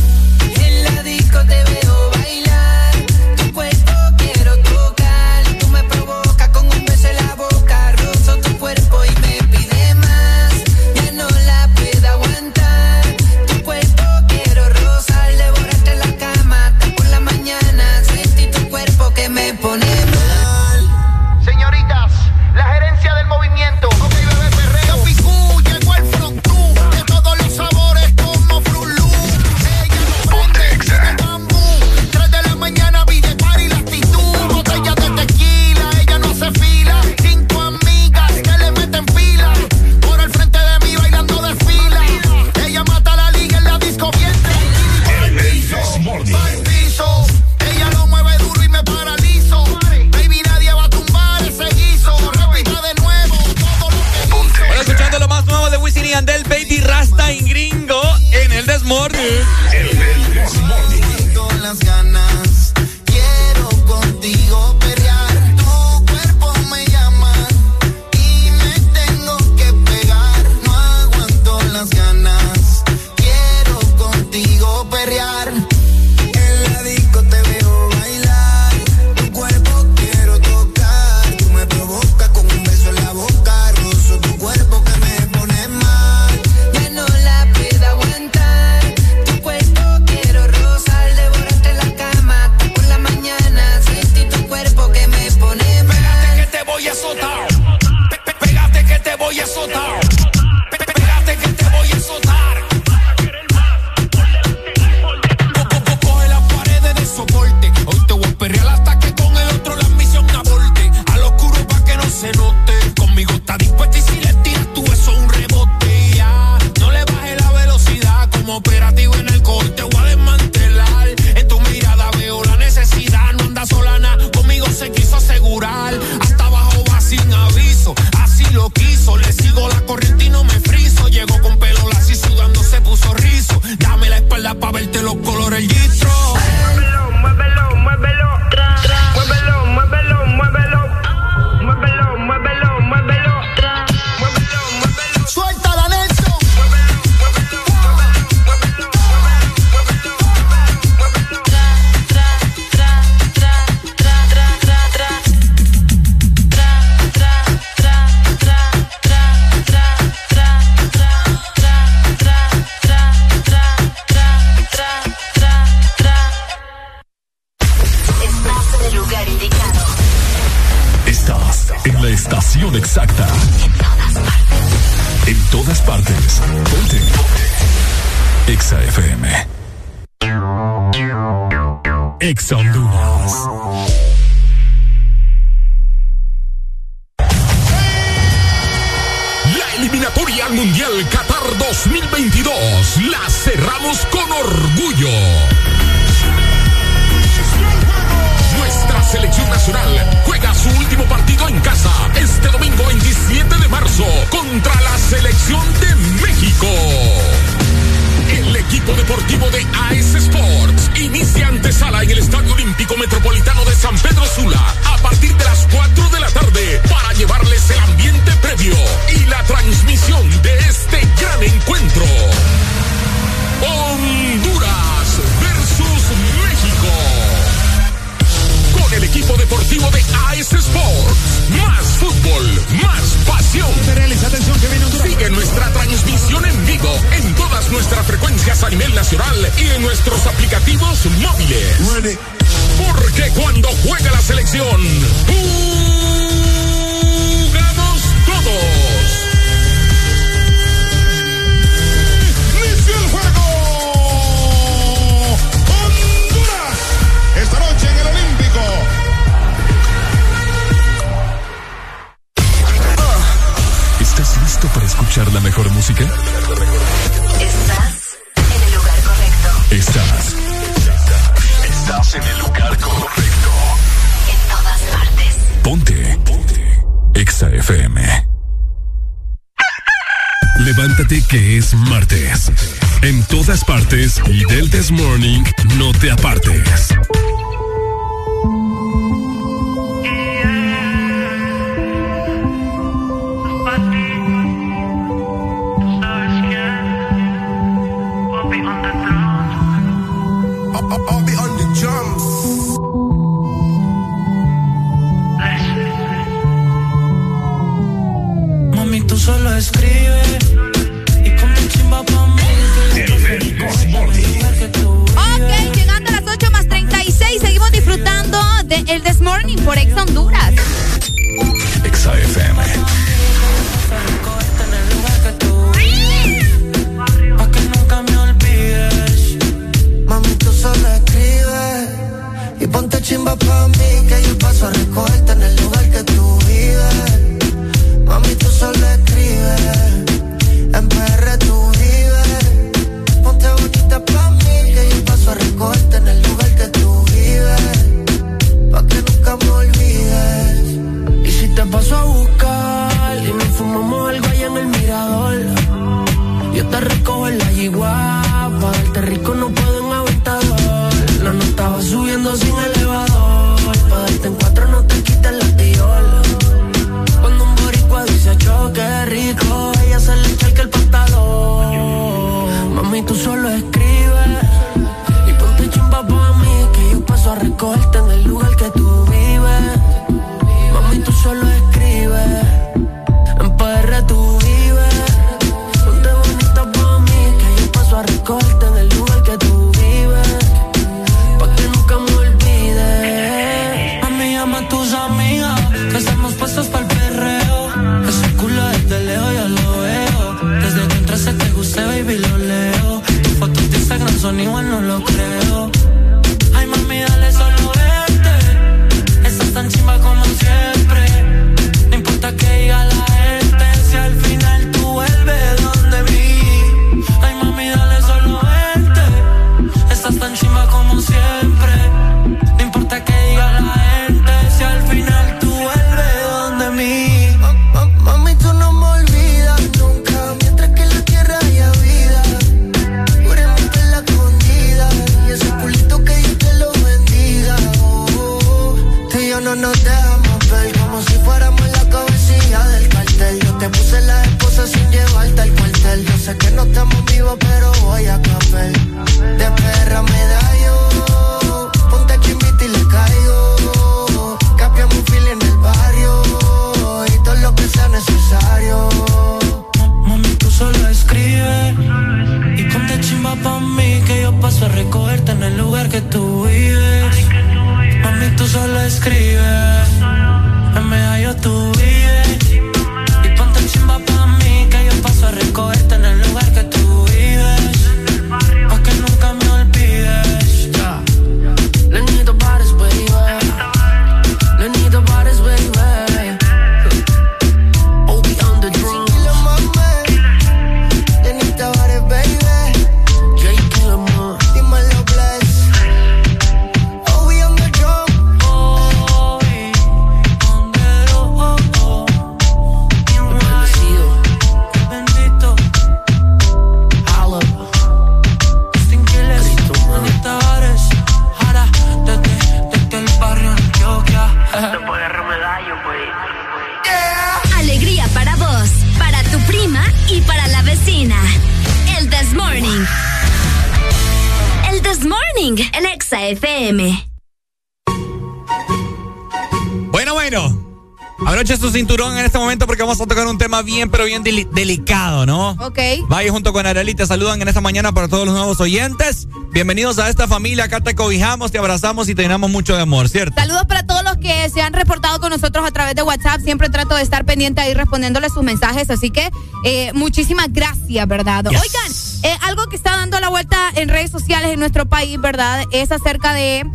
Abroche su cinturón en este momento porque vamos a tocar un tema bien, pero bien delicado, ¿no? Ok. Vaya junto con Arely, te saludan en esta mañana para todos los nuevos oyentes. Bienvenidos a esta familia. Acá te cobijamos, te abrazamos y te llenamos mucho de amor, ¿cierto? Saludos para todos los que se han reportado con nosotros a través de WhatsApp. Siempre trato de estar pendiente ahí respondiéndoles sus mensajes. Así que eh, muchísimas gracias, ¿verdad? Oigan, eh, algo que está dando la vuelta en redes sociales en nuestro país, ¿verdad? Es acerca de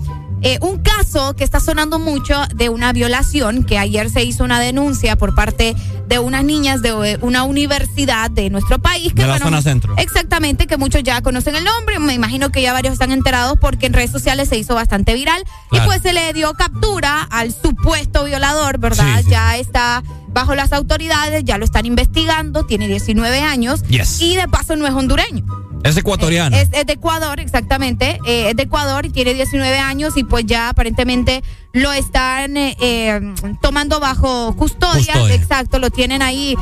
eh, un caso que está sonando mucho de una violación, que ayer se hizo una denuncia por parte de unas niñas de eh, una universidad de nuestro país. Que, de la zona centro. Exactamente, que muchos ya conocen el nombre, me imagino que ya varios están enterados porque en redes sociales se hizo bastante viral. Y pues se le dio captura al supuesto violador, ¿verdad? Ya está bajo las autoridades, ya lo están investigando, tiene 19 años y de paso no es hondureño. Es ecuatoriano. Es, de Ecuador, exactamente. Eh, es de Ecuador y tiene 19 años y pues ya aparentemente lo están eh, eh, tomando bajo custodia. Exacto, lo tienen ahí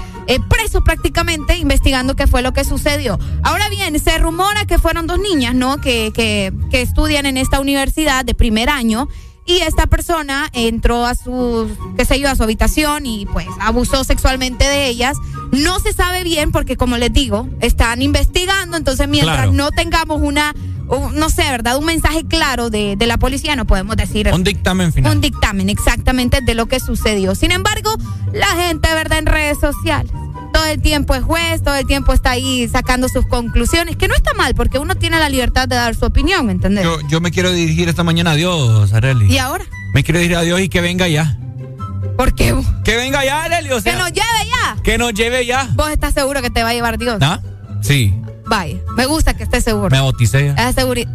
preso prácticamente investigando qué fue lo que sucedió. Ahora bien, se rumora que fueron dos niñas, ¿no? Que, que, que estudian en esta universidad de primer año y esta persona entró a su, qué sé yo, a su habitación y pues abusó sexualmente de ellas. No se sabe bien porque como les digo, están investigando, entonces mientras no tengamos una, no sé, ¿verdad? Un mensaje claro de, de, la policía, no podemos decir... Un dictamen final. Un dictamen, exactamente, de lo que sucedió. Sin embargo, la gente, ¿verdad? En redes sociales todo el tiempo es juez, todo el tiempo está ahí sacando sus conclusiones, que no está mal, porque uno tiene la libertad de dar su opinión, ¿me entendés? Yo, me quiero dirigir esta mañana a Dios, Arely. ¿Y ahora? Me quiero dirigir a Dios y que venga ya. ¿Por qué? Que venga ya, Arely, o sea. Que nos lleve ya. Que nos lleve ya. ¿Vos estás seguro que te va a llevar Dios? ¿Ah? Sí. Vaya, me gusta que estés seguro. Me bauticé ya. Es seguridad.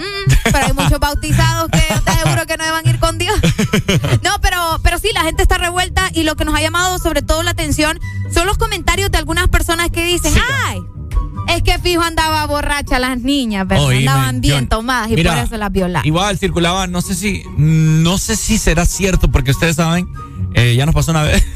Mm, pero hay muchos bautizados que estoy seguro que no van a ir con Dios. No, pero, pero sí, la gente está revuelta y lo que nos ha llamado sobre todo la atención son los comentarios de algunas personas que dicen, ay, es que fijo andaba borracha las niñas, pero andaban bien tomadas y por eso las violaban. Igual circulaban, no sé si, no sé si será cierto, porque ustedes saben, eh, ya nos pasó una vez.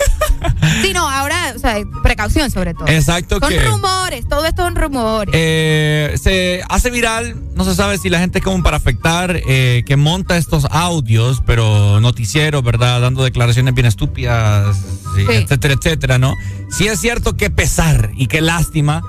sí, no, ahora, o sea, precaución sobre todo. Exacto. Son rumores, todo esto son rumores. Eh, se hace viral, no se sabe si la gente es como para afectar, eh, que monta estos audios, pero noticieros, ¿verdad? Dando declaraciones bien estúpidas, etcétera, etcétera, ¿no? Sí es cierto que pesar y qué lástima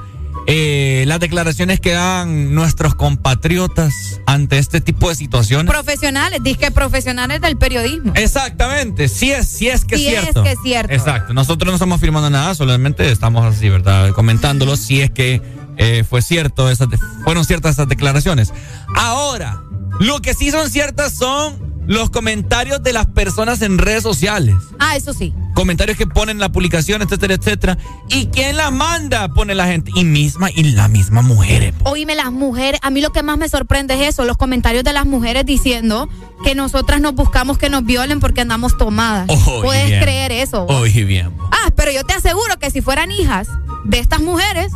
eh, las declaraciones que dan nuestros compatriotas ante este tipo de situaciones. Profesionales, disque profesionales del periodismo. Exactamente, sí es, sí es que sí es cierto. es que es cierto. Exacto, nosotros no estamos firmando nada, solamente estamos así, ¿verdad? Comentándolo si es que eh, fue cierto, esas, fueron ciertas esas declaraciones. Ahora, lo que sí son ciertas son los comentarios de las personas en redes sociales. Ah, eso sí. Comentarios que ponen la publicación, etcétera, etcétera. ¿Y quién la manda? Pone la gente. Y misma, y la misma mujer. Oíme, las mujeres, a mí lo que más me sorprende es eso, los comentarios de las mujeres diciendo que nosotras nos buscamos que nos violen porque andamos tomadas. ¿Puedes creer eso? Oye, bien. Ah, pero yo te aseguro que si fueran hijas de estas mujeres,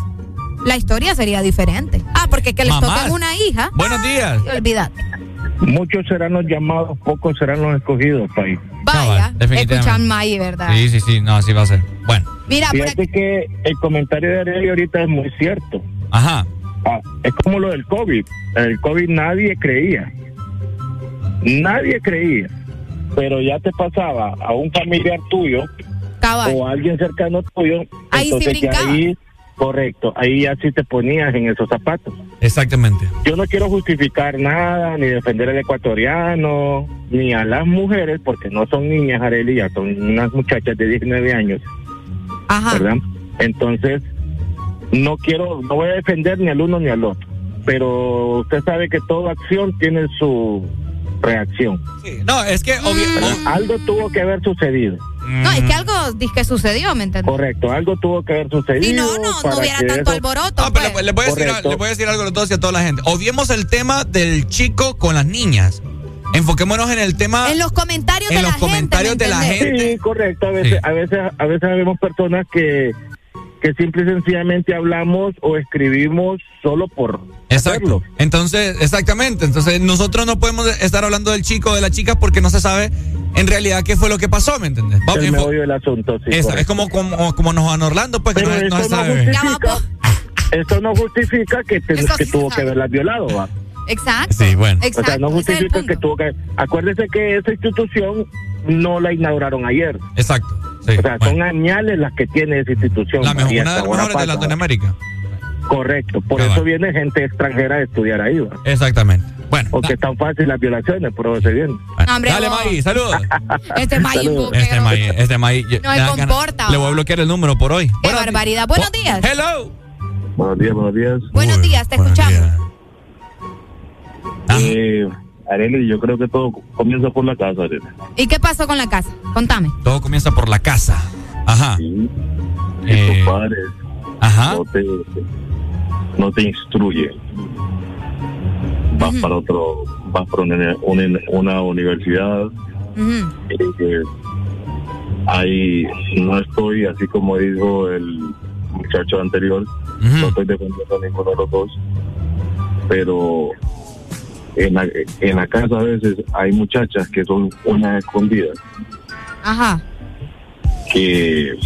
la historia sería diferente. Ah, porque que les toquen una hija. Buenos días. Olvídate. Muchos serán los llamados, pocos serán los escogidos, país. Vaya, escuchan May, ¿verdad? Sí, sí, sí, no, así va a ser. Bueno. Mira, Fíjate que el comentario de Arely ahorita es muy cierto. Ajá. Ah, es como lo del COVID. El COVID nadie creía. Nadie creía. Pero ya te pasaba a un familiar tuyo o a alguien cercano tuyo. Ahí sí brincaba. ahí Correcto, ahí ya sí te ponías en esos zapatos. Exactamente. Yo no quiero justificar nada, ni defender al ecuatoriano, ni a las mujeres, porque no son niñas, Arely, ya son unas muchachas de 19 años. Ajá. ¿Verdad? Entonces, no quiero, no voy a defender ni al uno ni al otro, pero usted sabe que toda acción tiene su reacción. Sí, no, es que algo tuvo que haber sucedido. No, es que algo que sucedió, ¿me entiendes? Correcto, algo tuvo que haber sucedido. Y no, no, no hubiera tanto alboroto. No, pero pues. le, voy a decir, le voy a decir algo a todos y a toda la gente. Odiemos el tema del chico con las niñas. Enfoquémonos en el tema. En los comentarios en de los la comentarios gente. de la gente. Sí, correcto. A veces, a veces, a veces vemos personas que que simple y sencillamente hablamos o escribimos solo por Exacto. Entonces, exactamente. Entonces, nosotros no podemos estar hablando del chico o de la chica porque no se sabe en realidad qué fue lo que pasó, ¿me entiendes? El meollo del asunto, sí. es como, como, como nos van Orlando, pues que no, no, se sabe. Justifica, esto no justifica que, que tuvo que haberla violado, ¿va? Exacto. Sí, bueno. O sea, no el justifica que tuvo que... Acuérdese que esa institución no la inauguraron ayer. Exacto. Sí, o sea, son añales las que tiene esa institución. La mejor, una de las mejores de. Latinoamérica. Correcto, por Cabal. eso viene gente extranjera a estudiar ahí. ¿va? Exactamente. Bueno. Porque es tan fácil las violaciones, por eso se viene. Hombre, Dale. Maí, saludos. Este maíz Saludos. Este Maí, este Maí. yo- No me se ganas- comporta, Le voy a bloquear el número por hoy. Qué barbaridad. Buenos días. Hello. Buenos días, buenos días. Buenos días, te escuchamos. Eh, Arely, yo creo que todo comienza por la casa, Arely. ¿Y qué pasó con la casa? Contame. Todo comienza por la casa. Ajá. Sí. Eh, tus padres Ajá. no te, no te instruyen. Vas para otro, vas para una, una, una universidad, Ujú. eh, ahí no estoy, así como dijo el muchacho anterior, no estoy defendiendo a ninguno de los dos, pero en la, en la casa a veces hay muchachas que son unas escondidas, Ajá. que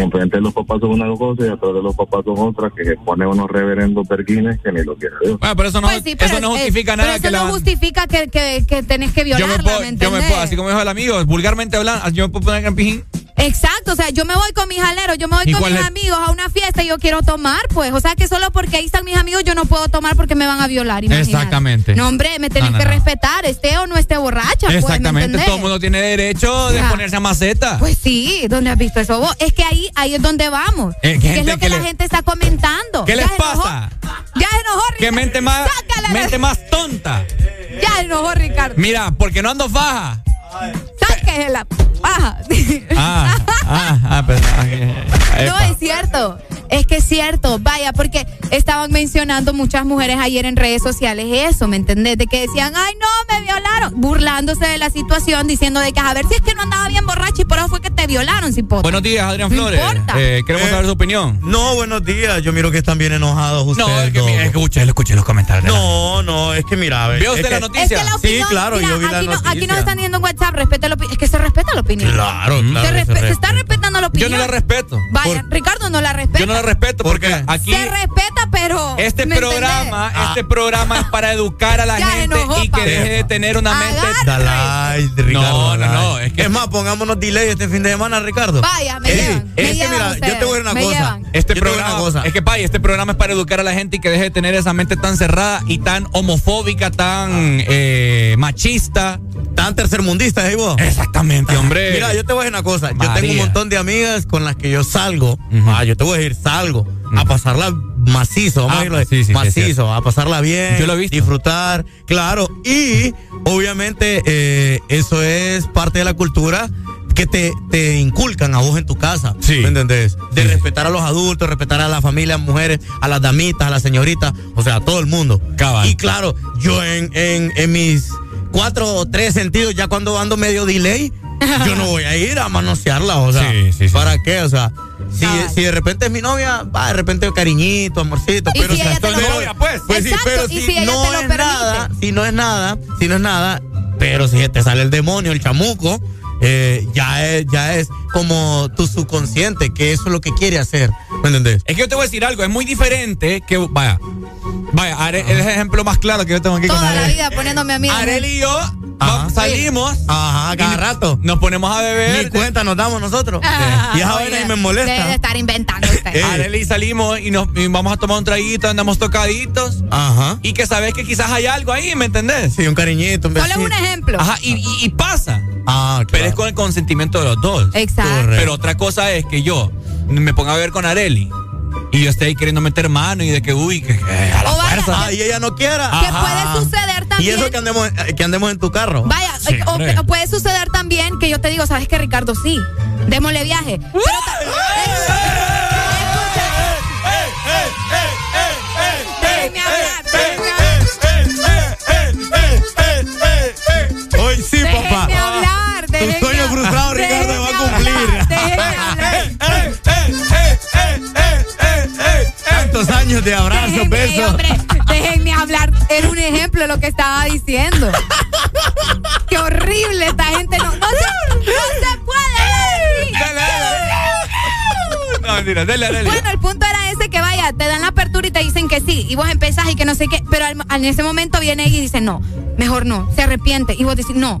enfrente de los papás son una cosa y atrás de los papás son otra, que se ponen unos reverendos perguines que ni lo quiere Dios. Bueno, pero eso no, Pues sí, pero eso no es- justifica pero nada eso que no la- justifica que, que, que tenés que yo violarla, me puedo, ¿me yo me puedo, así como dijo el amigo, vulgarmente hablando, yo me puedo poner en pijín. Exacto, o sea, yo me voy con mis aleros, yo me voy ¿Y con mis es? amigos a una fiesta y yo quiero tomar, pues. O sea, que solo porque ahí están mis amigos yo no puedo tomar porque me van a violar. imagínate. Exactamente. No, hombre, me tenés No, no, que no. respetar, esté o no esté borracha. pues, ¿me Exactamente, todo el mundo tiene derecho de Ah. ponerse a maceta. Pues sí, ¿dónde has visto eso vos? Es que ahí, ahí es donde vamos. Eh, ¿qué ¿Qué es lo que que la le- gente está comentando? ¿Qué les pasa? Ya se enojó, ¿Qué mente más, Sácala, mente más tonta? Ya se enojó, Ricardo. Mira, porque no ando faja. Sáquela. Baja. Ah, ah, ah, pero, ah, eh, No, es cierto. Es que es cierto. Vaya, porque estaban mencionando muchas mujeres ayer en redes sociales eso, ¿me entendés? De que decían, ay, no, me violaron. Burlándose de la situación, diciendo de que a ver si es que no andaba bien borracha y por eso fue que te violaron, cipote. Buenos días, Adrián No Flores. importa. Eh, queremos saber su opinión. No, buenos días. Yo miro que están bien enojados ustedes. No, es que, mira, escuché, escuché los comentarios. No, no, es que mira, a ver. ¿Vio es usted la que- noticia? Es que la opinión, Sí, claro, mira, yo vi la aquí, no- noticia. aquí nos están diciendo en WhatsApp, respeta la opinión. Es que se respeta la opinión. Claro, claro. se, que respe- se se está respetando la Yo opinión. no la respeto. Vaya, Ricardo no la respeta. Yo no la respeto porque aquí Se respeta, pero. este ¿me programa, Ah. este programa es para educar a la Ya gente enojó, y que deje de tener una mente. Dalai, Ricardo. No, no, no, es que- Es más, pongámonos delay este fin de semana, Ricardo. Vaya, me Ey, llevan. me es que mira, ustedes, yo te voy a decir una me cosa. llevan. Este Yo programa, una cosa. es que pay, este programa es para educar a la gente y que deje de tener esa mente tan cerrada y tan homofóbica, tan eh, machista. Tan tercermundista, ¿eh, vos? Exactamente, hombre. Mira, yo te voy a decir una cosa. Yo tengo un montón de amigas con las que yo salgo. Ah, yo te voy a decir, salgo a pasarla macizo. Vamos Ah, a decirlo sí, sí, sí, es macizo, a pasarla bien. Yo lo he visto. Disfrutar, claro. Y obviamente eh, eso es parte de la cultura que te, te inculcan a vos en tu casa. Sí. ¿Me entendés? De respetar a los adultos, respetar a la familia, a mujeres, a las damitas, a las señoritas, o sea, a todo el mundo. Cabal. Y claro, yo en, en, en mis cuatro o tres sentidos, ya cuando ando medio delay, yo no voy a ir a manosearla, o sea, Sí, sí, sí. ¿para qué? O sea, si, Cabal. si de repente es mi novia, va, de repente cariñito, amorcito, pero si ella te lo- novia, pues. Pues sí, Exacto, pero y si, si ella no te lo es permite. nada, si no es nada, si no es nada, pero si te sale el demonio, el chamuco, eh, ya es, ya es como tu subconsciente, que eso es lo que quiere hacer, ¿me entendés? Es que yo te voy a decir algo, es muy diferente que, vaya, vaya, Are- es el ejemplo más claro que yo tengo aquí con Toda la Arely. vida poniéndome a mí. Arel y yo Ajá. salimos, Ajá, cada rato. nos ponemos a beber. Ni cuenta nos damos nosotros. Ah, y esa vaina me Debe de molesta. estar inventando usted. Eh. Arely salimos y nos y vamos a tomar un traguito, andamos tocaditos. Ajá. Y que sabes que quizás hay algo ahí, ¿me entendés? Sí, un cariñito, un Solo besito. es un ejemplo. Ajá, y, y- y pasa. Ah, Pero es claro. con el consentimiento de los dos. Exacto. Correcto. Pero otra cosa es que yo me ponga a ver con Areli y yo esté ahí queriendo meter mano y de que, uy, que, que a la O vaya. Ah, y ella no quiera. Que Ajá. puede suceder Y también. eso que andemos, eh, que andemos en tu carro. Vaya, Sí, o, o puede suceder también que yo te digo, ¿sabes qué, Ricardo? Sí, démosle viaje. Pero años de abrazos, Déjenme, besos. hombre, déjenme hablar. Era un ejemplo de lo que estaba diciendo. Qué horrible esta gente. No, no, se, no se puede. Dale, dale. No, mentira, dale, dale. Bueno, el punto era ese que vaya, te dan la apertura y te dicen que sí, y vos empezás y que no sé qué, pero en ese momento viene ella y dice no, mejor no, se arrepiente, y vos decís no.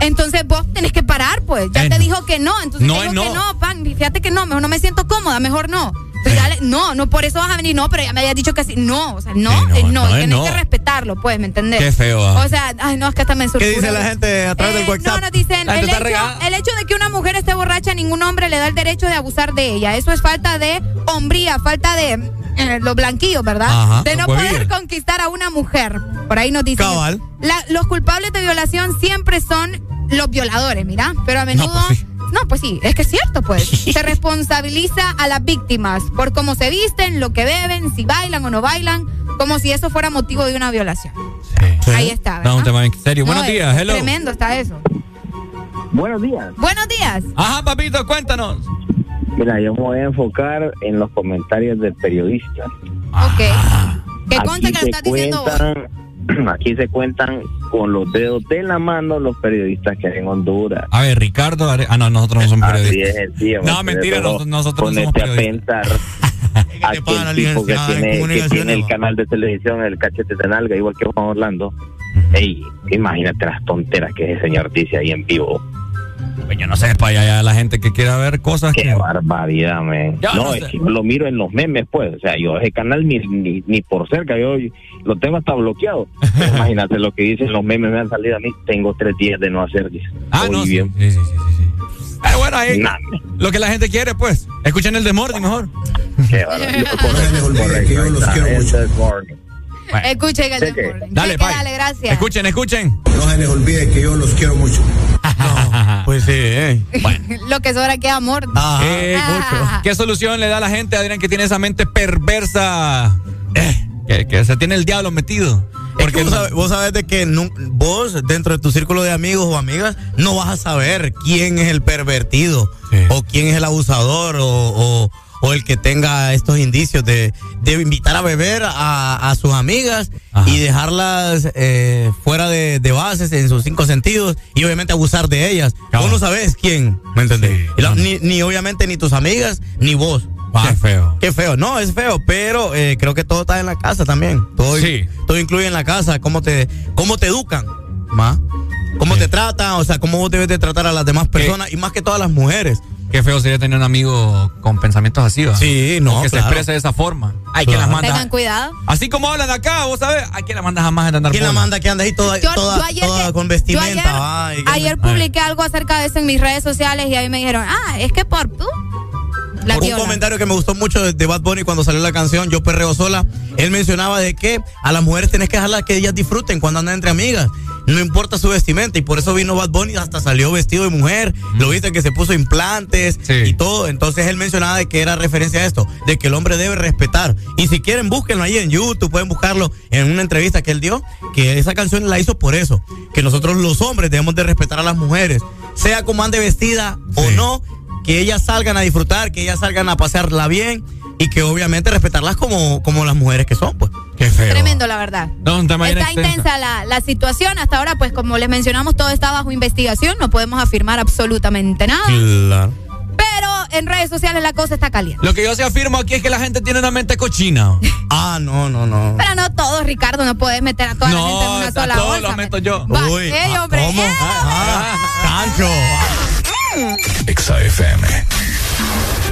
Entonces vos tenés que parar, pues. Ya Eh, te no. dijo que no, entonces No te digo es que no. no, pan, fíjate que no, mejor no me siento cómoda, mejor no. Entonces, dale, no, no por eso vas a venir, no, pero ya me habías dicho que sí. No, o sea, no, Sí, no, es no, no tenés no. que respetarlo, pues, ¿me entendés? Qué feo, ah. O sea, ay, no, es que hasta me ¿Qué sulfura. dice la gente a través del Eh, WhatsApp? No, nos dicen, el hecho, regada. el hecho de que una mujer esté borracha, ningún hombre le da el derecho de abusar de ella. Eso es falta de hombría, falta de eh, los blanquillos, ¿verdad? Ajá, de no poder conquistar a una mujer. Por ahí nos dicen. Cabal. La- los culpables de violación siempre son los violadores, mira. Pero a menudo. No, pues sí, es que es cierto, pues. Se responsabiliza a las víctimas por cómo se visten, lo que beben, si bailan o no bailan, como si eso fuera motivo de una violación. Ahí está, No, un ¿verdad? tema bien serio. No, Buenos es- días, es hello. Tremendo está eso. Buenos días. Buenos días. Ajá, papito, cuéntanos. Mira, yo me voy a enfocar en los comentarios del periodista. Ok. Que Aquí conste que lo estás diciendo vos. aquí se cuentan con los dedos de la mano los periodistas que hay en Honduras. A ver, Ricardo. Ah, no, nosotros no somos Así periodistas. es, sí, hombre, no, mentira, pero nos- nosotros no somos ponete a periodistas. pensar aquel tipo que tiene, que tiene el canal de televisión, el cachete de nalga, igual que Juan Orlando. Ey, imagínate las tonteras que ese señor dice ahí en vivo. Pues yo no sé, para allá la gente que quiera ver cosas Qué que. barbaridad, man. Ya, no, no es sé. que yo lo miro en los memes, pues. O sea, yo ese canal ni, ni, ni por cerca, yo lo tengo hasta bloqueado. Pero imagínate lo que dicen los memes, me han salido a mí. Tengo tres días de no hacer. Ah, Muy no, bien. sí, sí, sí, sí, sí. Eh, bueno, ahí. Nah, Lo que la gente quiere, pues. Escuchen el de Morty mejor. Qué barbaridad. Correcto, ahí está, ese es Escuchen el Cheque. Dale, Cheque. Dale, gracias. Escuchen, escuchen. No se les olvide que yo los quiero mucho. Pues sí, eh. Lo que sobra que es amor. Eh, mucho. ¿Qué solución le da a la gente, Adrián, que tiene esa mente perversa? Eh, que, que se tiene el diablo metido. Porque vos, sabés, vos sabés de que vos, dentro de tu círculo de amigos o amigas, no vas a saber quién es el pervertido, o quién es el abusador, o, o- o el que tenga estos indicios de, de invitar a beber a, a sus amigas y dejarlas eh, fuera de, de bases en sus cinco sentidos y obviamente abusar de ellas. Vos no sabes quién, ¿me entendés? La- ni, ni obviamente ni tus amigas, ni vos. Qué feo. Qué feo. No, es feo, pero eh, creo que todo está en la casa también. Todo, Sí. todo incluye en la casa cómo te, cómo te educan, ¿ma? Cómo te tratan, o sea, cómo vos debes de tratar a las demás personas y más que todas las mujeres. Qué feo sería tener un amigo con pensamientos así. Sí, no, O que claro. se exprese de esa forma. Hay que Claro. las manda. Tengan cuidado. Así como hablan acá, vos sabés, ¿a quién la mandas jamás a andar ¿Quién la manda que anda ahí toda, Yo- toda, yo ayer toda que- con yo vestimenta? ayer, y publiqué algo acerca de eso en mis redes sociales y ahí me dijeron, ah, es que por tú. La Por un comentario que me gustó mucho de, de Bad Bunny cuando salió la canción Yo Perreo Sola, él mencionaba de que a las mujeres tenés que dejarlas que ellas disfruten cuando andan entre amigas. No importa su vestimenta y por eso vino Bad Bunny hasta salió vestido de mujer. Lo viste que se puso implantes y todo. Entonces él mencionaba de que era referencia a esto, de que el hombre debe respetar. Y si quieren búsquenlo ahí en YouTube, pueden buscarlo en una entrevista que él dio, que esa canción la hizo por eso, que nosotros los hombres debemos de respetar a las mujeres, sea como ande vestida o no, que ellas salgan a disfrutar, que ellas salgan a pasarla bien y que obviamente respetarlas como, como las mujeres que son, pues. Qué feo. Tremendo, la verdad. No, Está extenso. intensa la, la situación. Hasta ahora, pues como les mencionamos, todo está bajo investigación. No podemos afirmar absolutamente nada. Claro. Pero en redes sociales la cosa está caliente. Lo que yo sí afirmo aquí es que la gente tiene una mente cochina. Ah, no, no, no. Pero no todos, Ricardo. No puedes meter a toda la No, gente en una a sola todos bolsa. los meto yo. Va, Uy, ey, ah, hombre, ¿cómo? ey. Ah, Cancho. Exa FM. Carlos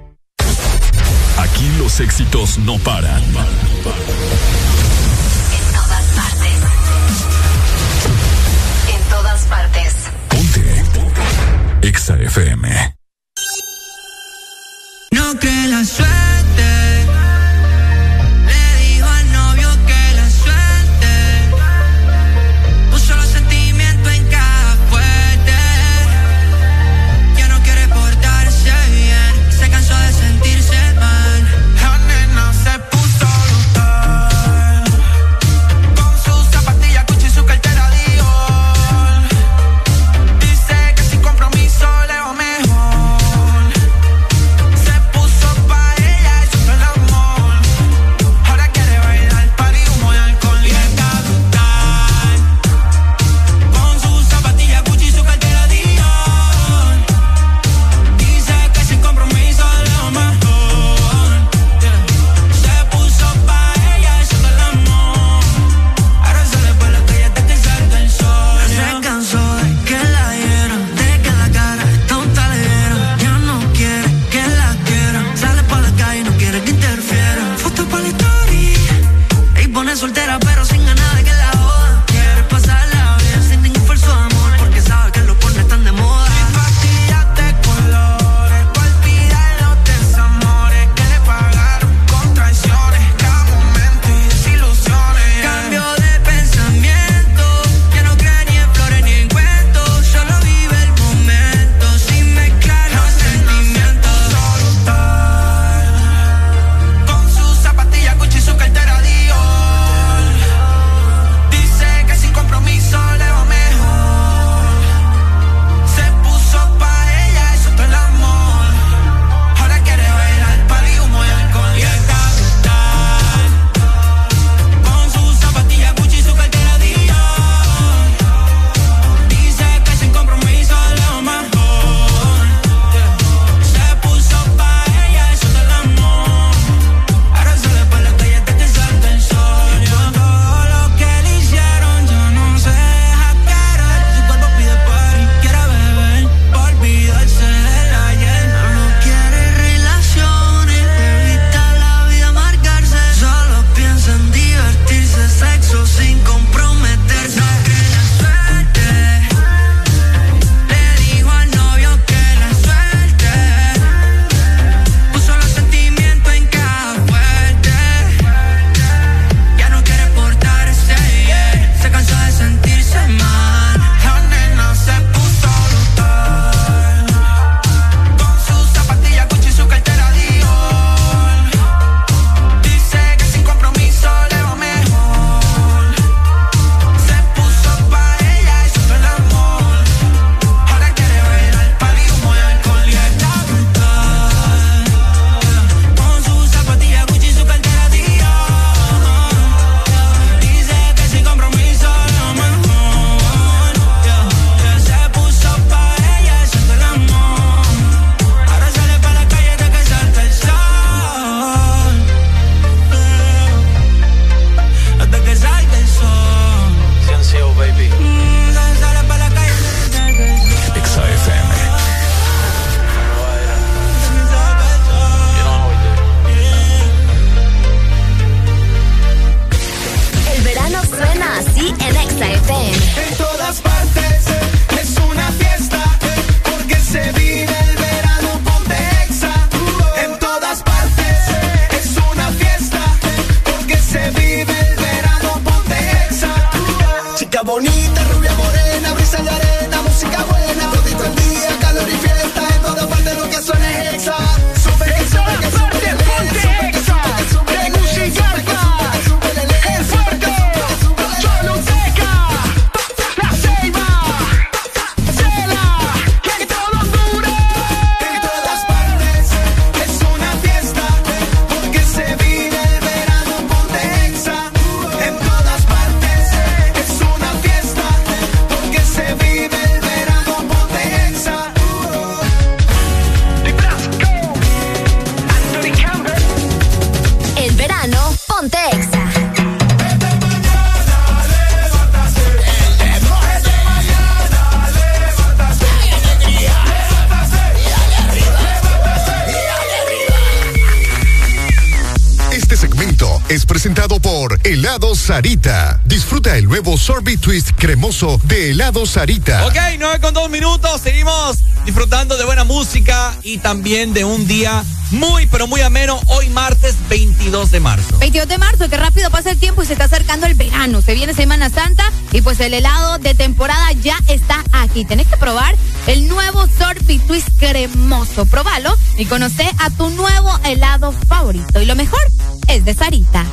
Aquí los éxitos no paran. En todas partes. En todas partes. Ponte. Exa FM. No cree la suerte. Sarita. Disfruta el nuevo sorbet twist cremoso de helado Sarita. Ok, 9 con 2 minutos. Seguimos disfrutando de buena música y también de un día muy, pero muy ameno. Hoy martes 22 de marzo. 22 de marzo, qué rápido pasa el tiempo y se está acercando el verano. Se viene Semana Santa y pues el helado de temporada ya está aquí. Tenés que probar el nuevo sorbet twist cremoso. Probalo y conoce a tu nuevo helado favorito. Y lo mejor es de Sarita.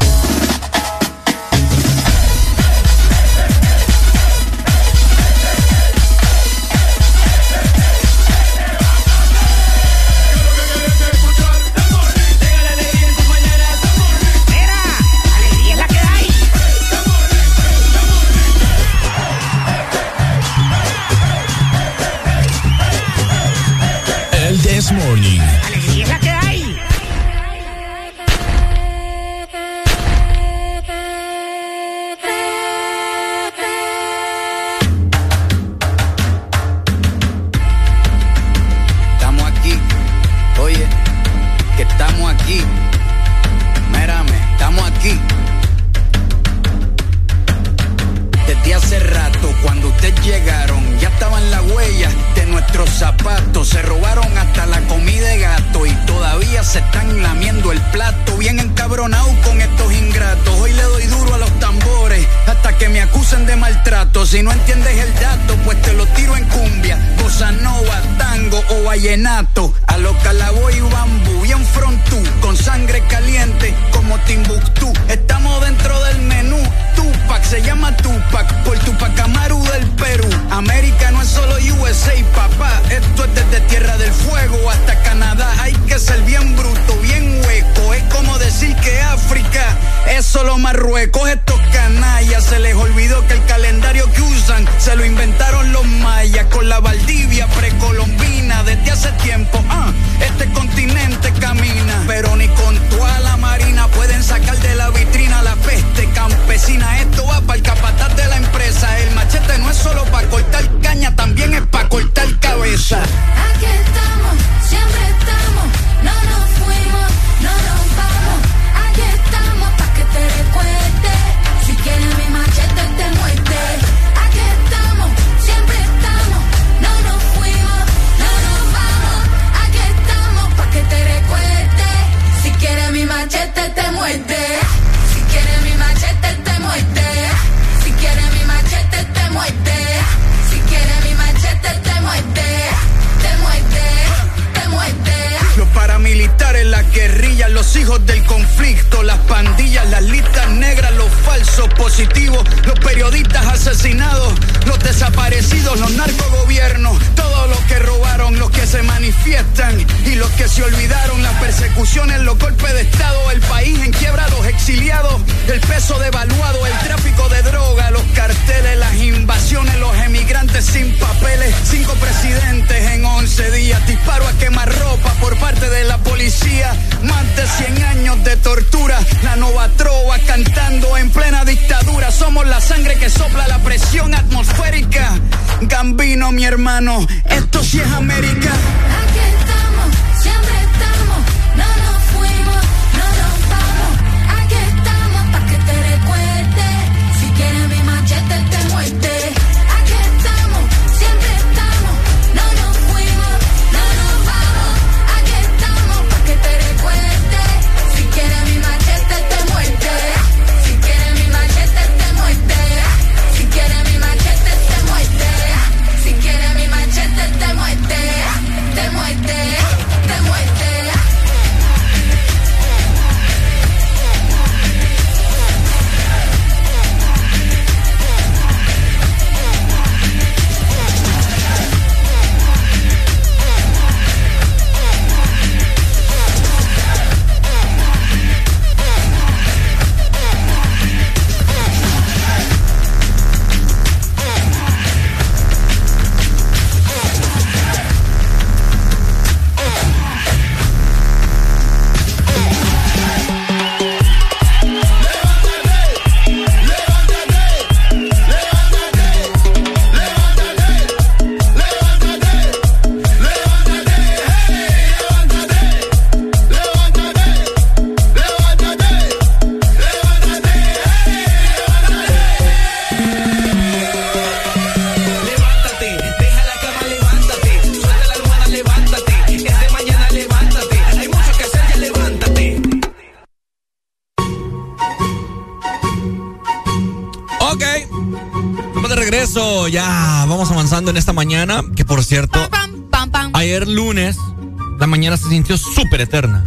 Súper eterna.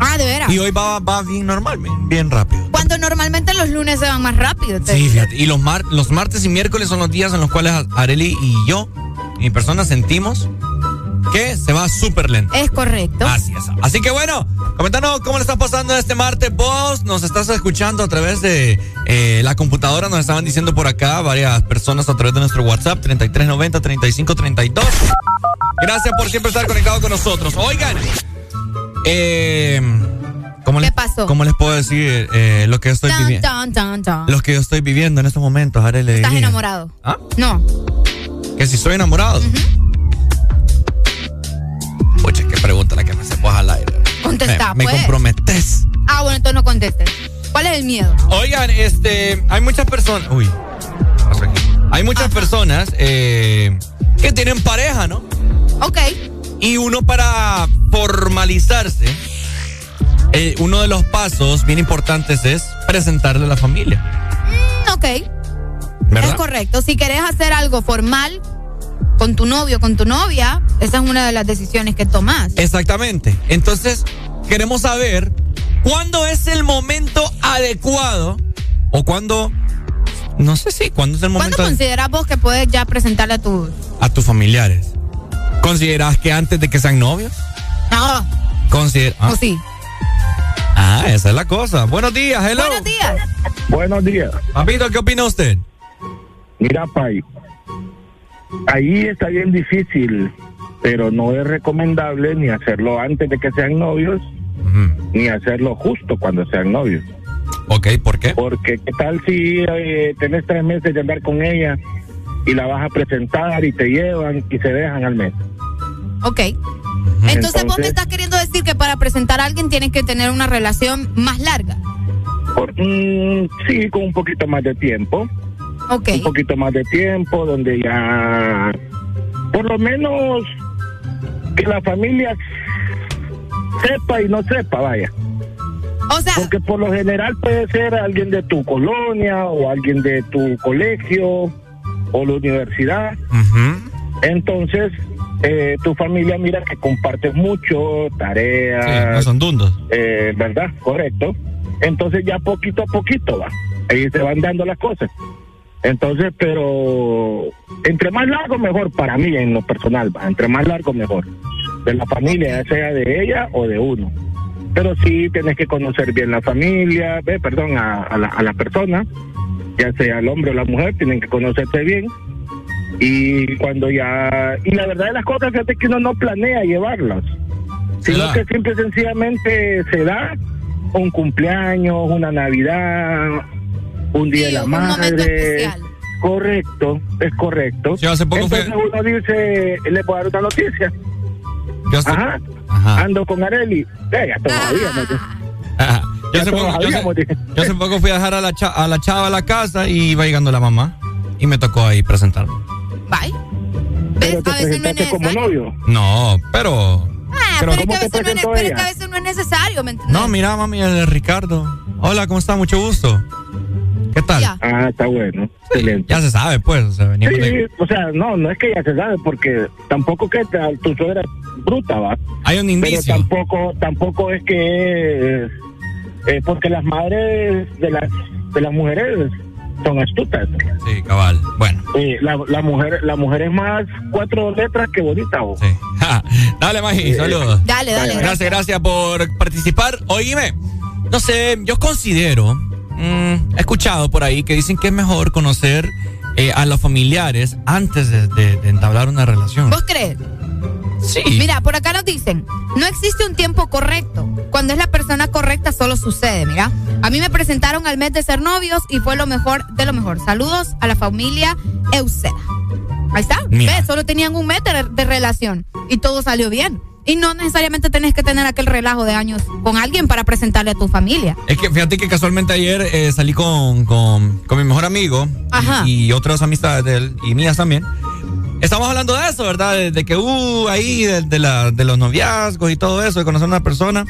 Ah, de veras. Y hoy va, va bien normal, bien, bien rápido. Cuando normalmente los lunes se van más rápido. te- Sí, fíjate. Y los, mar- los martes y miércoles son los días en los cuales Areli y yo, mi persona, sentimos que se va súper lento. Es correcto. Así es. Así que bueno, comentanos cómo le estás pasando este martes. Vos nos estás escuchando a través de eh, la computadora. Nos estaban diciendo por acá varias personas a través de nuestro WhatsApp 3390-3532. Gracias por siempre estar conectado con nosotros. Oigan, eh, ¿cómo les, pasó? ¿Cómo les puedo decir eh, lo que estoy Tan, viviendo? Lo que yo estoy viviendo en estos momentos, Arely. ¿Estás enamorado? ¿Ah? No. Que si estoy enamorado. Pucha, qué pregunta la que me haces vos al aire. Contesta, me, me pues. comprometes. Ah, bueno, entonces no contestes. ¿Cuál es el miedo? Oigan, este, hay muchas personas. Uy, ¿qué pasó aquí? Hay muchas personas eh, que tienen pareja, ¿no? Ok. Y uno para formalizarse, eh, uno de los pasos bien importantes es presentarle a la familia. Mm, ok. ¿Verdad? Es correcto. Si querés hacer algo formal con tu novio, con tu novia, esa es una de las decisiones que tomás. Exactamente. Entonces, queremos saber cuándo es el momento adecuado o cuándo, no sé si, cuándo es el ¿Cuándo momento considerás vos que puedes ya presentarle a tu... a tus familiares. ¿Consideras que antes de que sean novios? Consider ah. o sí. Ah, esa es la cosa. Buenos días, hello. Buenos días. Buenos días. Papito, ¿qué opina usted? Mira, Pai, ahí está bien difícil, pero no es recomendable ni hacerlo antes de que sean novios, ni hacerlo justo cuando sean novios. Ok, ¿por qué? Porque qué tal si eh, tenés tres meses de andar con ella y la vas a presentar y te llevan y se dejan al mes. Ok. Entonces, vos me Entonces- estás queriendo decir que para presentar a alguien tienes que tener una relación más larga. Por- mm, sí, con un poquito más de tiempo. Ok. Un poquito más de tiempo, donde ya, por lo menos, que la familia sepa y no sepa, vaya. O sea, Porque por lo general puede ser alguien de tu colonia o alguien de tu colegio o la universidad. Entonces, eh, tu familia mira que compartes mucho, tareas. Sí, no son dundos. Eh, ¿Verdad? Correcto. Entonces ya poquito a poquito va. Ahí se van dando las cosas. Entonces, pero entre más largo mejor para mí en lo personal, va. entre más largo mejor. De la familia, ya sea de ella o de uno. Pero sí tienes que conocer bien la familia, ve, perdón, a, a la, a la persona, ya sea el hombre o la mujer, tienen que conocerse bien. Y cuando ya. Y la verdad de las cosas es que uno no planea llevarlas, sino da. que simple y sencillamente se da un cumpleaños, una Navidad, un día de la madre. Correcto, es correcto. hace poco fue- Entonces uno dice, le puedo dar una noticia. Yo hace- Ajá. Ajá. Ando con Areli. Venga, todavía. ¿no? Ajá. Yo hace, poco, yo, hace, yo hace poco fui a dejar a la, cha- a la chava a la casa y iba llegando la mamá. Y me tocó ahí presentarme. Bye. Pero te A veces no es como novio. No, pero. Ah, Pero pero, es que ¿cómo a te veces no es, pero es ella? que a veces no es necesario, ¿me entiendes? No, mira, mami, el de Ricardo. Hola, ¿cómo está? Mucho gusto. ¿Qué tal? Ya. Ah, está bueno. Excelente. Ya se sabe, pues. O sea, Sí, de- o sea, no, no es que ya se sabe, porque tampoco que tu suegra es bruta, va. Hay un Pero indicio. tampoco, tampoco es que eh, porque las madres de las de las mujeres son astutas. Sí, cabal. Bueno. Eh, la, la mujer la mujer es más cuatro letras que bonita. vos. Ja, Dale, Magi, saludos. Dale, dale, Gracias, gracias por participar. Oíme, no sé, yo considero, mm, he escuchado por ahí que dicen que es mejor conocer eh, a los familiares antes de, de- de entablar una relación. ¿Vos crees? Sí. Mira, por acá nos dicen, no existe un tiempo correcto. Cuando es la persona correcta solo sucede, mira. A mí me presentaron al mes de ser novios y fue lo mejor de lo mejor. Saludos a la familia Euseda. Ahí está. Solo tenían un mes de, de relación y todo salió bien. Y no necesariamente tenés que tener aquel relajo de años con alguien para presentarle a tu familia. Es que fíjate que casualmente ayer eh, salí con, con, con mi mejor amigo Ajá. y, y otras amistades de él y mías también. Estamos hablando de eso, ¿verdad? De, de que, uh, ahí, de, de la, de los noviazgos y todo eso, de conocer a una persona.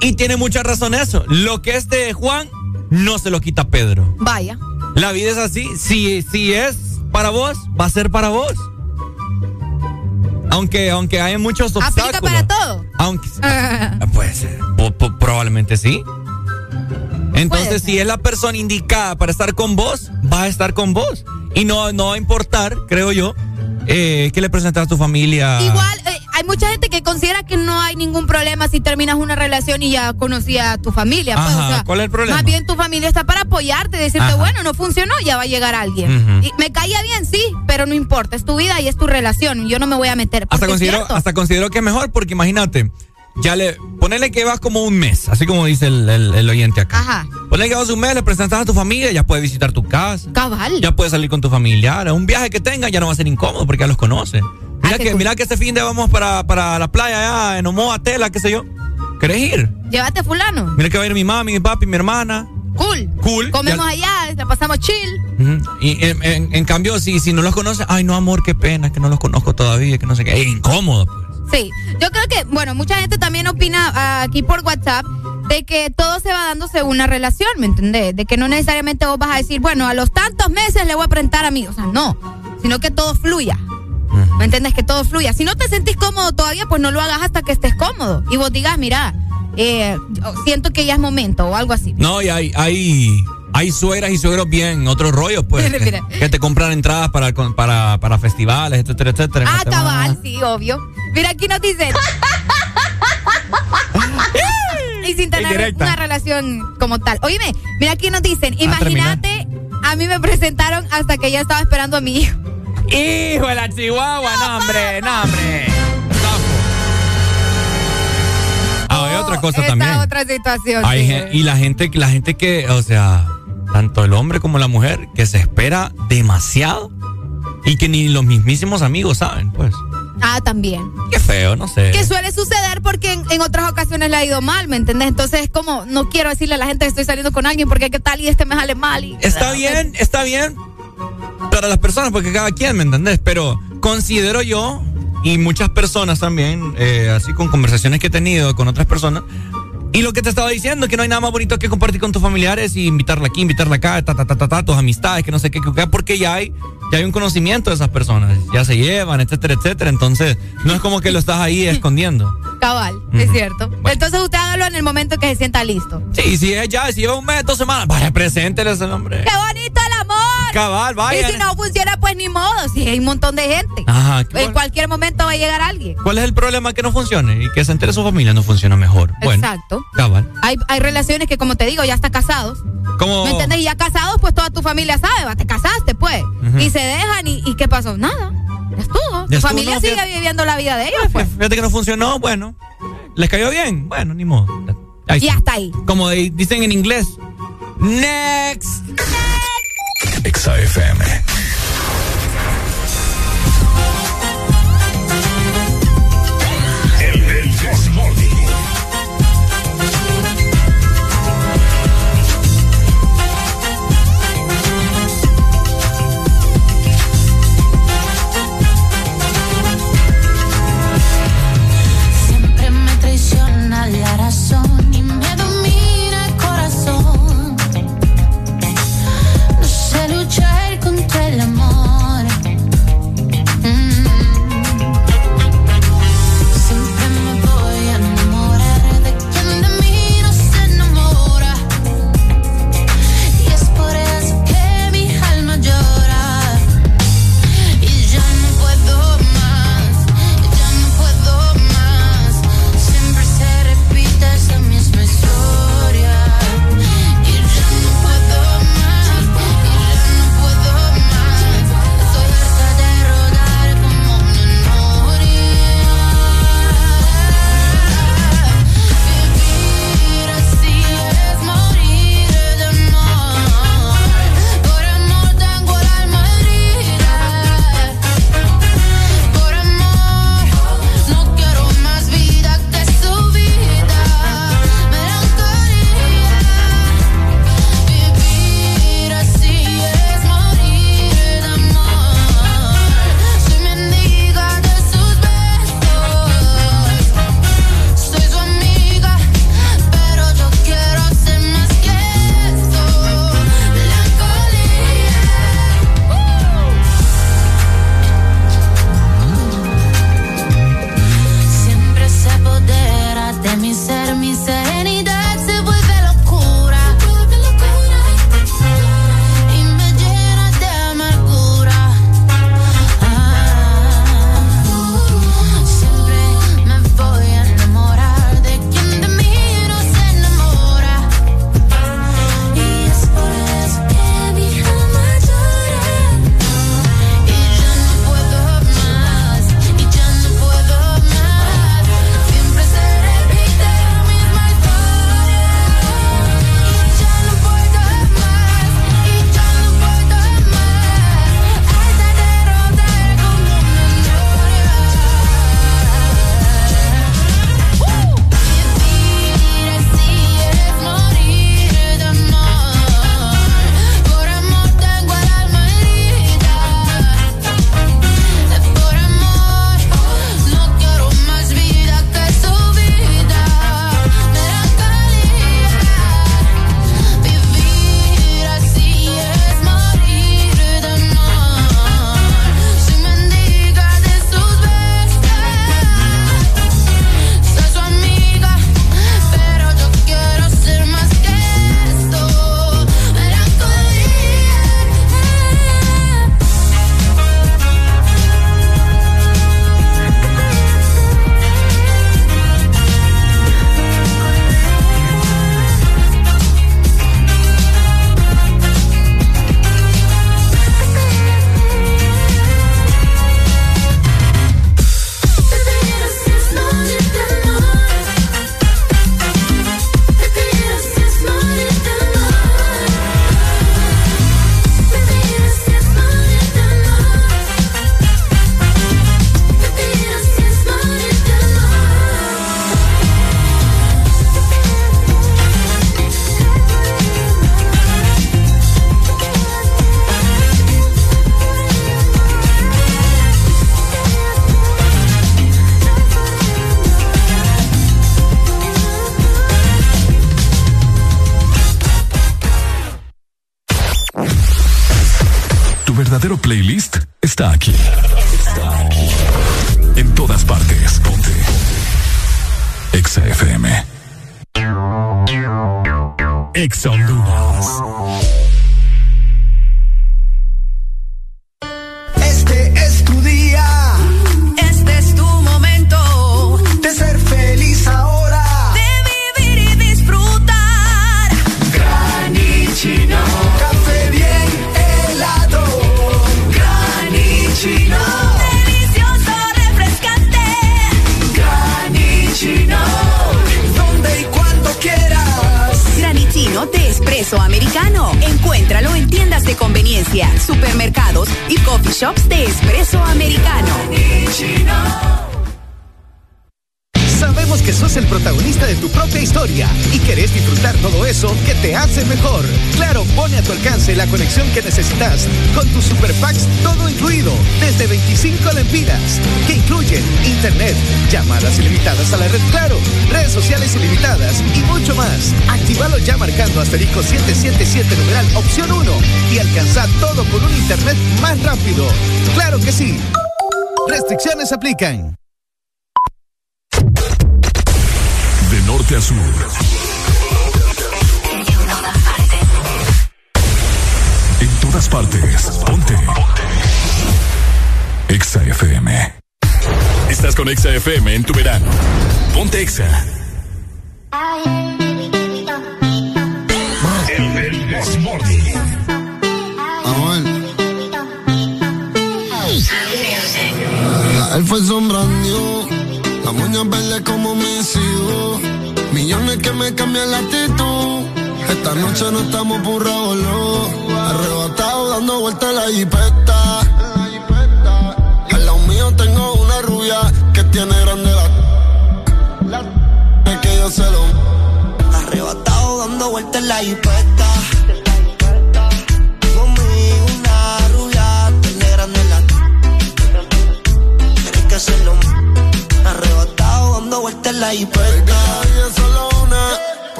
Y tiene mucha razón eso. Lo que es de Juan, no se lo quita Pedro. Vaya. La vida es así. Si, si es para vos, va a ser para vos. Aunque, aunque hay muchos obstáculos. ¿Aplica para todo? Aunque, pues, probablemente sí. Entonces, si es la persona indicada para estar con vos, va a estar con vos. Y no, no va a importar, creo yo, eh, que le presentas a tu familia. Igual, eh, hay mucha gente que considera que no hay ningún problema si terminas una relación y ya conocía a tu familia. pues, Ajá, o sea, ¿cuál es el problema? Más bien tu familia está para apoyarte, decirte, Ajá. bueno, no funcionó, ya va a llegar alguien. Y me caía bien, sí, pero no importa, es tu vida y es tu relación. Yo no me voy a meter. Hasta considero, hasta considero que es mejor porque imagínate, ya le, ponele que vas como un mes, así como dice el, el- el oyente acá. Ajá. Ponele que vas un mes, le presentas a tu familia, ya puedes visitar tu casa. Cabal. Ya puedes salir con tu familiar. Un viaje que tenga ya no va a ser incómodo porque ya los conoces. Mira, que, mira que este fin de vamos para, para la playa allá en Omoa, Tela, qué sé yo. ¿Querés ir? Llévate fulano. Mira que va a ir mi mami, mi papi, mi hermana. Cool. Cool. Comemos Ya- allá, la pasamos chill. Y en, en- en cambio, si, si no los conoces, ay, no, amor, qué pena, que no los conozco todavía, que no sé qué. Es incómodo. Sí, yo creo que, bueno, mucha gente también opina ah, aquí por WhatsApp de que todo se va dando según la relación, ¿me entendés? De que no necesariamente vos vas a decir, bueno, a los tantos meses le voy a presentar a mí, o sea, no, sino que todo fluya. ¿Me entiendes? Que todo fluya. Si no te sentís cómodo todavía, pues no lo hagas hasta que estés cómodo. Y vos digas, mira, eh, siento que ya es momento o algo así. No, y hay, hay, hay suegras y suegros bien, otro rollo, pues. Mira, que, mira. que te compran entradas para, para, para festivales, etcétera, etcétera. Ah, cabal, sí, obvio. Mira, aquí nos dicen. y sin tener Indirecta. una relación como tal. Oíme, mira, aquí nos dicen. Ah, Imagínate, a mí me presentaron hasta que ya estaba esperando a mi hijo. Hijo de la chihuahua, no, hombre, no, hombre. Ah, hay otra cosa Esta también. otra situación. Hay sí. gen- y la gente, la gente que, o sea, tanto el hombre como la mujer, que se espera demasiado y que ni los mismísimos amigos saben, pues. Ah, también. Qué feo, no sé. Que suele suceder porque en, en otras ocasiones le ha ido mal, ¿me entendés? Entonces es como, no quiero decirle a la gente que estoy saliendo con alguien porque qué tal y este me sale mal. Y, Está bien, está bien para las personas, porque cada quien, ¿me entendés? Pero considero yo, y muchas personas también, eh, así con conversaciones que he tenido con otras personas, y lo que te estaba diciendo, que no hay nada más bonito que compartir con tus familiares y invitarla aquí, invitarla acá, ta, ta, ta, ta, ta, tus amistades, que no sé qué, qué, qué, porque ya hay, ya hay un conocimiento de esas personas, ya se llevan, etcétera, etcétera. Entonces, no es como que lo estás ahí escondiendo. Cabal, es cierto. Entonces usted hágalo en el momento que se sienta listo. Sí, si es ya, si lleva un mes, dos semanas, vaya, preséntele ese hombre. ¡Qué bonito! Cabal, vaya. Y si no funciona, pues ni modo. Si hay un montón de gente. Ajá, En cualquier momento va a llegar alguien. ¿Cuál es el problema que no funcione? Y que se entere su familia no funciona mejor. Bueno, Exacto. cabal. Hay, hay relaciones que, como te digo, ya están casados. Como ¿Me entiendes? Y ya casados, pues toda tu familia sabe, va, te casaste, pues. Y se dejan, y, ¿y qué pasó? Nada. Ya estuvo. Ya tu estuvo, familia no, sigue viviendo la vida de ellos, pues. Fíjate que no funcionó, bueno. ¿Les cayó bien? Bueno, ni modo. Ahí Y está. hasta ahí. Como dicen en inglés. Next. Exa De norte a sur. En todas partes. Ponte. Ponte. Exa FM. Estás con Exa FM en tu verano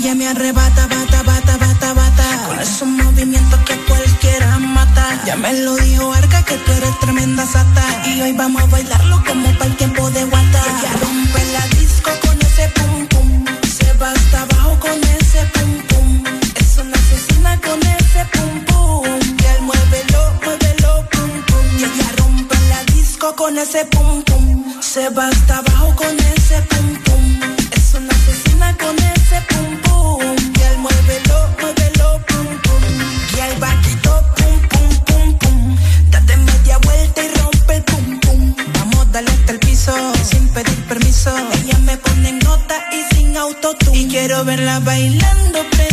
ella me arrebata, bata, bata, bata, bata. Con esos movimientos que cualquiera mata. Ya me lo dijo Arca que tú eres tremenda sata. Y hoy vamos a bailarlo como para el tiempo de guata. Ella rompe la disco con ese pum pum. Se va hasta abajo con ese pum pum. Es una asesina con ese pum pum. Y él muévelo, muévelo, pum pum. Y ella rompe la disco con ese pum pum. Se va hasta abajo con ese pum bailando.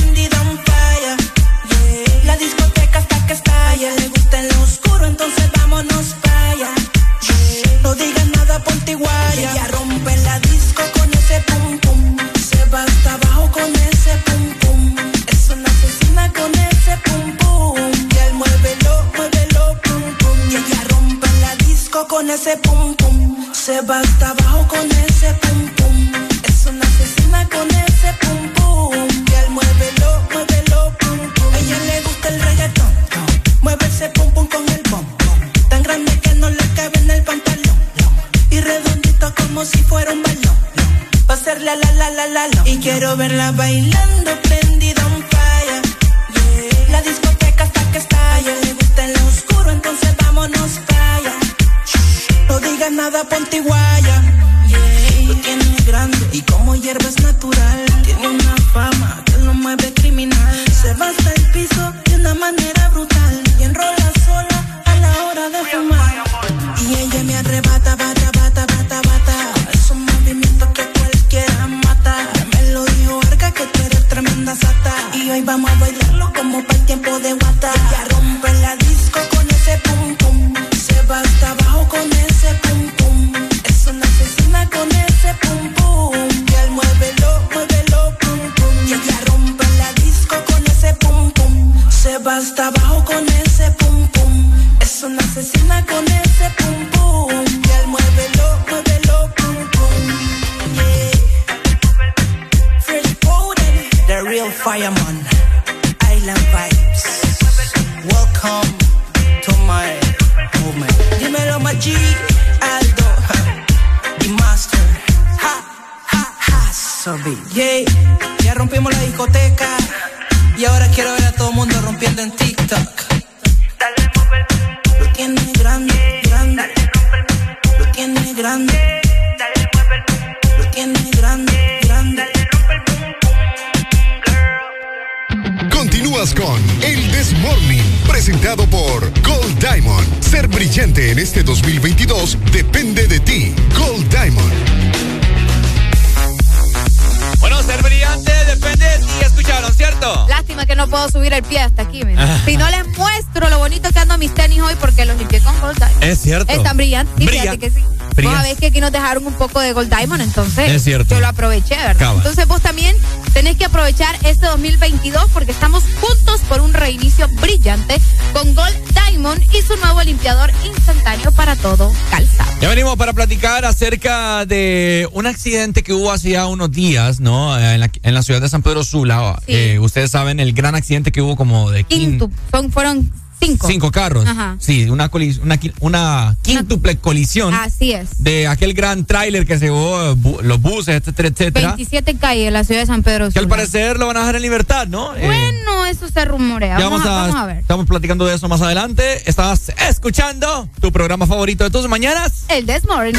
de Gold Diamond, entonces yo lo aproveché, ¿verdad? Entonces vos también tenés que aprovechar este 2022 porque estamos juntos por un reinicio brillante con Gold Diamond y su nuevo limpiador instantáneo para todo calzado. Ya venimos para platicar acerca de un accidente que hubo hace ya unos días, ¿no? Eh, en la, en la ciudad de San Pedro Sula. Eh, ustedes saben el gran accidente que hubo como de... Quinto. Son, fueron Cinco. Cinco carros. Ajá. Sí, una, una, una quíntuple una... colisión. Así es. De aquel gran tráiler que se llevó eh, bu los buses, etcétera, etcétera. 27 calles de la ciudad de San Pedro. Que al parecer lo van a dejar en libertad, ¿no? Eh, bueno, eh, eso se rumorea. Vamos, a, vamos a ver. Estamos platicando de eso más adelante. Estás escuchando tu programa favorito de tus mañanas. El This Morning.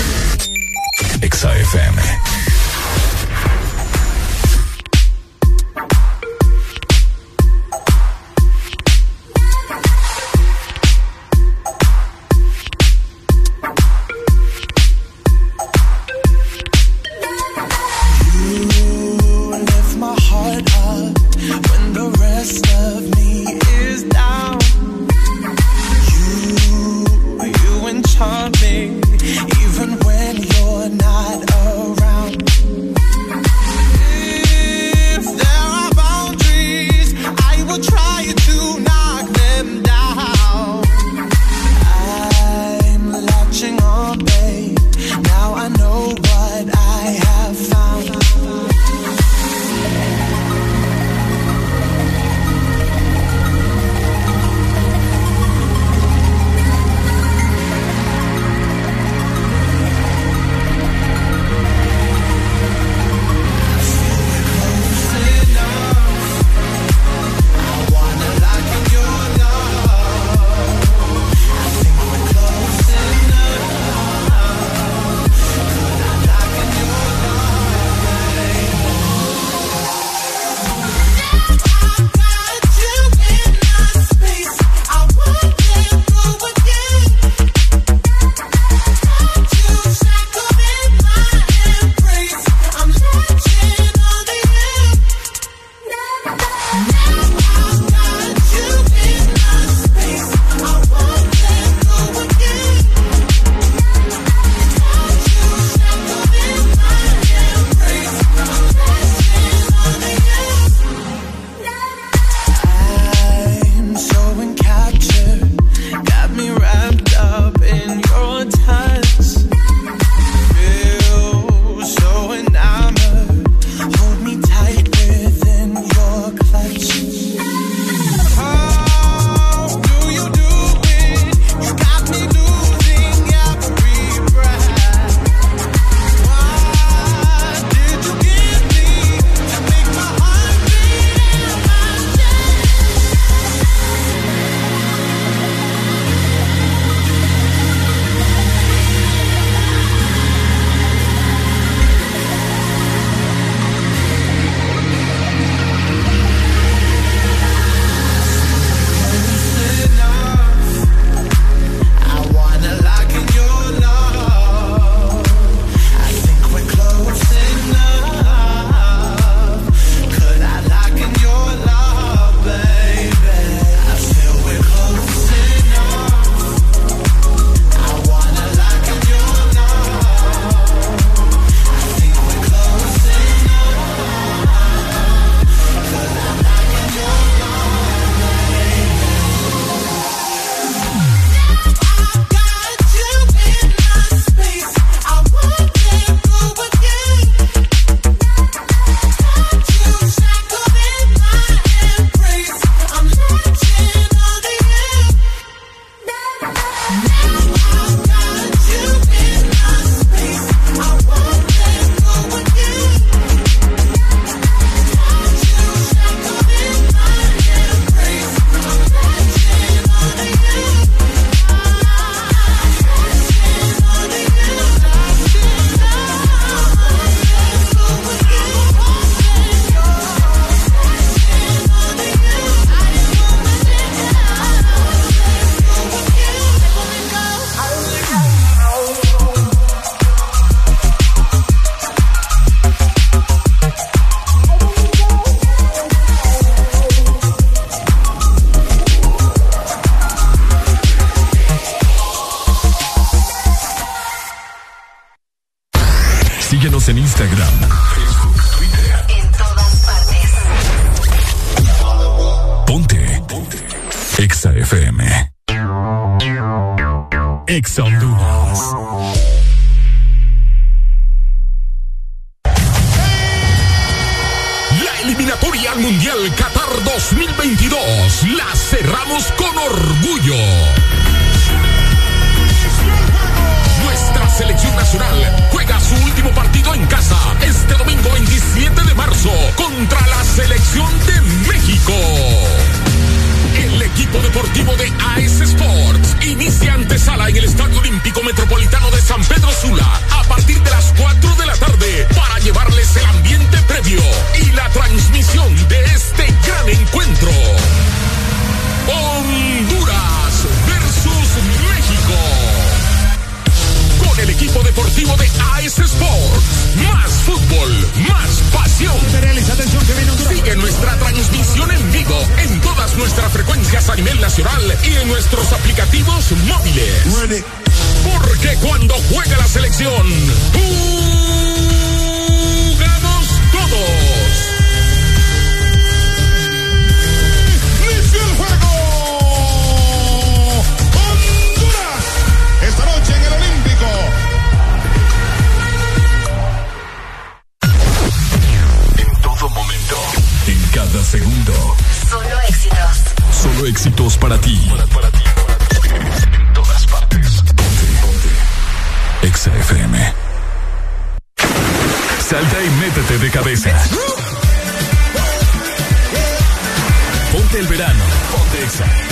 XAFM. A nivel nacional y en nuestros aplicativos móviles. Porque cuando juega la selección, ¡pum! éxitos para ti. Para, ti, En todas partes. Ponte, XFM. Salta y métete de cabeza. Ponte el verano. Ponte Exa.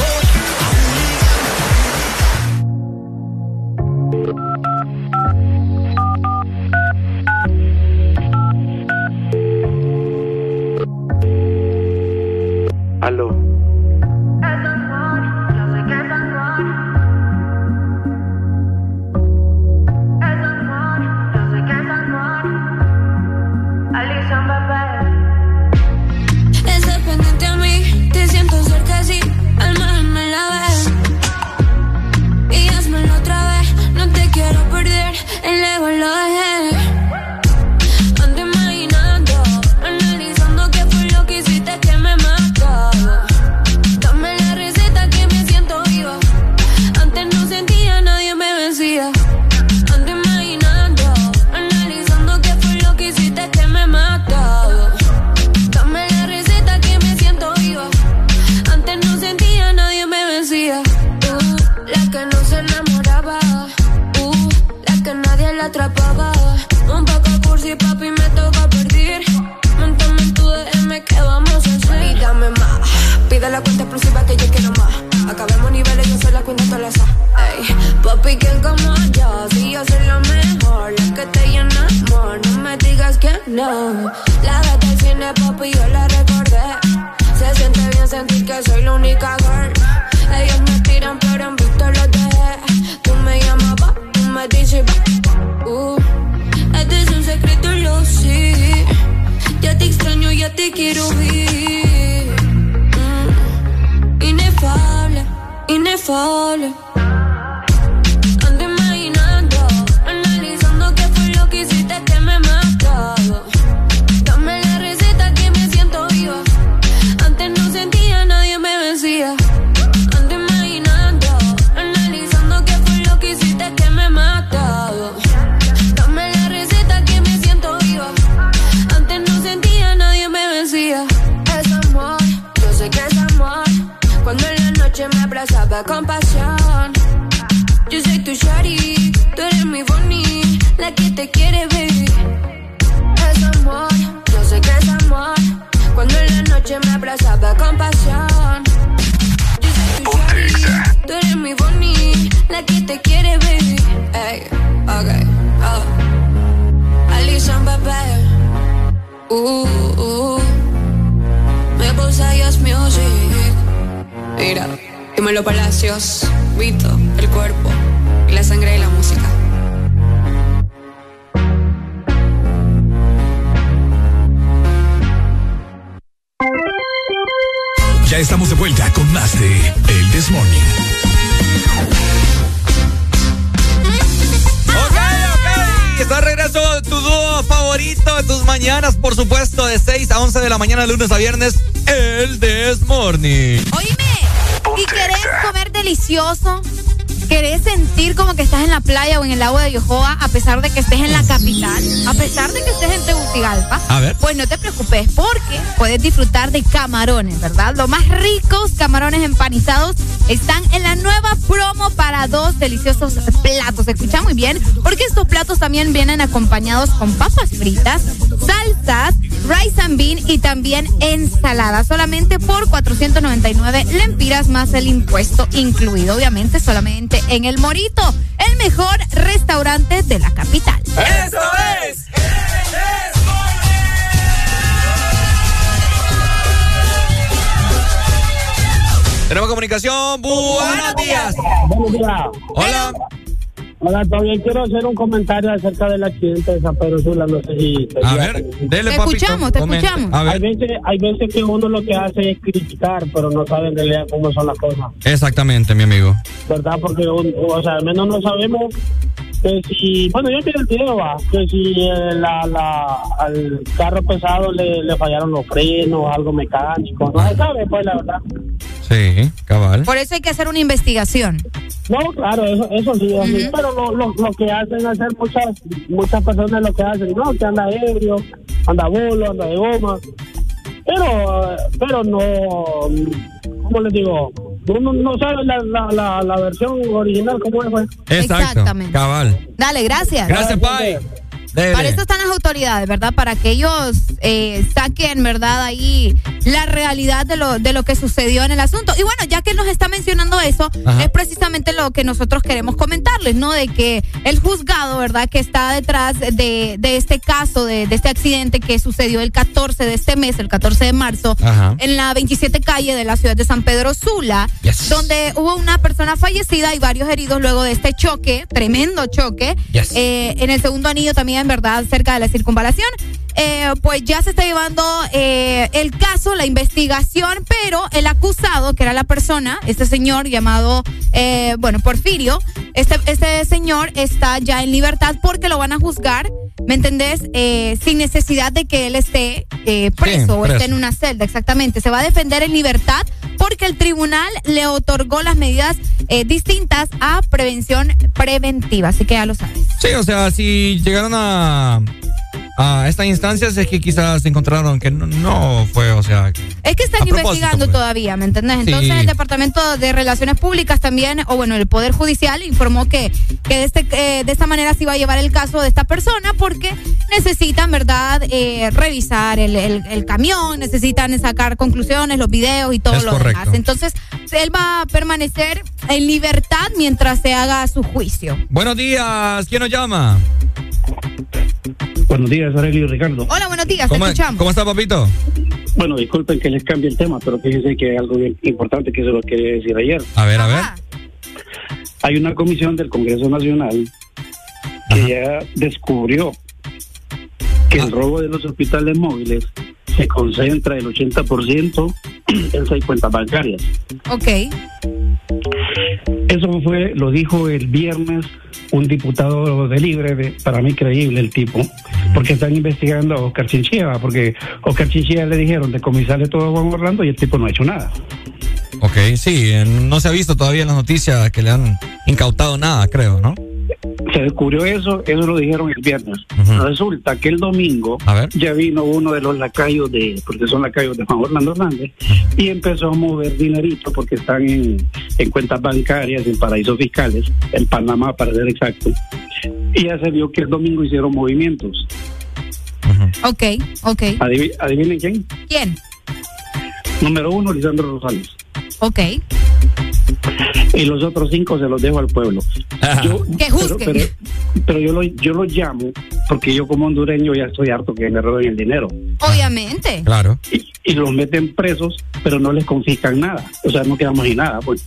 Camarones, ¿verdad? Los más ricos camarones empanizados están en la nueva promo para dos deliciosos platos. Escucha muy bien porque estos platos también vienen acompañados con papas fritas, salsas, rice and bean y también ensalada. Solamente por 499 lempiras más el impuesto incluido. Obviamente solamente en El Morito, el mejor restaurante de la capital. ¡Eso Tenemos comunicación. Buenos días. Buenos días. Hola. Hola, todavía quiero hacer un comentario acerca del accidente de San Pedro Sula. No sé si. A ver, dele, Te papito, escuchamos, te comente. escuchamos. A Hay ver, veces, hay veces que uno lo que hace es criticar, pero no sabe en realidad cómo son las cosas. exactamente, mi amigo. ¿Verdad? Porque, un- o sea, al menos no sabemos que si. Bueno, yo quiero el video, va. Que si eh, la, la, al carro pesado le, le fallaron los frenos, algo mecánico. No se sabe, pues, la verdad. Sí, cabal. Por eso hay que hacer una investigación. No, claro, eso, eso sí, pero lo, lo, lo que hacen hacer muchas muchas personas lo que hacen, no, que anda ebrio, anda bolo, anda de goma, pero pero no, ¿cómo les digo? Uno no sabe la, la, la, la versión original cómo es, pues. Exacto. Exactamente. Cabal. Dale, gracias. Gracias, Pai. Para eso están las autoridades, ¿verdad? Para que ellos eh, saquen, ¿verdad? Ahí la realidad de lo, de lo que sucedió en el asunto. Y bueno, ya que nos está mencionando eso, Ajá. es precisamente lo que nosotros queremos comentarles, ¿no? De que el juzgado, ¿verdad? Que está detrás de, de este caso, de, de este accidente que sucedió el 14 de este mes, el 14 de marzo, Ajá. en la 27 calle de la ciudad de San Pedro Sula, Yes. donde hubo una persona fallecida y varios heridos luego de este choque, tremendo choque. Yes. Eh, en el segundo anillo también, ¿verdad? Cerca de la circunvalación. Eh, pues ya se está llevando eh, el caso, la investigación, pero el acusado, que era la persona, este señor llamado, eh, bueno, Porfirio, este, este señor está ya en libertad porque lo van a juzgar, ¿me entendés? Eh, sin necesidad de que él esté eh, preso o preso. esté en una celda, exactamente. Se va a defender en libertad porque el tribunal le otorgó las medidas distintas a prevención preventiva, así que ya lo sabes. Sí, o sea, si llegaron a, a estas instancias es que quizás encontraron que no, no fue, o sea... Es que están investigando pues. todavía, ¿me entendés? Entonces Sí. el Departamento de Relaciones Públicas también, o bueno, el Poder Judicial informó que, que de, este, eh, de esta manera se iba a llevar el caso de esta persona porque necesitan, ¿verdad?, eh, revisar el, el- el camión, necesitan sacar conclusiones, los videos y todo Es lo correcto. demás. Entonces, él va a permanecer en libertad mientras se haga su juicio. Buenos días, ¿quién nos llama? Buenos días, Aurelio y Ricardo. Hola, buenos días, te ¿Cómo, escuchamos. ¿Cómo está, papito? Bueno, disculpen que les cambie el tema, pero fíjense que hay algo bien importante que se lo quería decir ayer. A ver, a ver. Hay una comisión del Congreso Nacional que ya descubrió que el robo de los hospitales móviles se concentra el 80% en seis cuentas bancarias. Ok. Eso fue, lo dijo el viernes un diputado de Libre, de- para mí creíble el tipo, porque están investigando a Oscar Chinchilla, porque Oscar Chinchilla le dijeron de comisarle todo a Juan Orlando y el tipo no ha hecho nada. Ok, sí, eh, no se ha visto todavía en las noticias que le han incautado nada, creo, ¿no? Se descubrió eso, eso lo dijeron el viernes. Resulta que el domingo ya vino uno de los lacayos de, porque son lacayos de Juan Orlando Hernández, y empezó a mover dinerito porque están en, en cuentas bancarias, en paraísos fiscales, en Panamá para ser exacto. Y ya se vio que el domingo hicieron movimientos. Ok, ok. Adivi- adivinen quién. ¿Quién? Número uno, Lisandro Rosales. Ok. Y los otros cinco se los dejo al pueblo. Yo- Que pero, juzguen. pero- pero yo, lo, yo lo llamo porque yo como hondureño ya estoy harto que me roben el dinero. Obviamente. Claro. Y, y los meten presos, pero no les confiscan nada. O sea, no quedamos sin nada, pues.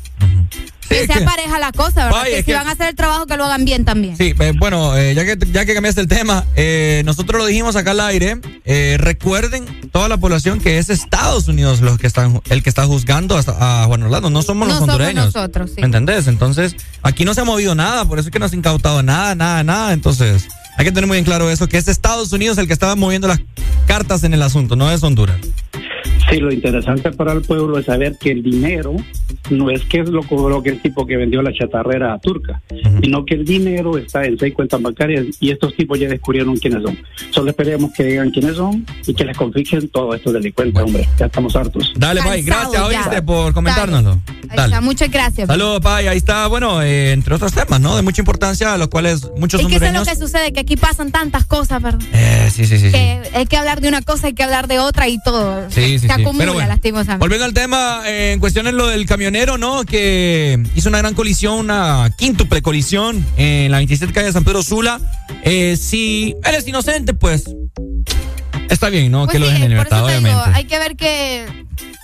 Que sea pareja la cosa, ¿verdad? Que si que- van a hacer el trabajo, que lo hagan bien también. Sí, eh, bueno, eh, ya, que, ya que cambiaste el tema, eh, nosotros lo dijimos acá al aire. eh, recuerden toda la población que es Estados Unidos los que están, el que está juzgando hasta a Juan Orlando. No somos No los somos hondureños. nosotros, sí. ¿Me entendés? Entonces, aquí no se ha movido nada, por eso es que no se ha incautado nada, nada, nada. Entonces, Hay que tener muy bien claro eso, que es Estados Unidos el que estaba moviendo las cartas en el asunto, no es Honduras. Sí, lo interesante para el pueblo es saber que el dinero no es que es lo cobró que el tipo que vendió la chatarrera turca, sino que el dinero está en seis cuentas bancarias y estos tipos ya descubrieron quiénes son. Solo esperemos que digan quiénes son y que les confisquen todos estos delincuentes, hombre. Ya estamos hartos. Dale, Pai, gracias, oíste, por comentárnoslo. Dale. está, muchas gracias. Saludos, Pai. Ahí está, bueno, eh, entre otros temas, ¿no? De mucha importancia, los cuales muchos Es que eso es lo que sucede, que aquí pasan tantas cosas, ¿verdad? Eh, sí, sí, sí. sí. Que hay que hablar de una cosa, hay que hablar de otra y todo. Sí, sí, Se acumula, Pero bueno, lastimosamente. Volviendo al tema, eh, en cuestión es lo del camionero, ¿no? Que hizo una gran colisión, una quíntuple colisión en la 27 calle de San Pedro Sula. Eh, si él es inocente, pues está bien, ¿no? Pues que lo dejen en eso libertad, te digo, obviamente. hay que ver que,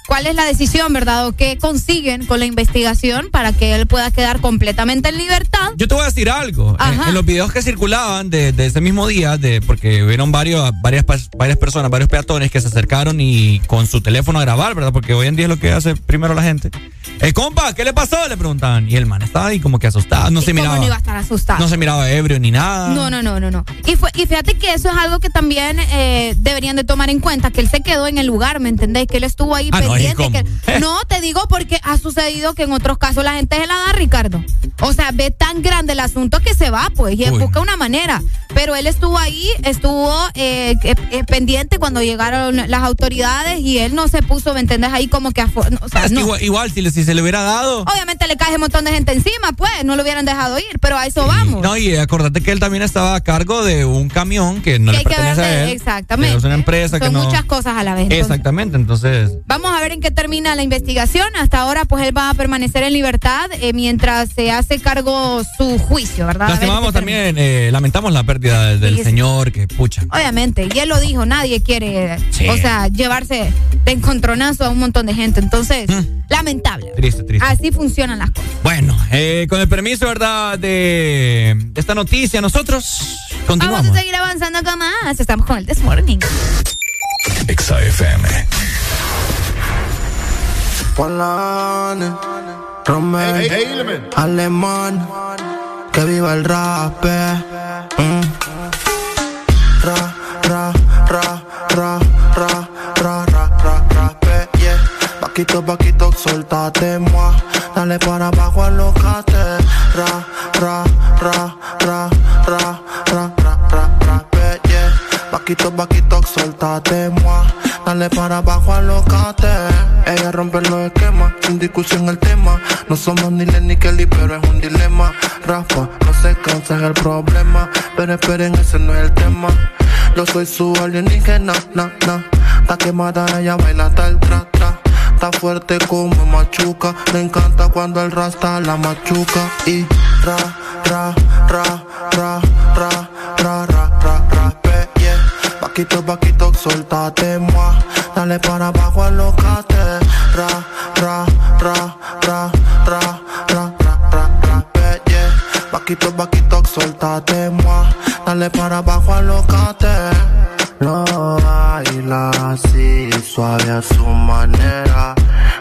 cuál es la decisión, ¿verdad? O qué consiguen con la investigación para que él pueda quedar completamente en libertad. Yo te voy a decir algo. En, Ajá. en los videos que circulaban de, de ese mismo día, de, porque vieron varios, varias, varias personas, varios peatones que se acercaron y con su teléfono a grabar, ¿verdad? Porque hoy en día es lo que hace primero la gente. Eh, compa, ¿qué le pasó? Le preguntaban. Y el man estaba ahí como que asustado. No se ¿Cómo miraba. no iba a estar asustado? No se miraba ebrio ni nada. No, no, no, no, no. Y, fue, y fíjate que eso es algo que también eh, deberían de tomar en cuenta, que él se quedó en el lugar, ¿me entendés? Que él estuvo ahí Ah, que- no, te digo porque ha sucedido que en otros casos la gente se la da, Ricardo. O sea, ve tan grande el asunto que se va, pues, y Uy. busca una manera. Pero él estuvo ahí, estuvo eh, eh, eh, pendiente cuando llegaron las autoridades y él no se puso, ¿me entendés? Ahí como que... o sea, no. igual, igual, si, le- si se le hubiera dado. Obviamente le cae un montón de gente encima, pues, no lo hubieran dejado ir, pero a eso vamos. No, y acordate que él también estaba a cargo de un camión que no Que le que a él. exactamente. Es una empresa que no. muchas cosas a la vez. entonces. Exactamente, entonces. Vamos a ver en qué termina la investigación. Hasta ahora, pues él va a permanecer en libertad eh, mientras se hace cargo su juicio, ¿verdad? Ver Lastimamos también, eh, lamentamos la pérdida del, del Sí, sí. señor, que pucha. Obviamente, y él lo dijo, nadie quiere, Sí. o sea, llevarse de encontronazo a un montón de gente. Entonces, lamentable. Mm. Triste, triste. Así funcionan las cosas. Bueno, eh, con el permiso, ¿verdad? De, esta noticia, nosotros continuamos. Vamos a seguir avanzando con más. Estamos con el This Morning. Polane, Romel, Alemán, que viva el rap. eh. Mm. Ra, ra, ra, ra, ra, ra, ra, ra, ra, eh, yeah. Paquito, paquito, soltate, moi. Dale para abajo, alocate. Ra, ra, ra, ra, ra, ra, ra, ra, ra, eh, yeah. Paquito, paquito, soltate, moi. Dale para abajo a los Ella rompe los esquemas, sin discusión el tema. No somos ni Len ni Kelly, pero es un dilema. Rafa, no se cansa es el problema. Pero esperen, ese no es el tema. Yo soy su alienígena, na, na. Está quemada, ella baila tal tra, tra. Está fuerte como machuca. Me encanta cuando el rasta la machuca. Y ra, ra, ra, ra, ra, ra, ra. Paquito, paquito, soltate, moi. Dale para abajo, alocate. Ra, ra, ra, ra, ra, ra, ra, ra, ra, pe, yeah. Paquito, paquito, soltate, moi. Dale para abajo, alocate. Lo baila así, suave a su manera.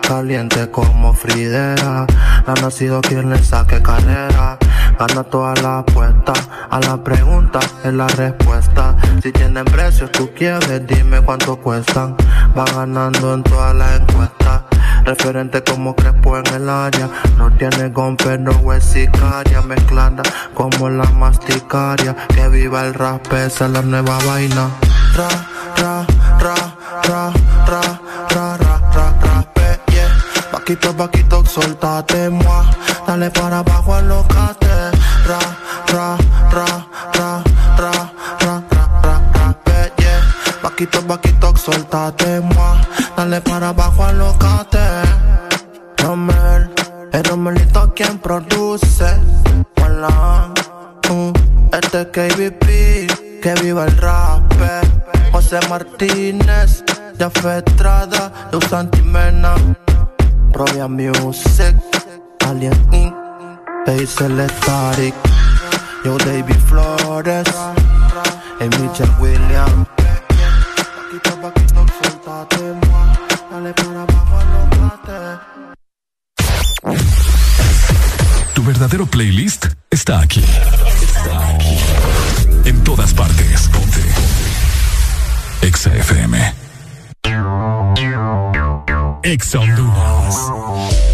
Caliente como Fridera. Ha nacido quien le saque carrera. Gana toda la apuesta. A la pregunta es la respuesta. Si tienen precios, tú quieres, dime cuánto cuestan. Va ganando en todas las encuestas. Referente como Crespo en el área. No tiene gon, pero es sicaria. Mezclada como la masticaria. Que viva el rap, esa es la nueva vaina. Ra, ra, ra, ra, Paquito, paquito, soltate, moi. Dale para abajo, alocate. Ra, ra, ra, ra, ra, ra, ra, ra, ra, yeah. Paquito, paquito, soltate, moi. Dale para abajo, alocate. Romel, el Romelito quien produce. Hola, uh, este es KBP, que viva el rap. José Martínez, ya Estrada, Luz Santimena. Provia Music, Alien Inc., Hazel Static, Yo David Flores, y Michelle Williams. Paquito, paquito, suéltate, moi. Dale para abajo, alócate. Tu verdadero playlist está aquí. Está aquí. En todas Exa FM. Exa Honduras.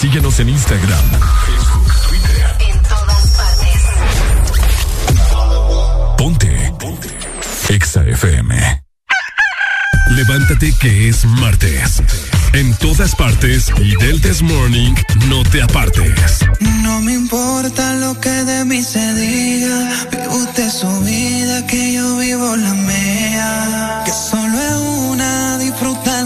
Síguenos en Instagram, Facebook, Twitter. En todas partes. Ponte. Ponte. Exa FM. Levántate que es martes. En todas partes y del This Morning no te apartes. No me importa lo que de mí se diga. Vive usted su vida, que yo vivo la mía. Que solo es una, disfruta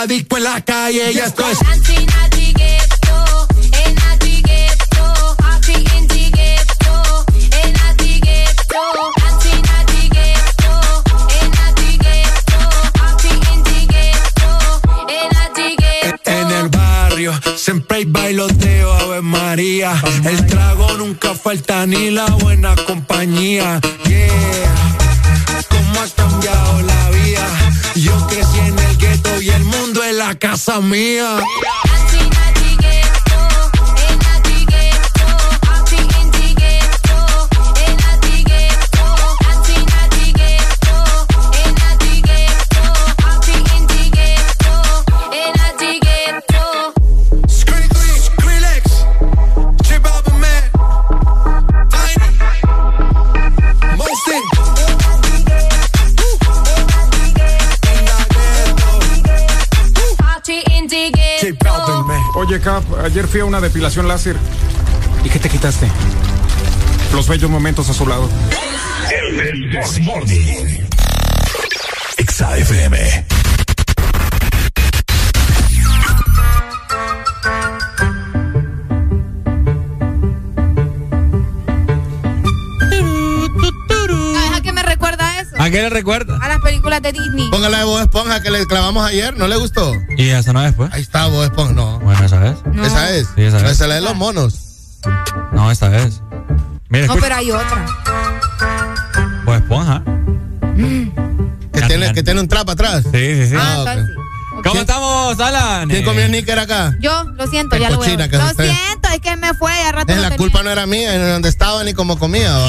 La disco en la calle. Ya esto es. En el barrio siempre hay bailoteo, Ave María. El trago nunca falta ni la buena compañía. Mía. Oye, Cap, ayer fui a una depilación láser. ¿Y qué te quitaste? Los bellos momentos a su lado. El This Morning. Exa FM. ¿Sabes a qué me recuerda eso? ¿A qué le recuerda? A las películas de Disney. Póngala de Bob Esponja que le clavamos ayer, ¿no le gustó? ¿Y esa no es, pues? Ahí está Bob Esponja, no. Esa es. ¿Esa es? Sí, esa es. Esa es la de los monos. No, esta es. Mira, No, escucha. pero hay otra. Pues esponja. Que tiene, que tiene un trap atrás. Sí, sí, sí. Ah, entonces ¿Cómo estamos, Alan? ¿Quién Eh, comió níquer acá? Yo, lo siento, Qué ya lo voy a cochina Lo es usted. siento, es que me fue a rato. Eh, lo la tenía. culpa no era mía, ni donde estaba ni cómo comía. ¿va?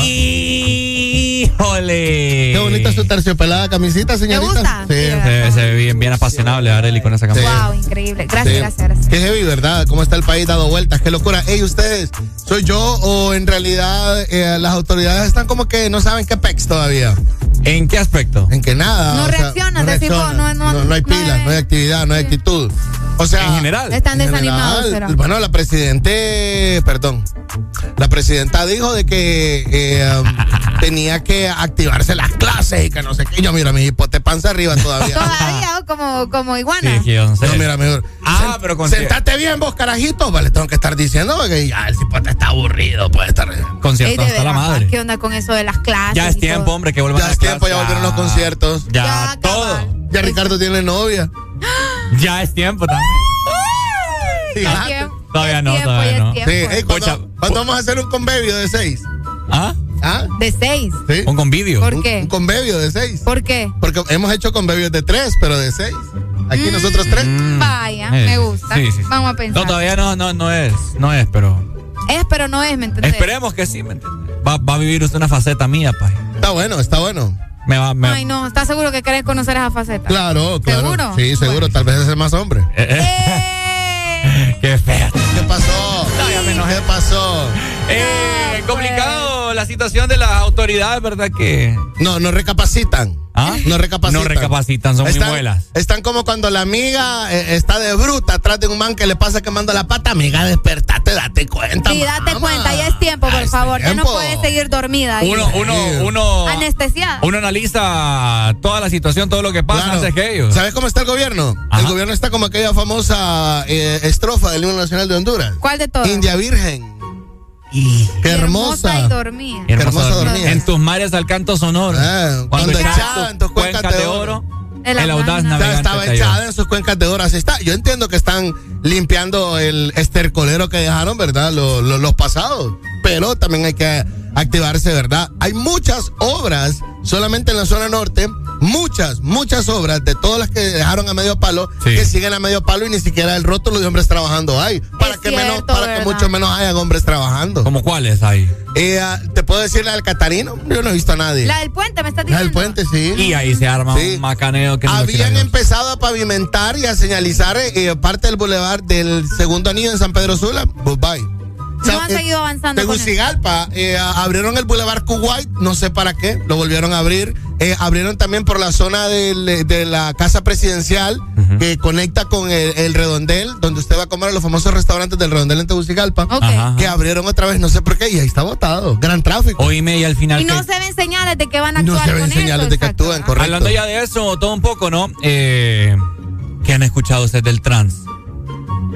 ¡Híjole! Qué bonita su terciopelada camisita, señorita. gusta? Sí. Se, se ve bien, bien apasionable, Areli, con esa camiseta. Wow, increíble. Gracias, Sí. gracias, gracias. Qué heavy, ¿verdad? ¿Cómo está el país dado vueltas? Qué locura. Ey, ustedes, ¿soy yo o en realidad eh, las autoridades están como que no saben qué pex todavía? ¿En qué aspecto? En que nada. No o sea, reaccionan, decir, reaccionan. no, no, no, no hay no pilas, no hay actividad, no hay actitud. O sea, En general. Están en desanimados, general. Bueno, la presidente, perdón, la presidenta dijo de que eh, um, tenía que activarse las clases y que no sé qué. Yo, mira, mi hipote panza arriba todavía. Todavía, oh, como, como iguana. Sí, no sé. No, mira, mejor. Ah, pero con, Sentate bien vos, carajito. Vale, tengo que estar diciendo que ya el hipote está aburrido, puede estar. Concierto hasta la madre. ¿Qué onda con eso de las clases? Ya es tiempo, todo? hombre, que vuelvan Ya a es las tiempo, ya volvieron los conciertos. Ya, Ya, todo. cabal. Ya Ricardo tiene novia. Ya es tiempo también. Ya es Fíjate. tiempo, Todavía no, tiempo, todavía no. tiempo. Sí, ey, ¿cuándo, Pocha, cuándo vamos a hacer un convivio de seis? ¿Ah? ¿Ah? De seis. Sí. Un convivio. ¿Por qué? Un convivio de seis. ¿Por qué? Porque hemos hecho convivios de tres, pero de seis. Aquí Mm. nosotros tres. Vaya, Eh, me gusta. sí, sí, sí. Vamos a pensar. No, todavía no, no, no es, no es, pero Es, pero no es, ¿me entendés? esperemos que sí, ¿me entiendes? Va, va a vivir usted una faceta mía, pa. Está bueno, está bueno. Me va, me, Ay, no, ¿estás seguro que querés conocer esa faceta? Claro, claro. ¿Seguro? Sí, seguro. Tal vez es el más hombre. Eh, eh, qué fea. ¿Qué pasó? No, ya me enojé. ¿Qué pasó? Eh, pues. complicado la situación de las autoridades, ¿verdad? Que. No, no recapacitan. ¿Ah? No recapacitan. No recapacitan, son están, muy muelas. Están como cuando la amiga eh, está de bruta atrás de un man que le pasa quemando la pata. Amiga, despertate, date cuenta. Sí, date cuenta, ya es tiempo, por es favor. Ya no tiempo. puedes seguir dormida. ahí. Uno, uno, uno, Anestesiada. uno analiza toda la situación, todo lo que pasa Claro. antes que ellos. ¿Sabes cómo está el gobierno? El gobierno está como aquella famosa eh, estrofa del himno nacional de Honduras. ¿Cuál de todos? India Virgen. Qué hermosa. y dormía. Qué hermosa dormía. En tus mares al canto sonoro. Ah, cuando echaba en tus cuencas de oro. De la el audaz navegante estaba echada en sus cuencas de oro. Así está. Yo entiendo que están limpiando el estercolero que dejaron, ¿verdad? Lo- lo- los pasados. Pero también hay que activarse, ¿verdad? Hay muchas obras solamente en la zona norte. Muchas, muchas obras de todas las que dejaron a medio palo, Sí. que siguen a medio palo y ni siquiera el rótulo de hombres trabajando hay. Para Es que menos, cierto, para que mucho menos hayan hombres trabajando. ¿Cómo cuáles hay? Eh, ah, ¿Te puedo decir la del Catarino? Yo no he visto a nadie. La del puente, me estás La diciendo. del puente, sí. Y ahí se arma Sí. un macaneo que no Habían empezado a pavimentar y a señalizar eh, parte del bulevar del segundo anillo en San Pedro Sula. Goodbye. No han seguido avanzando. Tegucigalpa eh, abrieron el bulevar Kuwait, no sé para qué, lo volvieron a abrir. Eh, abrieron también por la zona del- de la casa presidencial que conecta con el, el redondel, donde usted va a comer a los famosos restaurantes del redondel en Tegucigalpa. Ajá. Que abrieron otra vez, no sé por qué, y ahí está botado. Gran tráfico. Oíme y al final. Y no que- se ven señales de que van a No actuar se ven con señales eso, de que exacto. actúan, correcto. Hablando ya de eso, todo un poco, ¿no? Eh, ¿Qué han escuchado ustedes del trans?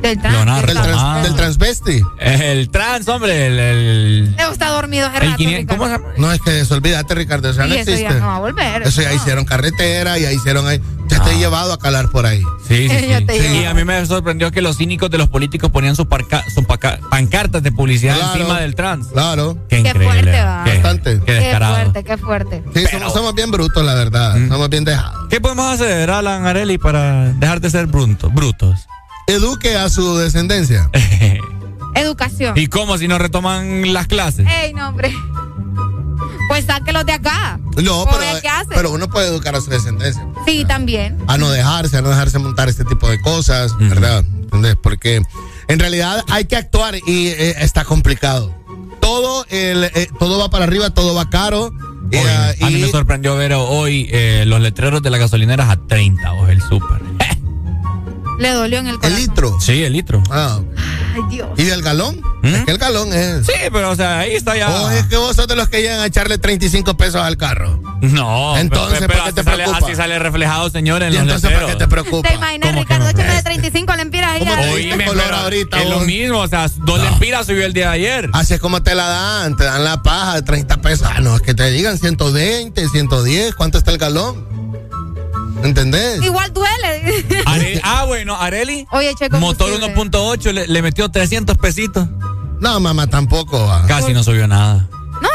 Del trans. Del, del trans- Ah. del transvesti. El trans, hombre, el. el, Leo está dormido hace el rato, 500 Ricardo. ¿Cómo se llama? No, es que se olvídate, Ricardo, eso ya Y no eso existe. ya no va a volver. Eso ya hicieron carretera, ya hicieron ahí. Ya te he Ah. llevado a calar por ahí. Sí, sí, sí. a mí me sorprendió que los cínicos de los políticos ponían sus, sus pancartas de publicidad Claro. encima del trans. Claro. Qué Qué fuerte, va. Qué, Bastante. qué Qué descarado. fuerte, qué fuerte. Sí, Pero- somos, somos bien brutos, la verdad. Mm. Somos bien dejados. ¿Qué podemos hacer, Alan Areli, para dejar de ser brutos? brutos? Eduque a su descendencia. Educación. ¿Y cómo si no retoman las clases? Ey, no, hombre. Pues sáquelos de acá. No, ¿O pero, qué hace? pero uno puede educar a su descendencia. Sí, también. A no dejarse, a no dejarse montar este tipo de cosas, ¿verdad? ¿Entendés? Porque en realidad hay que actuar y eh, está complicado. Todo, el, eh, todo va para arriba, todo va caro. ah, a mí y- me sorprendió ver hoy eh, los letreros de las gasolineras a 30 o el súper. Le dolió en el el corazón. litro. Sí, el litro. Ah, Ay, Dios. ¿Y del galón? ¿Mm? Es que el galón es. Sí, pero o sea, ahí está ya. O es que vos sos de los que llegan a echarle 35 pesos al carro. No, Entonces, pero, pero ¿por qué te sale, preocupa? así sale reflejado, señor, en ¿Y los entonces para qué letreros. te preocupa? ¿Te imaginas, ¿Cómo que Ricardo? no? Échame de 35 lempiras ahí. ¿Cómo a- te Oíme, color pero ahorita, es lo mismo, o sea, dos lempiras subió el día de ayer. Así es como te la dan, te dan la paja de 30 pesos. Ah, no, es que te digan 120, 110, ¿cuánto está el galón? ¿Entendés? Igual duele. Are- ah, bueno, Areli, Oye, che, motor combustible. 1.8, le, le metió 300 pesitos. No, mamá, tampoco. ah. Casi no subió nada. No,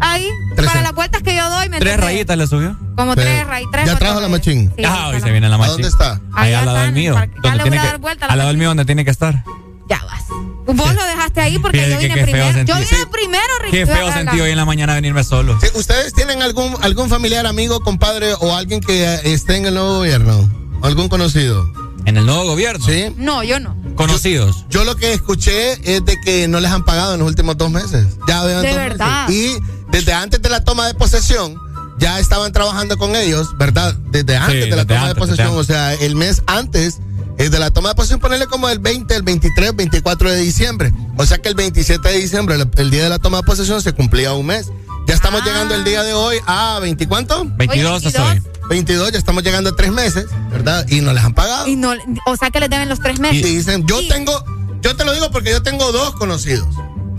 ahí. Tres para en- las vueltas que yo doy, ¿me Tres entendés? rayitas le subió. Como Sí. tres rayitas. ¿Ya trajo la machín? Sí, ah, hoy se viene la ¿A machín. dónde está? Ahí al lado del mío. donde le voy tiene a que- dar vuelta a la al lado del mío donde tiene que estar. Ya vas. Vos lo dejaste ahí porque Fíjate yo vine primero. Yo vine primero, Qué feo sentí hoy en la mañana venirme solo. Sí, ¿Ustedes tienen algún, algún familiar, amigo, compadre o alguien que esté en el nuevo gobierno? ¿Algún conocido? En el nuevo gobierno. Sí. No, yo no. Conocidos. Yo lo que escuché es de que no les han pagado en los últimos dos meses. Ya vean De dos verdad. meses. Y desde antes de la toma de posesión, ya estaban trabajando con ellos, ¿verdad? Desde antes de la desde toma antes, de posesión, o sea, el mes antes eh, de la toma de posesión, ponerle como el 20, el 23, 24 de diciembre. O sea que el 27 de diciembre, el, el día de la toma de posesión, se cumplía un mes. Ya estamos Ah. llegando el día de hoy a 20, ¿cuánto? 22 Oye, soy. 22, ya estamos llegando a tres meses, ¿verdad? Y no les han pagado. Y no, o sea que le deben los tres Y meses. dicen, yo Y- tengo, yo te lo digo porque yo tengo dos conocidos.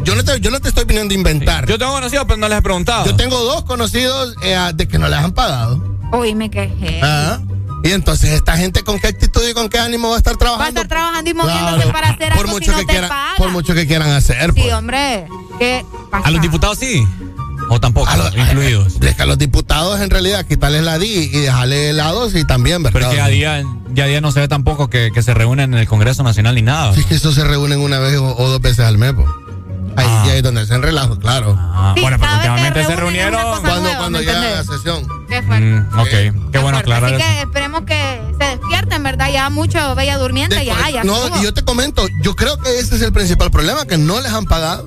Yo no te, yo no te estoy viniendo a inventar. Yo tengo conocidos, pero no les he preguntado. Yo tengo dos conocidos eh, de que no les han pagado. Uy, me quejé. Ah, Y entonces esta gente con qué actitud y con qué ánimo va a estar Va a trabajando. estar trabajando y moviéndose Claro. para hacer por algo mucho si no que te quieran, por mucho que quieran hacer. Sí, pues. hombre. ¿Qué pasa? ¿A los diputados sí? ¿O tampoco? A los- incluidos. Es que a los diputados en realidad quitarles la DI y dejarle helados y también, ¿verdad? Pero es que a día, ya a día no se ve tampoco que, que se reúnen en el Congreso Nacional ni nada. Sí, es que eso se reúnen una vez o, o dos veces al mes. pues. Ahí, Ah. donde se relajo, claro. Ah, Sí, bueno, pero que últimamente se reunieron. Cuando, cuando ¿me llegan a entendés? sesión. Qué fuerte. Mm, ok, qué bueno aclarar Así eso. que esperemos que se despierten, ¿verdad? Ya mucho Bella Durmiente, ya, ya. no, y yo te comento, yo creo que ese es el principal problema, que no les han pagado.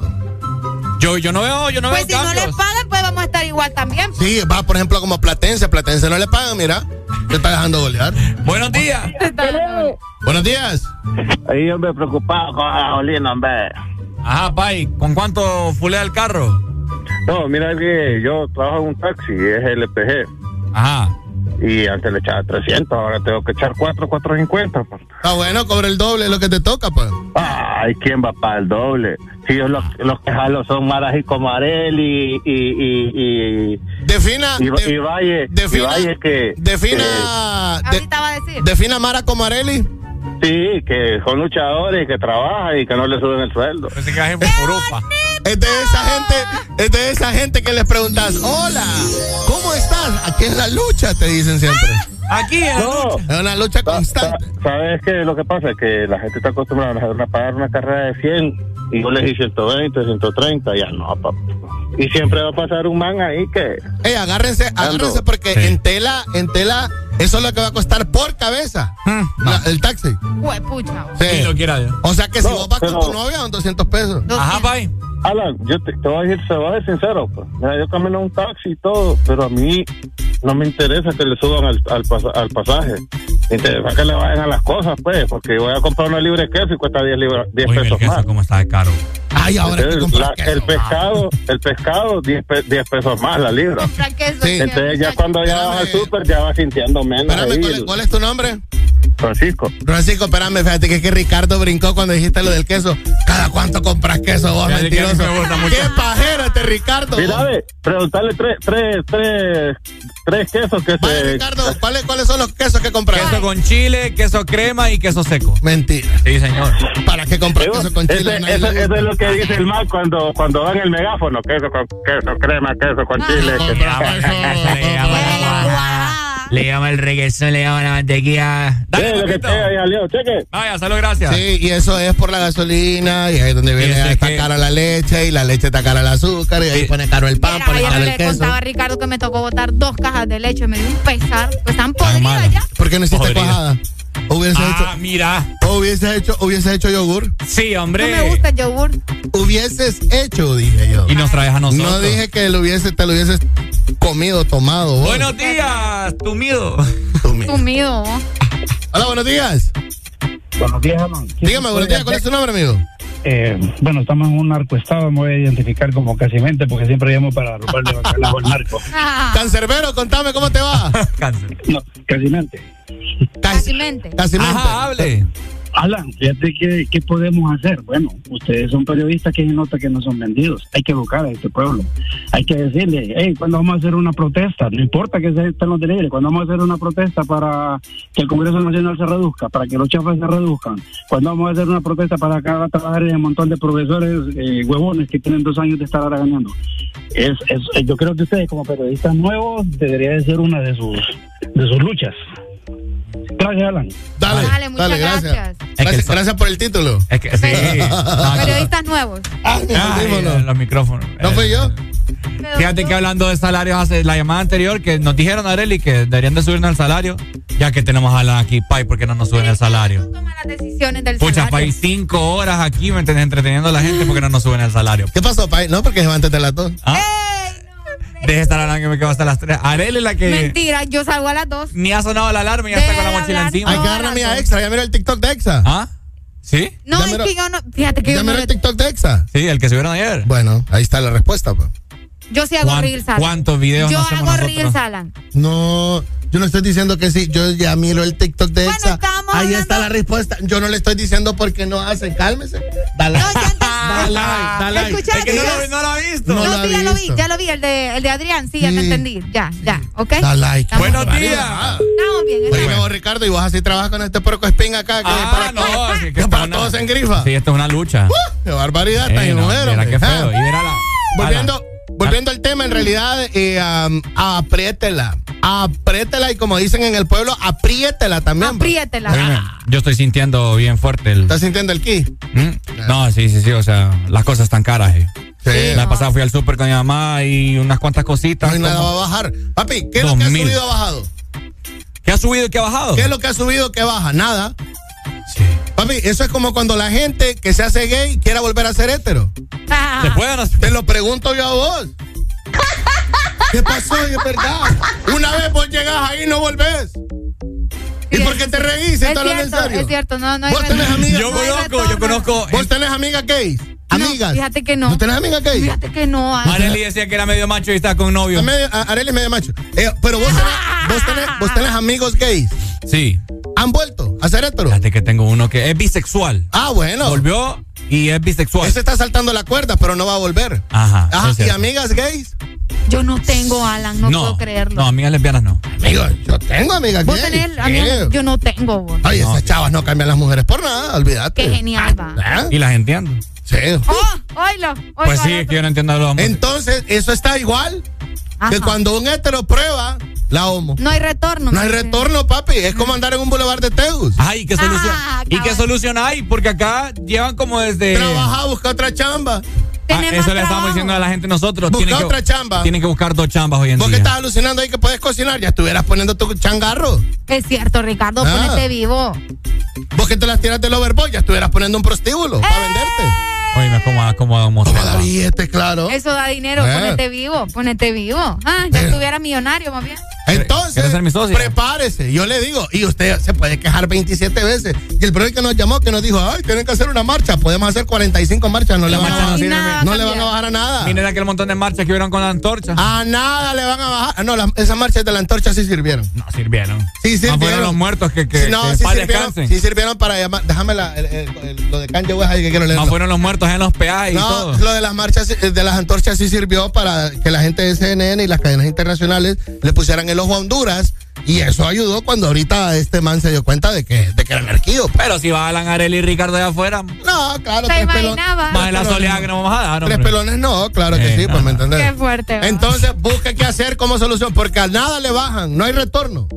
Yo, yo no veo, yo no Pues si veo no les pagan, pues vamos a estar igual también. Sí, va, por ejemplo, como Platense. Platense no le pagan, mira. Se está dejando golear. Buenos días. Buenos días. Ahí, hombre, preocupado con la gasolina, hombre. Ajá, Pai, ¿con cuánto fulea el carro? No, mira que yo trabajo en un taxi, es LPG. Ajá. Y antes le echaba 300, ahora tengo que echar 4, 450. pues. Ah, bueno, cobra el doble, lo que te toca, pues. Ay, ¿quién va para el doble? Si yo los, los que jalo son Maras y Comarelli y... y, y Defina. y, de- y Valle, defina- y Valle que... Defina. de- Ahorita va a decir. defina Mara Comarelli. Que- sí, que son luchadores, que trabajan y que no le suben el sueldo. Pensé que en Purupa. Es de esa gente, es de esa gente que les preguntas, hola, ¿cómo estás? Aquí es la lucha, te dicen siempre. Aquí es No. Es una lucha constante. Sa- ¿Sabes qué? Lo que pasa es que la gente está acostumbrada a pagar una carrera de 100 y yo le dije 120, 130, ya no, papá. Y siempre va a pasar un man ahí que... Ey, agárrense, agárrense porque en tela, en tela, eso es lo que va a costar por cabeza. La- el taxi. Huepucha. Sí. lo quiera. O sea que si vos vas con tu novia, son 200 pesos. Ajá, Pai. Alan, yo te, te voy a decir, te voy a decir sincero, pues. Mira, yo camino un taxi y todo, pero a mí no me interesa que le suban al, al pasaje. Interesa que le vayan a las cosas, pues, porque voy a comprar una libre de queso y cuesta 10, libra- 10 Oye, el pesos queso más. cómo está de caro. Ay, ahora Entonces, la- queso, el pescado, el pescado, 10, pe- 10 pesos más la libra. Comprar queso. Sí. Entonces ya cuando ya vas al súper ya vas sintiendo menos Espérame, ahí, ¿cuál es, cuál es tu nombre? Francisco. Francisco, espérame, fíjate que, es que Ricardo brincó cuando dijiste lo del queso. ¿Cada cuánto compras queso vos, Fíjate que mentiroso? mucho. ¡Qué pajero este Ricardo! Mira, ve, preguntarle tres, tres, tres, tres quesos que Vale, se... Ricardo, ¿cuáles, ¿cuáles son los quesos que compras? Queso con chile, queso crema y queso seco. Mentira. Sí, señor. ¿Para qué compras Digo, queso con chile? Ese- Eso es lo que dice el mal cuando, cuando dan el megáfono, queso con queso, crema, queso con chile. que- Le llama el reggaetón, le llama la mantequilla. Sí, Dale, lo que Leo, cheque. Vaya, salud, gracias. Sí, y eso es por la gasolina, y ahí es donde viene, está que- cara la leche, y la leche está cara el azúcar, y ahí pone caro el pan, Mira, pone caro el le queso. contaba a Ricardo que me tocó botar dos cajas de leche. Me dio un pesar. Pues están Tan podridas ya. ¿Por qué no hiciste Podrida. cuajada? Hubiese Ah, hecho, mira. hubiese hecho, hubiese hecho yogur. Sí, No hombre. me gusta el yogur. Hubieses hecho, dije yo. Y nos traes a nosotros. No dije que lo hubiese, te lo hubieses comido, tomado. vos. Buenos días, tu miedo. Sumido. ¿no? Hola, buenos días. Buenos días, Alan. Dígame, buenos días, ¿cuál es tu nombre, amigo? Eh, bueno, estamos en un narcoestado, me voy a identificar como Casimente porque siempre llamo para robarle bacalao al narco. Cancerbero, contame cómo te va. Cáncer. No, Casimente. Casi, Fácilmente. casi Ajá, hable. Alan, fíjate qué, qué podemos hacer. Bueno, ustedes son periodistas que se nota que no son vendidos. Hay que educar a este pueblo. Hay que decirle, hey, ¿cuándo vamos a hacer una protesta? No importa que se estén los delivery. ¿Cuándo vamos a hacer una protesta para que el Congreso Nacional se reduzca? Para que los chefes se reduzcan. ¿Cuándo vamos a hacer una protesta para que haga trabajar un montón de profesores eh, huevones que tienen dos años de estar ahora ganando? Es, es, yo creo que ustedes como periodistas nuevos debería de ser una de sus, de sus luchas. Gracias, Alan. Dale, Dale, muchas dale, gracias. gracias. Gracias, gracias por el título. Es que sí. Periodistas nuevos. Ah, Ay, los micrófonos. ¿No fui yo? Fíjate que hablando de salarios, hace la llamada anterior que nos dijeron, Areli, que deberían de subirnos el salario, ya que tenemos a Alan aquí, Pai, ¿por qué no nos suben el salario? Toma las decisiones del Pucha, salario. Pai, cinco horas aquí, ¿me entiendes? Entreteniendo a la gente, ¿por qué no nos suben el salario? ¿Qué pasó, Pai? No, porque se va antes de las dos. ¿Ah? Deje de estar hablando que me quedo hasta las tres. Areli es la que Mentira, yo salgo a las dos. ni ha sonado la alarma y ya está con la mochila encima. Hay que darle a extra. Ya mira el TikTok de Exa. ¿Ah? ¿Sí? No, es que yo no. Fíjate que ¿Ya yo no. mira el TikTok de Exa? Sí, el que subieron ayer. Bueno, ahí está la respuesta, pues. Yo sí hago ¿Cuán- reels, Alan. ¿Cuántos videos Yo no hacemos hago reels, Alan. No, yo no estoy diciendo que sí. Yo ya miro el TikTok de Bueno, Exa. Ahí hablando- está la respuesta. Yo no le estoy diciendo porque no hacen. Cálmese. Dale. No. Dale like, dale like. Escucha, Es que no lo, no lo ha visto. No No, lo sí, ya lo vi, ya lo vi, el de, el de Adrián, sí, ya Sí. te entendí. Ya, ya, ¿ok? Da like. Buenos bien. días. Estamos bien. Oye, estamos vos, Ricardo, y vos así trabajas con este puerco spin acá. Que Ah, para, no, sí, que que está para una- todos en grifa. Sí, esto es una lucha. Qué barbaridad, Eh, tan no, mira qué feo. Ah. Y mira la- Volviendo, volviendo al tema, en realidad, eh, um, apriétela. Apriétela y como dicen en el pueblo, apriétela también. Apriétela. Yo estoy sintiendo bien fuerte el. ¿Estás sintiendo el ki? ¿Mm? No, sí, sí, sí. O sea, las cosas están caras. eh. Sí. La no. pasada fui al súper con mi mamá y unas cuantas cositas. No hay nada como- va a bajar. Papi, ¿qué es lo que ha 2000. subido o bajado? ¿Qué ha subido y qué ha bajado? ¿Qué es lo que ha subido que baja? Nada. Sí. Papi, eso es como cuando la gente que se hace gay quiera volver a ser hétero. ¿Se puede o no se Te lo pregunto yo a vos. ¿Qué pasó? Es verdad. Una vez vos llegás ahí y no volvés. ¿Y por qué te reís? Es ¿Estás hablando en cierto, es cierto, no, no hay ¿Vos tenés amigas? Yo No conozco, yo conozco. ¿Vos tenés amigas gays? Amigas. Fíjate que no. ¿No tenés amigas gays? Fíjate que no. Alex. Arely decía que era medio macho y estaba con novio. Medio- a- Arely es medio macho. Eh, pero vos tenés, vos, tenés, vos tenés amigos gays. Sí. ¿Han vuelto a ser hétero? Fíjate que tengo uno que es bisexual. Ah, bueno. Volvió y es bisexual. Ese está saltando la cuerda, pero no va a volver. Ajá. Ajá. ¿Y amigas gays? Yo no tengo, Alan, no, puedo creerlo. No, amigas lesbianas no. Amigos, yo tengo amigas Vos gays. tenés, amigas, yo no tengo. vos. Ay, esas chavas no cambian las mujeres por nada, olvídate. Qué genial va. ¿Eh? Y las entiendo. Sí. Oh, oílo, oílo Pues sí, es que yo no entiendo a los hombres. Entonces, eso está igual que cuando un hétero prueba la homo. No hay retorno. No hay retorno, papi. Es como andar en un boulevard de Teus. Ay, ¿qué solución? Ah, ¿Y qué solución hay? Porque acá llevan como desde. Trabaja, busca otra chamba. Ah, eso le estamos diciendo a la gente nosotros. Busca Tienen que- otra chamba. Tienen que buscar dos chambas hoy en Vos que día. estás alucinando ahí que puedes cocinar, ya estuvieras poniendo tu changarro. Es cierto, Ricardo, Ah. ponete vivo. Vos que te las tiras del overboy, ya estuvieras poniendo un prostíbulo para venderte. Oye, ¿cómo, cómo vamos a Como da billete, claro. Eso da dinero, Eh. ponete vivo, ponete vivo. Ah, ya Eh. estuviera millonario más bien. Entonces, prepárese. Yo le digo, y usted se puede quejar 27 veces. Y el problema que nos llamó, que nos dijo, ay, tienen que hacer una marcha. Podemos hacer 45 marchas, no le, van, no no, sirve. le van a bajar a nada. Miren aquel montón de marchas que hubieron con la antorcha. A nada le van a bajar. Ah, No, esas marchas de la antorcha sí sirvieron. No sirvieron. Sí No sirvieron. fueron los muertos que, que, no, que sí sirvieron, descansen. sí sirvieron para llamar. Déjame la- el- el- el- lo de Kanye West ahí que quiero leerlo. No fueron los muertos en los peajes y No, todo. lo de las marchas, eh, de las antorchas sí sirvió para que la gente de CNN y las cadenas internacionales le pusieran el ojo a Honduras y eso ayudó cuando ahorita este man se dio cuenta de que, de que era anarquía. pues. Pero si va Alan Arely y Ricardo allá afuera, No, claro, ¿Te tres pelones. más en la soledad que nos vamos a dar. Tres pelones no, claro que Eh, sí, pues no. me entendés. Qué fuerte. va. Entonces busque qué hacer como solución, porque a nada le bajan, no hay retorno.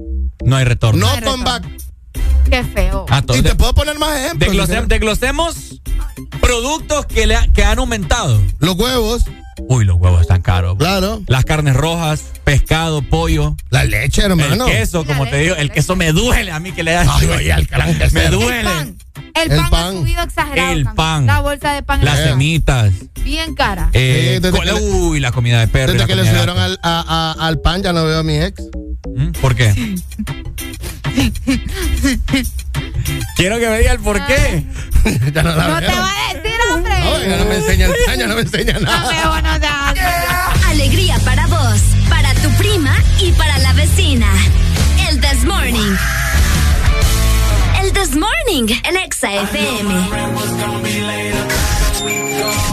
No hay retorno. No retorno. comeback. Qué feo. Ah, Y te puedo poner más ejemplos. Desglosem- desglosemos productos que, le ha- que han aumentado. Los huevos, Uy, los huevos están caros. claro. Las carnes rojas, pescado, pollo, La leche, hermano. el queso, como La te digo, el queso me duele a mí que le da. Ay, oye, al me duele. El pan. El El pan, pan. ha subido exagerado. El también. pan. La bolsa de pan Las está semitas. bien cara. Eh, Sí, desde uy, la comida de perro. Desde que le subieron al, a- a- al pan ya no veo a mi ex. ¿Mm? ¿Por qué? Quiero que me diga el por qué. ya no la No veo. te va a decir, hombre. No, ya no me enseña, ya no me enseña nada. no. Alegría para vos, para tu prima y para la vecina. El This Morning. El This Morning en Exa FM.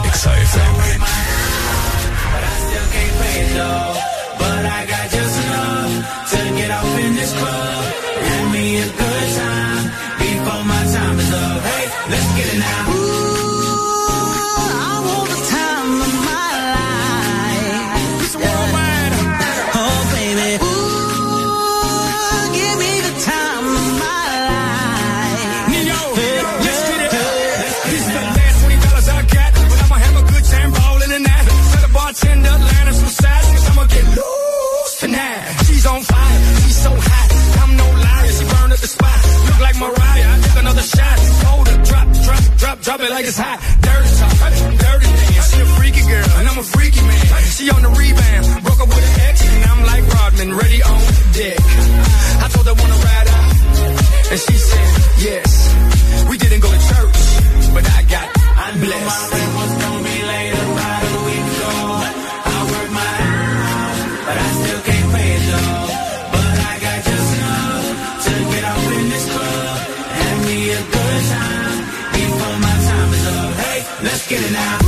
Exa FM. Drop, it like it's hot. Dirty talk, dirty dance. She a freaky girl, and I'm a freaky man. She on the rebound, broke up with an ex, and I'm like Rodman, ready on deck. I told her wanna ride out, and she said yes. We didn't go to church, but I got I'm blessed. Get it now.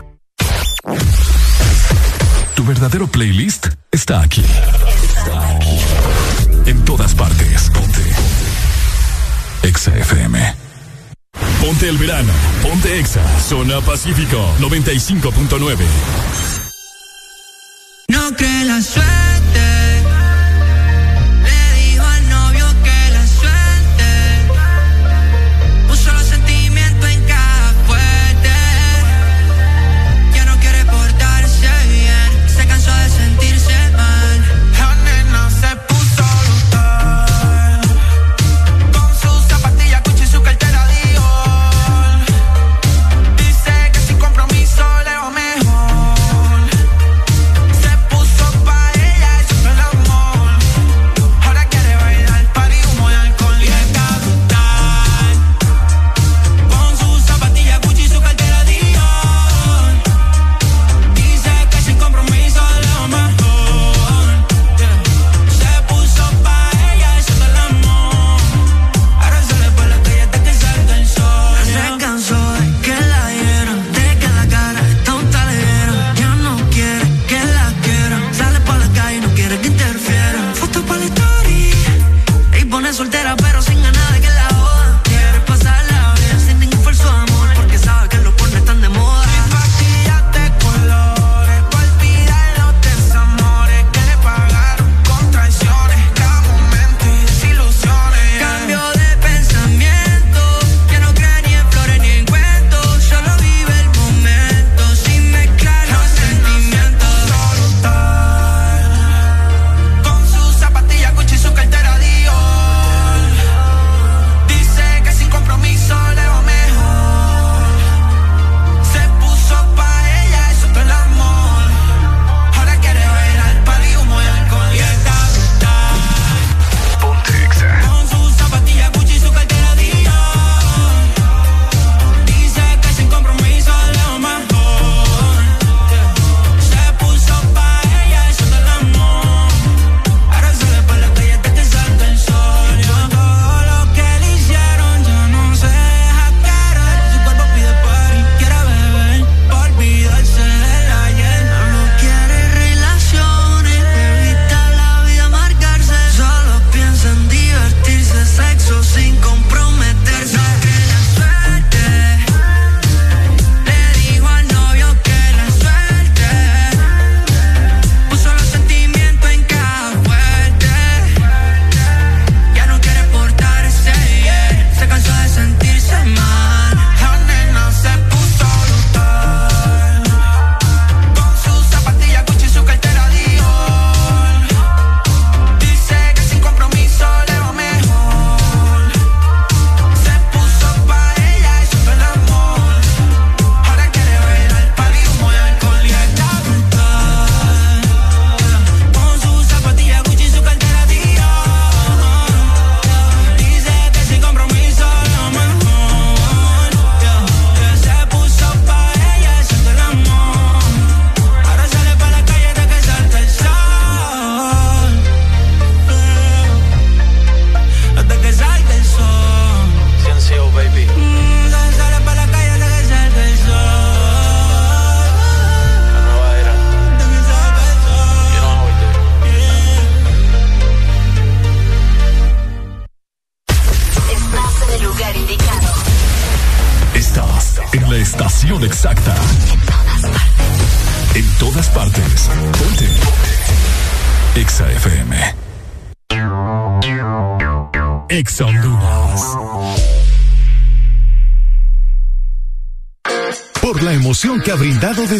Verdadero playlist está aquí. Está aquí. En todas partes. Ponte. Exa FM. Ponte el verano. Ponte Exa. Zona Pacífico 95.9.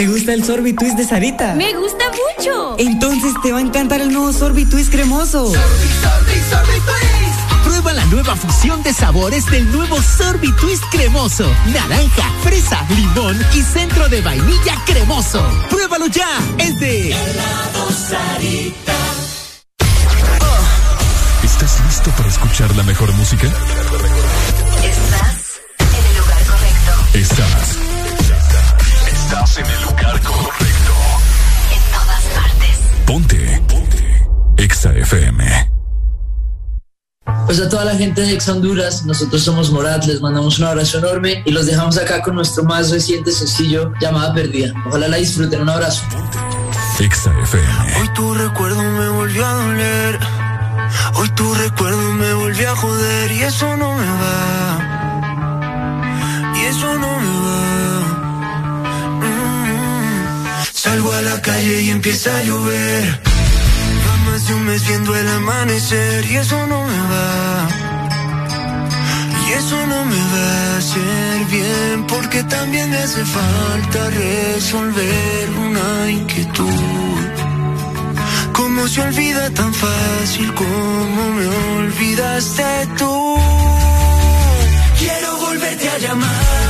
¿Te gusta el sorbitwist de Sarita? Me gusta mucho. Entonces te va a encantar el nuevo sorbitwist cremoso. Prueba la nueva fusión de sabores del nuevo Sorbitwist cremoso. Naranja, fresa, limón y centro de vainilla cremoso. Pruébalo ya. Es de Sarita. ¿Estás listo para escuchar la mejor música? FM. Pues a toda la gente de Ex Honduras, nosotros somos Morat, les mandamos un abrazo enorme y los dejamos acá con nuestro más reciente sencillo llamada Perdida. Ojalá la disfruten, un abrazo. Exa FM. Hoy tu recuerdo me volvió a doler. Hoy tu recuerdo me volvió a joder y eso no me va. Y eso no me va. Mm. Salgo a la calle y empieza a llover. Un mes viendo el amanecer y eso no me va. Y eso no me va a hacer bien porque también me hace falta resolver una inquietud. ¿Cómo se olvida tan fácil como me olvidaste tú? Quiero volverte a llamar.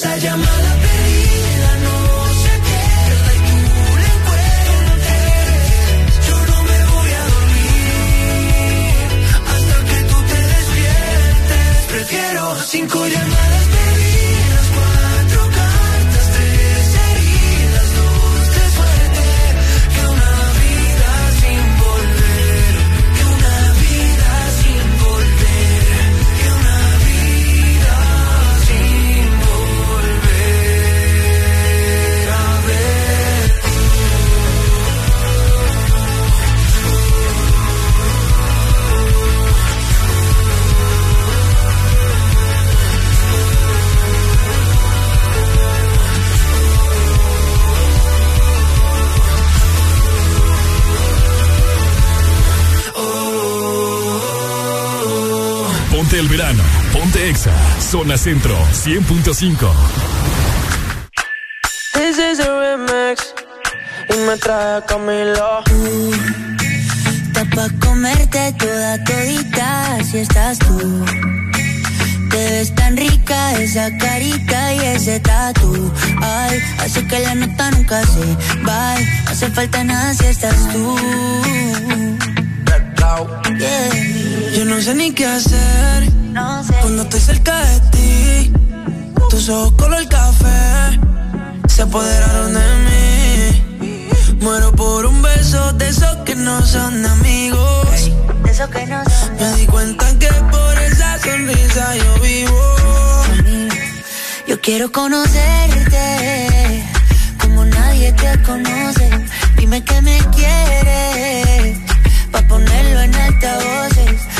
esa llamada Zona Centro 100.5. This is a remix y me trae Camilo. Está pa' comerte toda todita si estás tú. Te ves tan rica esa carita y ese tatu. Ay, hace que la nota nunca se va. No hace falta nada si estás tú. Yeah. Yo no sé ni qué hacer cuando estoy cerca de ti, tus ojos color café se apoderaron de mí. Muero por un beso de esos que no son amigos. De esos que no Me di cuenta que por esa sonrisa yo vivo. Mm, yo quiero conocerte como nadie te conoce. Dime que me quieres pa ponerlo en altavoces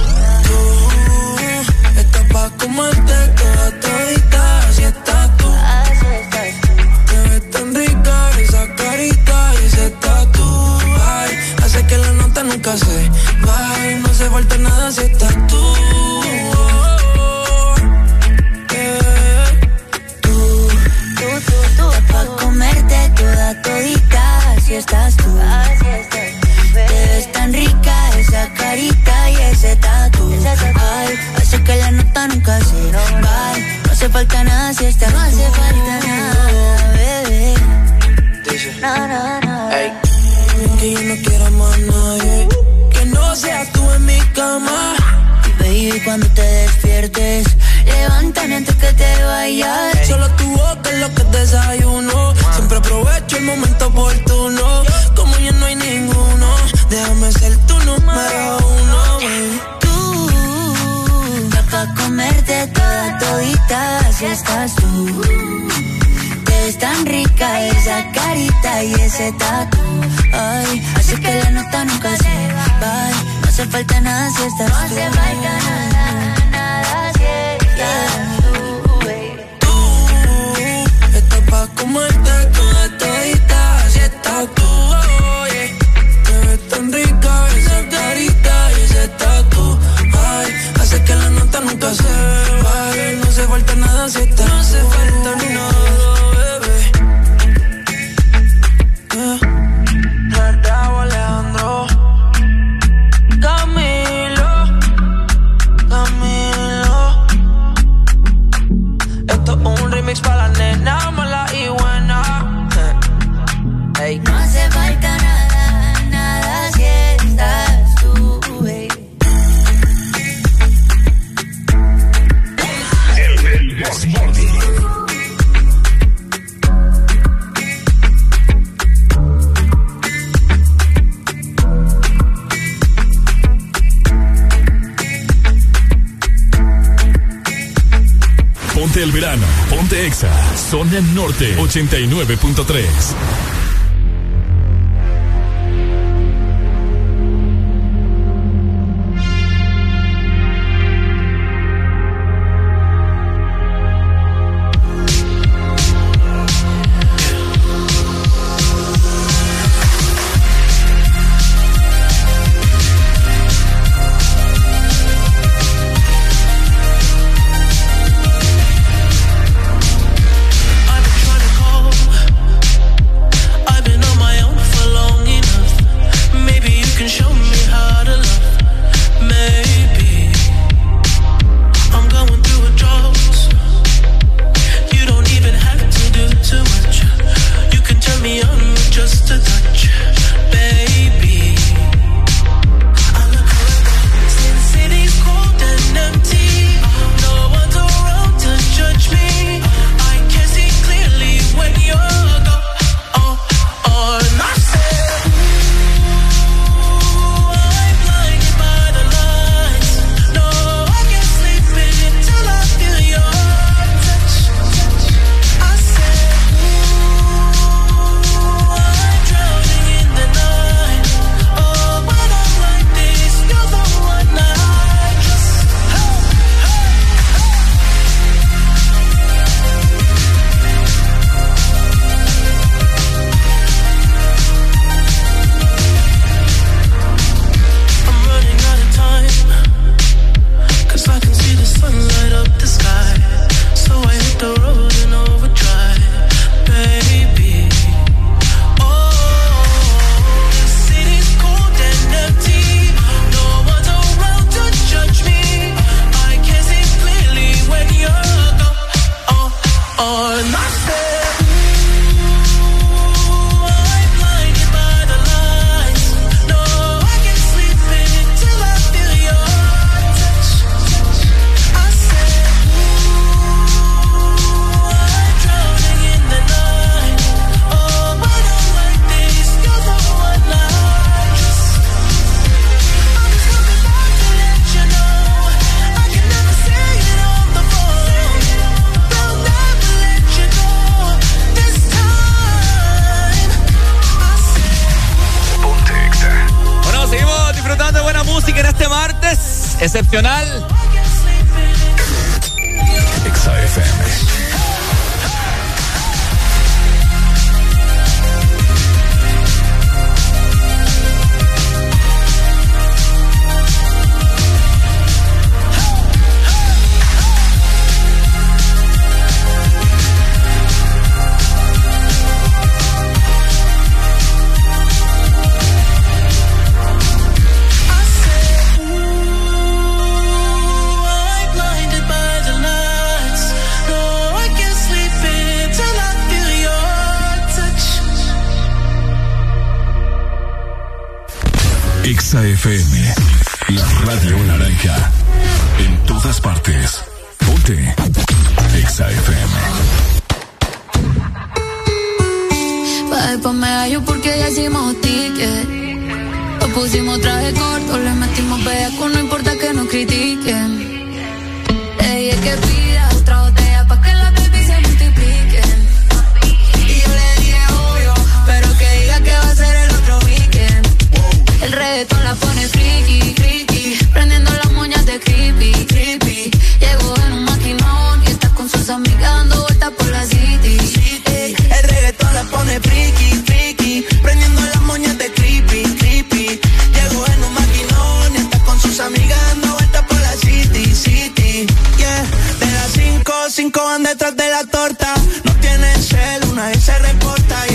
Este, toda todita, así estás tú. Te ves tan rica esa carita y ese tatu. Ay, hace que la nota nunca se vaya. No se falta nada si estás tú. Tú, tú, tú, tú, pa' comerte toda todita, así estás tú. Te ves tan rica esa carita y ese tatu. Hace que se va. No hace falta nada si estás No hace falta nada, bebé. No, no, no. Que yo no quiero más nadie. Que no seas tú en mi cama. Baby, cuando te despiertes, levántame antes que te vayas. Solo tu boca es lo que desayuno. Siempre aprovecho el momento oportuno. Como ya no hay ninguno, déjame ser tu número uno. Toda todita, así estás tú. Te ves tan rica esa carita y ese tatu. Ay, así que la nota nunca se va. No hace falta nada si estás No hace falta nada, nada si estás tú, baby. Estás pa' comerte se vaya. No hace falta nada si No hace falta nada, El verano, ponte Exa, zona norte 89.3. naranja. En todas partes. Ponte. Exa FM. Después me hallo porque ya hicimos ticket. Nos pusimos traje corto, le metimos bellaco, no importa que nos critiquen. Ey, es que pida otra botella pa' que la baby se multiplique. Y yo le dije obvio, pero que diga que va a ser el otro weekend. El reggaetón la pone friki, friki. cinco van detrás de la torta. No tiene cel, una y se reporta.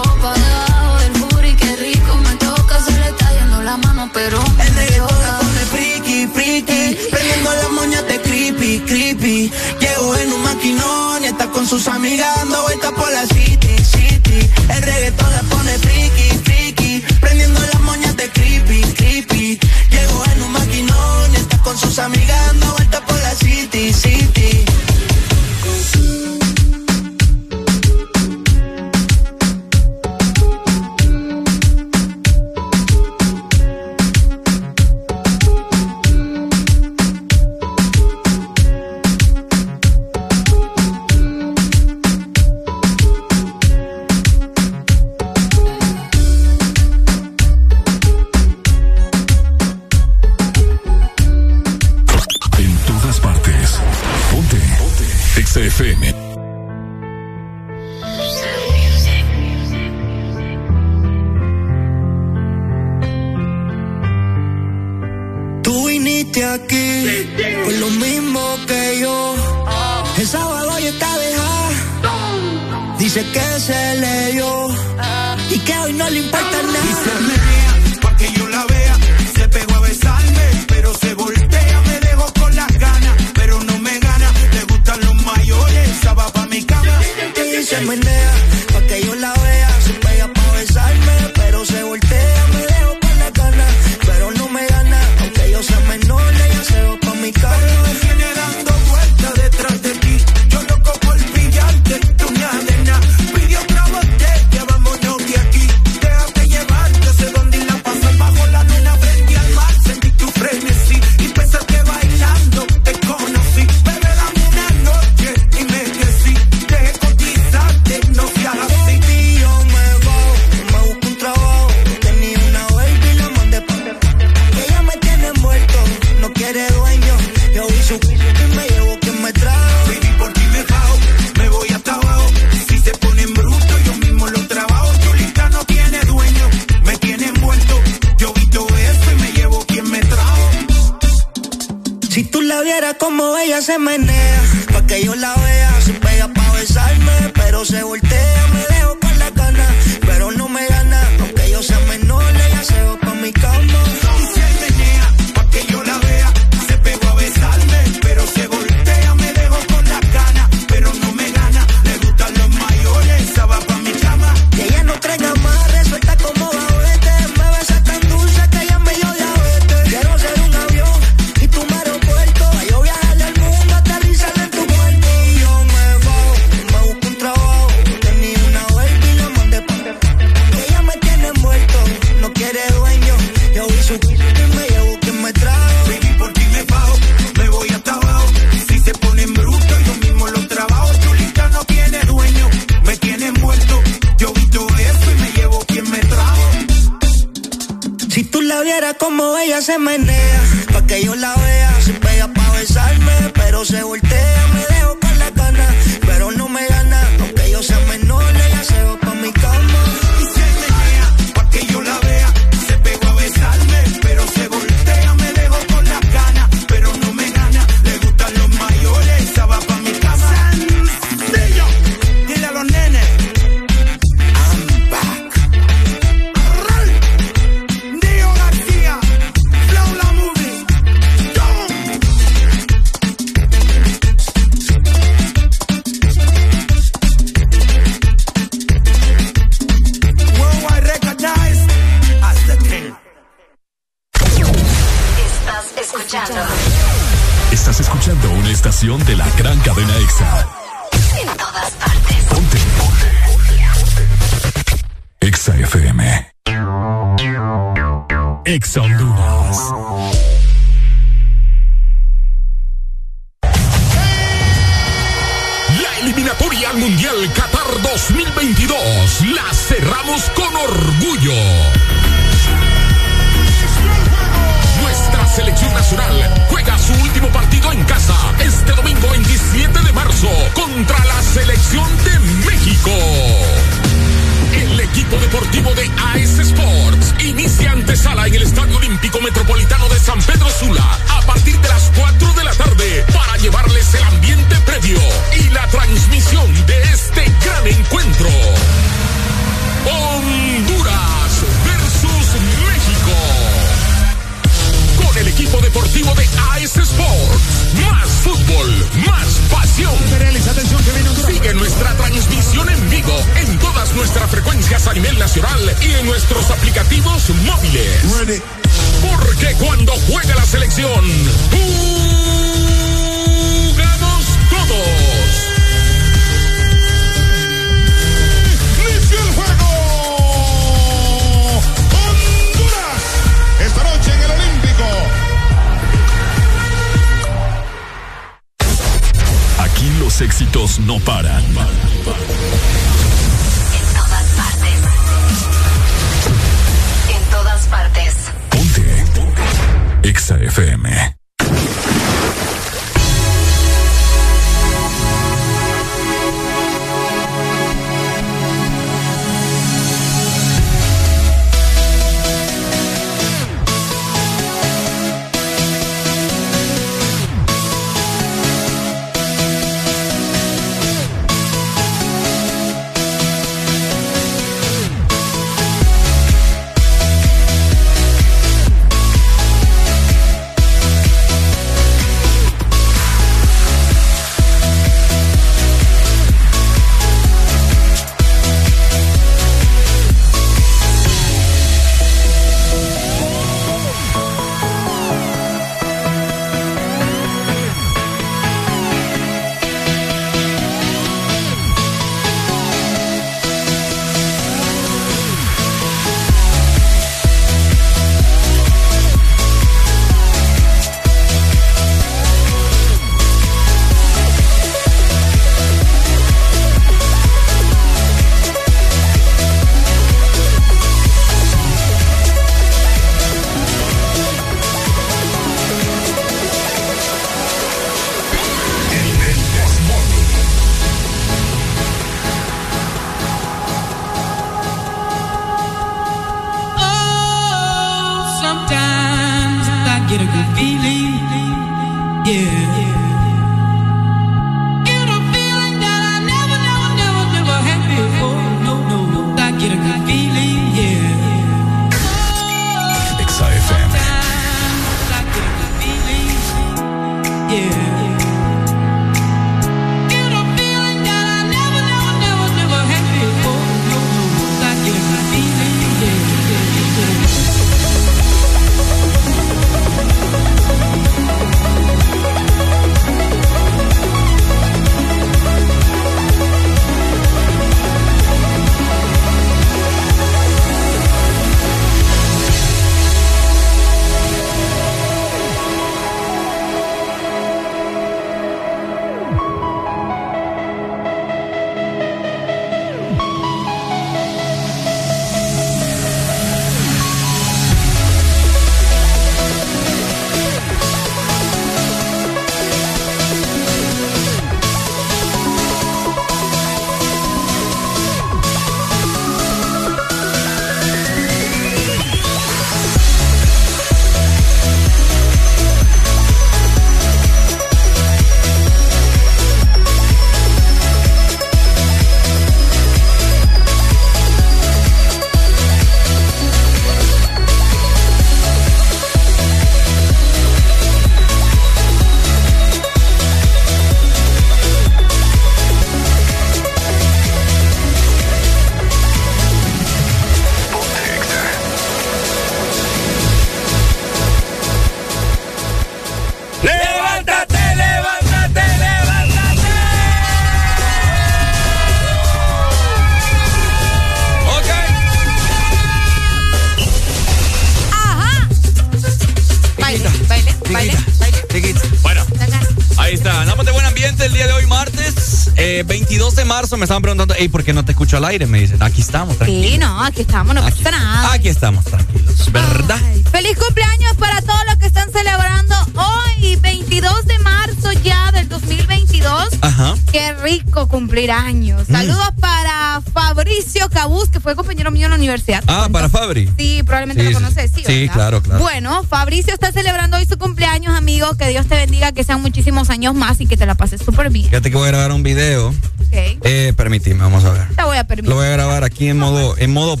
Me estaban preguntando, hey, ¿por qué no te escucho al aire? Me dicen, aquí estamos, tranquilos. Sí, no, aquí estamos, no pasa nada. Aquí estamos, tranquilos, ¿verdad? Feliz cumpleaños para todos los que están celebrando hoy, 22 de marzo ya del 2022. Ajá. Qué rico cumplir años. Mm. Saludos para Fabricio Cabuz, que fue compañero mío en la universidad. Ah, para Fabri. Sí, probablemente Sí, lo conoces, sí. Sí, ¿verdad? claro, claro. Bueno, Fabricio está celebrando hoy su cumpleaños, amigo. Que Dios te bendiga, que sean muchísimos años más y que te la pases súper bien. Fíjate que voy a grabar un video. Ok. Eh, permíteme, vamos a ver. Te voy a permitir. Lo voy a grabar aquí en modo, en modo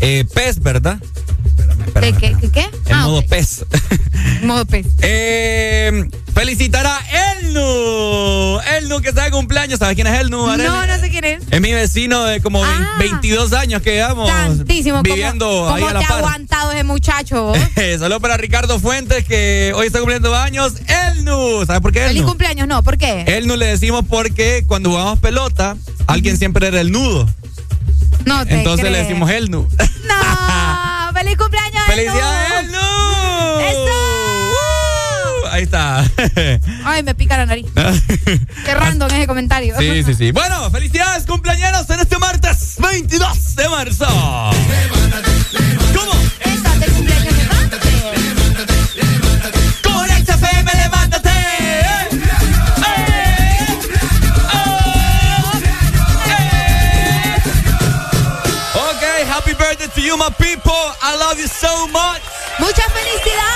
eh, pez, ¿verdad? ¿Qué, qué, qué, qué? En Ah, modo ok. pez. modo pez. Eh, felicitar a Elnu. Elnu que está de cumpleaños. ¿Sabes quién es Elnu? Arely? No, no sé quién es. Es mi vecino de como vein- 22 años que llevamos Tantísimo. ¿Cómo- viviendo ¿Cómo, ahí a la te ha aguantado ese muchacho? vos? Saludos para Ricardo Fuentes que hoy está cumpliendo años. ¿Sabes por qué Feliz Elnu? cumpleaños, no, ¿por qué? Elnu le decimos porque cuando jugamos pelota, alguien siempre era el nudo. No te Entonces le decimos Elnu. No, feliz cumpleaños. ¡Felicidades, Elnu! Elnu! ¡Eso! Ahí está. Ay, me pica la nariz. Qué random ese comentario. Sí, sí, sí. Bueno, felicidades cumpleaños en este martes 22 de marzo. You, my people. I love you so much. Muchas felicidades.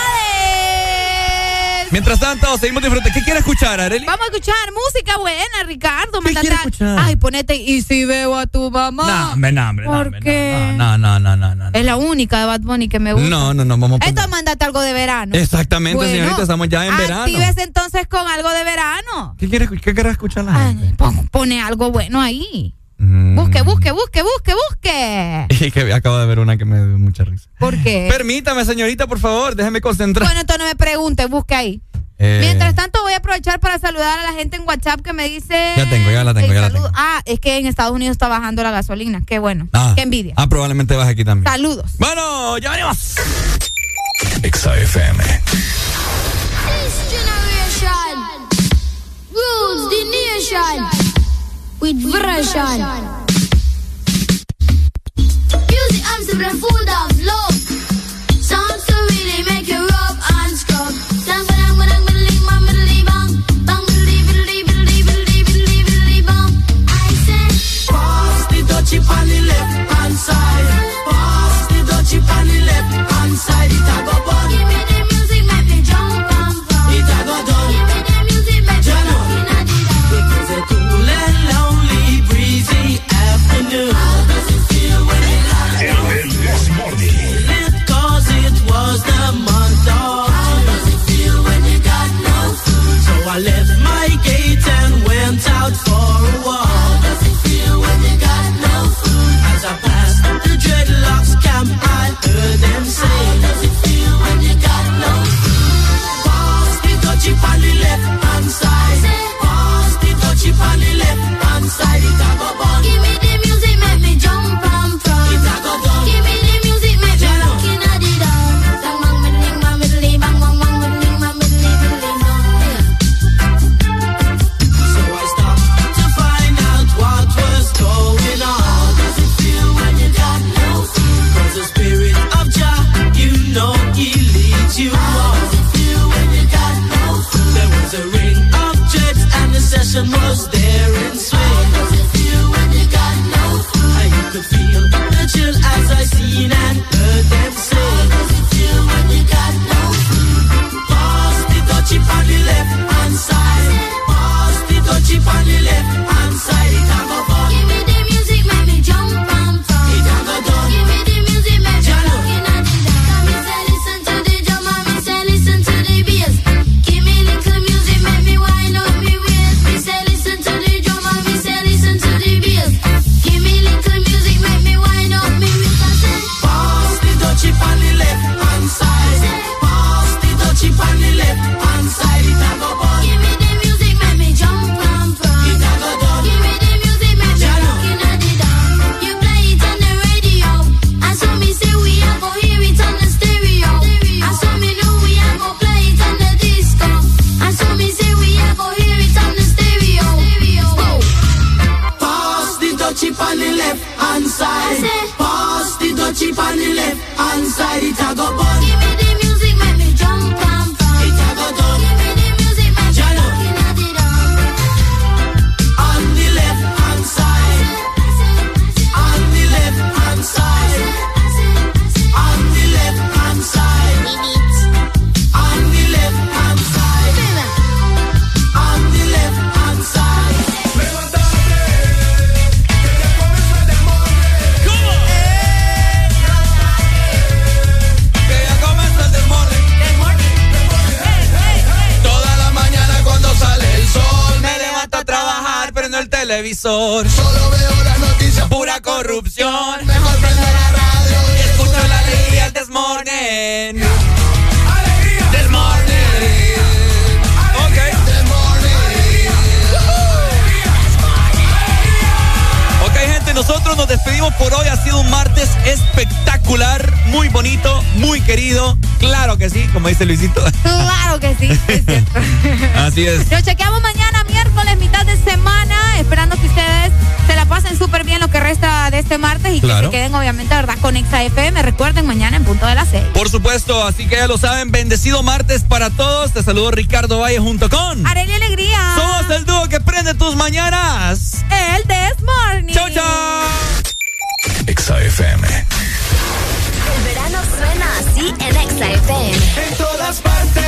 Mientras tanto, seguimos disfrutando. ¿Qué quieres escuchar, Arely? Vamos a escuchar música buena, Ricardo. Mándate quieres escuchar? Ay, ponete y si veo a tu mamá. No, no, no, ¿Por qué? No, no, no, no, no. Es la única de Bad Bunny que me gusta. No, no, no, vamos a Entonces mándate algo de verano. Exactamente, Bueno, señorita, estamos ya en verano. Actívese entonces con algo de verano. ¿Qué quieres, qué quieres escuchar la gente? Pon- Pone algo bueno ahí. Mm. Busque, busque, busque, busque, busque. Y que acabo de ver una que me dio mucha risa. ¿Por qué? Permítame, señorita, por favor, déjeme concentrar. Bueno, entonces no me pregunte, busque ahí. Eh, Mientras tanto, voy a aprovechar para saludar a la gente en WhatsApp que me dice. Ya tengo, ya la tengo, ya la tengo. Ah, es que en Estados Unidos está bajando la gasolina. Qué bueno. ah, Qué envidia. Ah, probablemente vas aquí también. Saludos. Bueno, ya venimos. Exa FM. This generation rules the nation with Virashan. Music arms profunda, love. The session televisor. Solo veo las noticias. Pura corrupción. Mejor prende la radio Y escucho la alegría This Morning. This Morning. Ok. Ok, gente, nosotros nos despedimos por hoy. Ha sido un martes espectacular, muy bonito, muy querido. Claro que sí, como dice Luisito. Claro que sí, es cierto. Así es. Nos chequeamos mañana, miércoles, mitad de semana, esperando que ustedes se la pasen súper bien lo que resta de este martes y Claro. que se queden, obviamente, ¿verdad? Con Exa FM. Recuerden, mañana en punto de las seis. Por supuesto, así que ya lo saben, bendecido martes para todos. Te saludo Ricardo Valle junto con. Arely Alegría. Somos el dúo que prende tus mañanas. El This Morning. Chau, chau. Exa FM. El verano suena así en Exa FM. En todas partes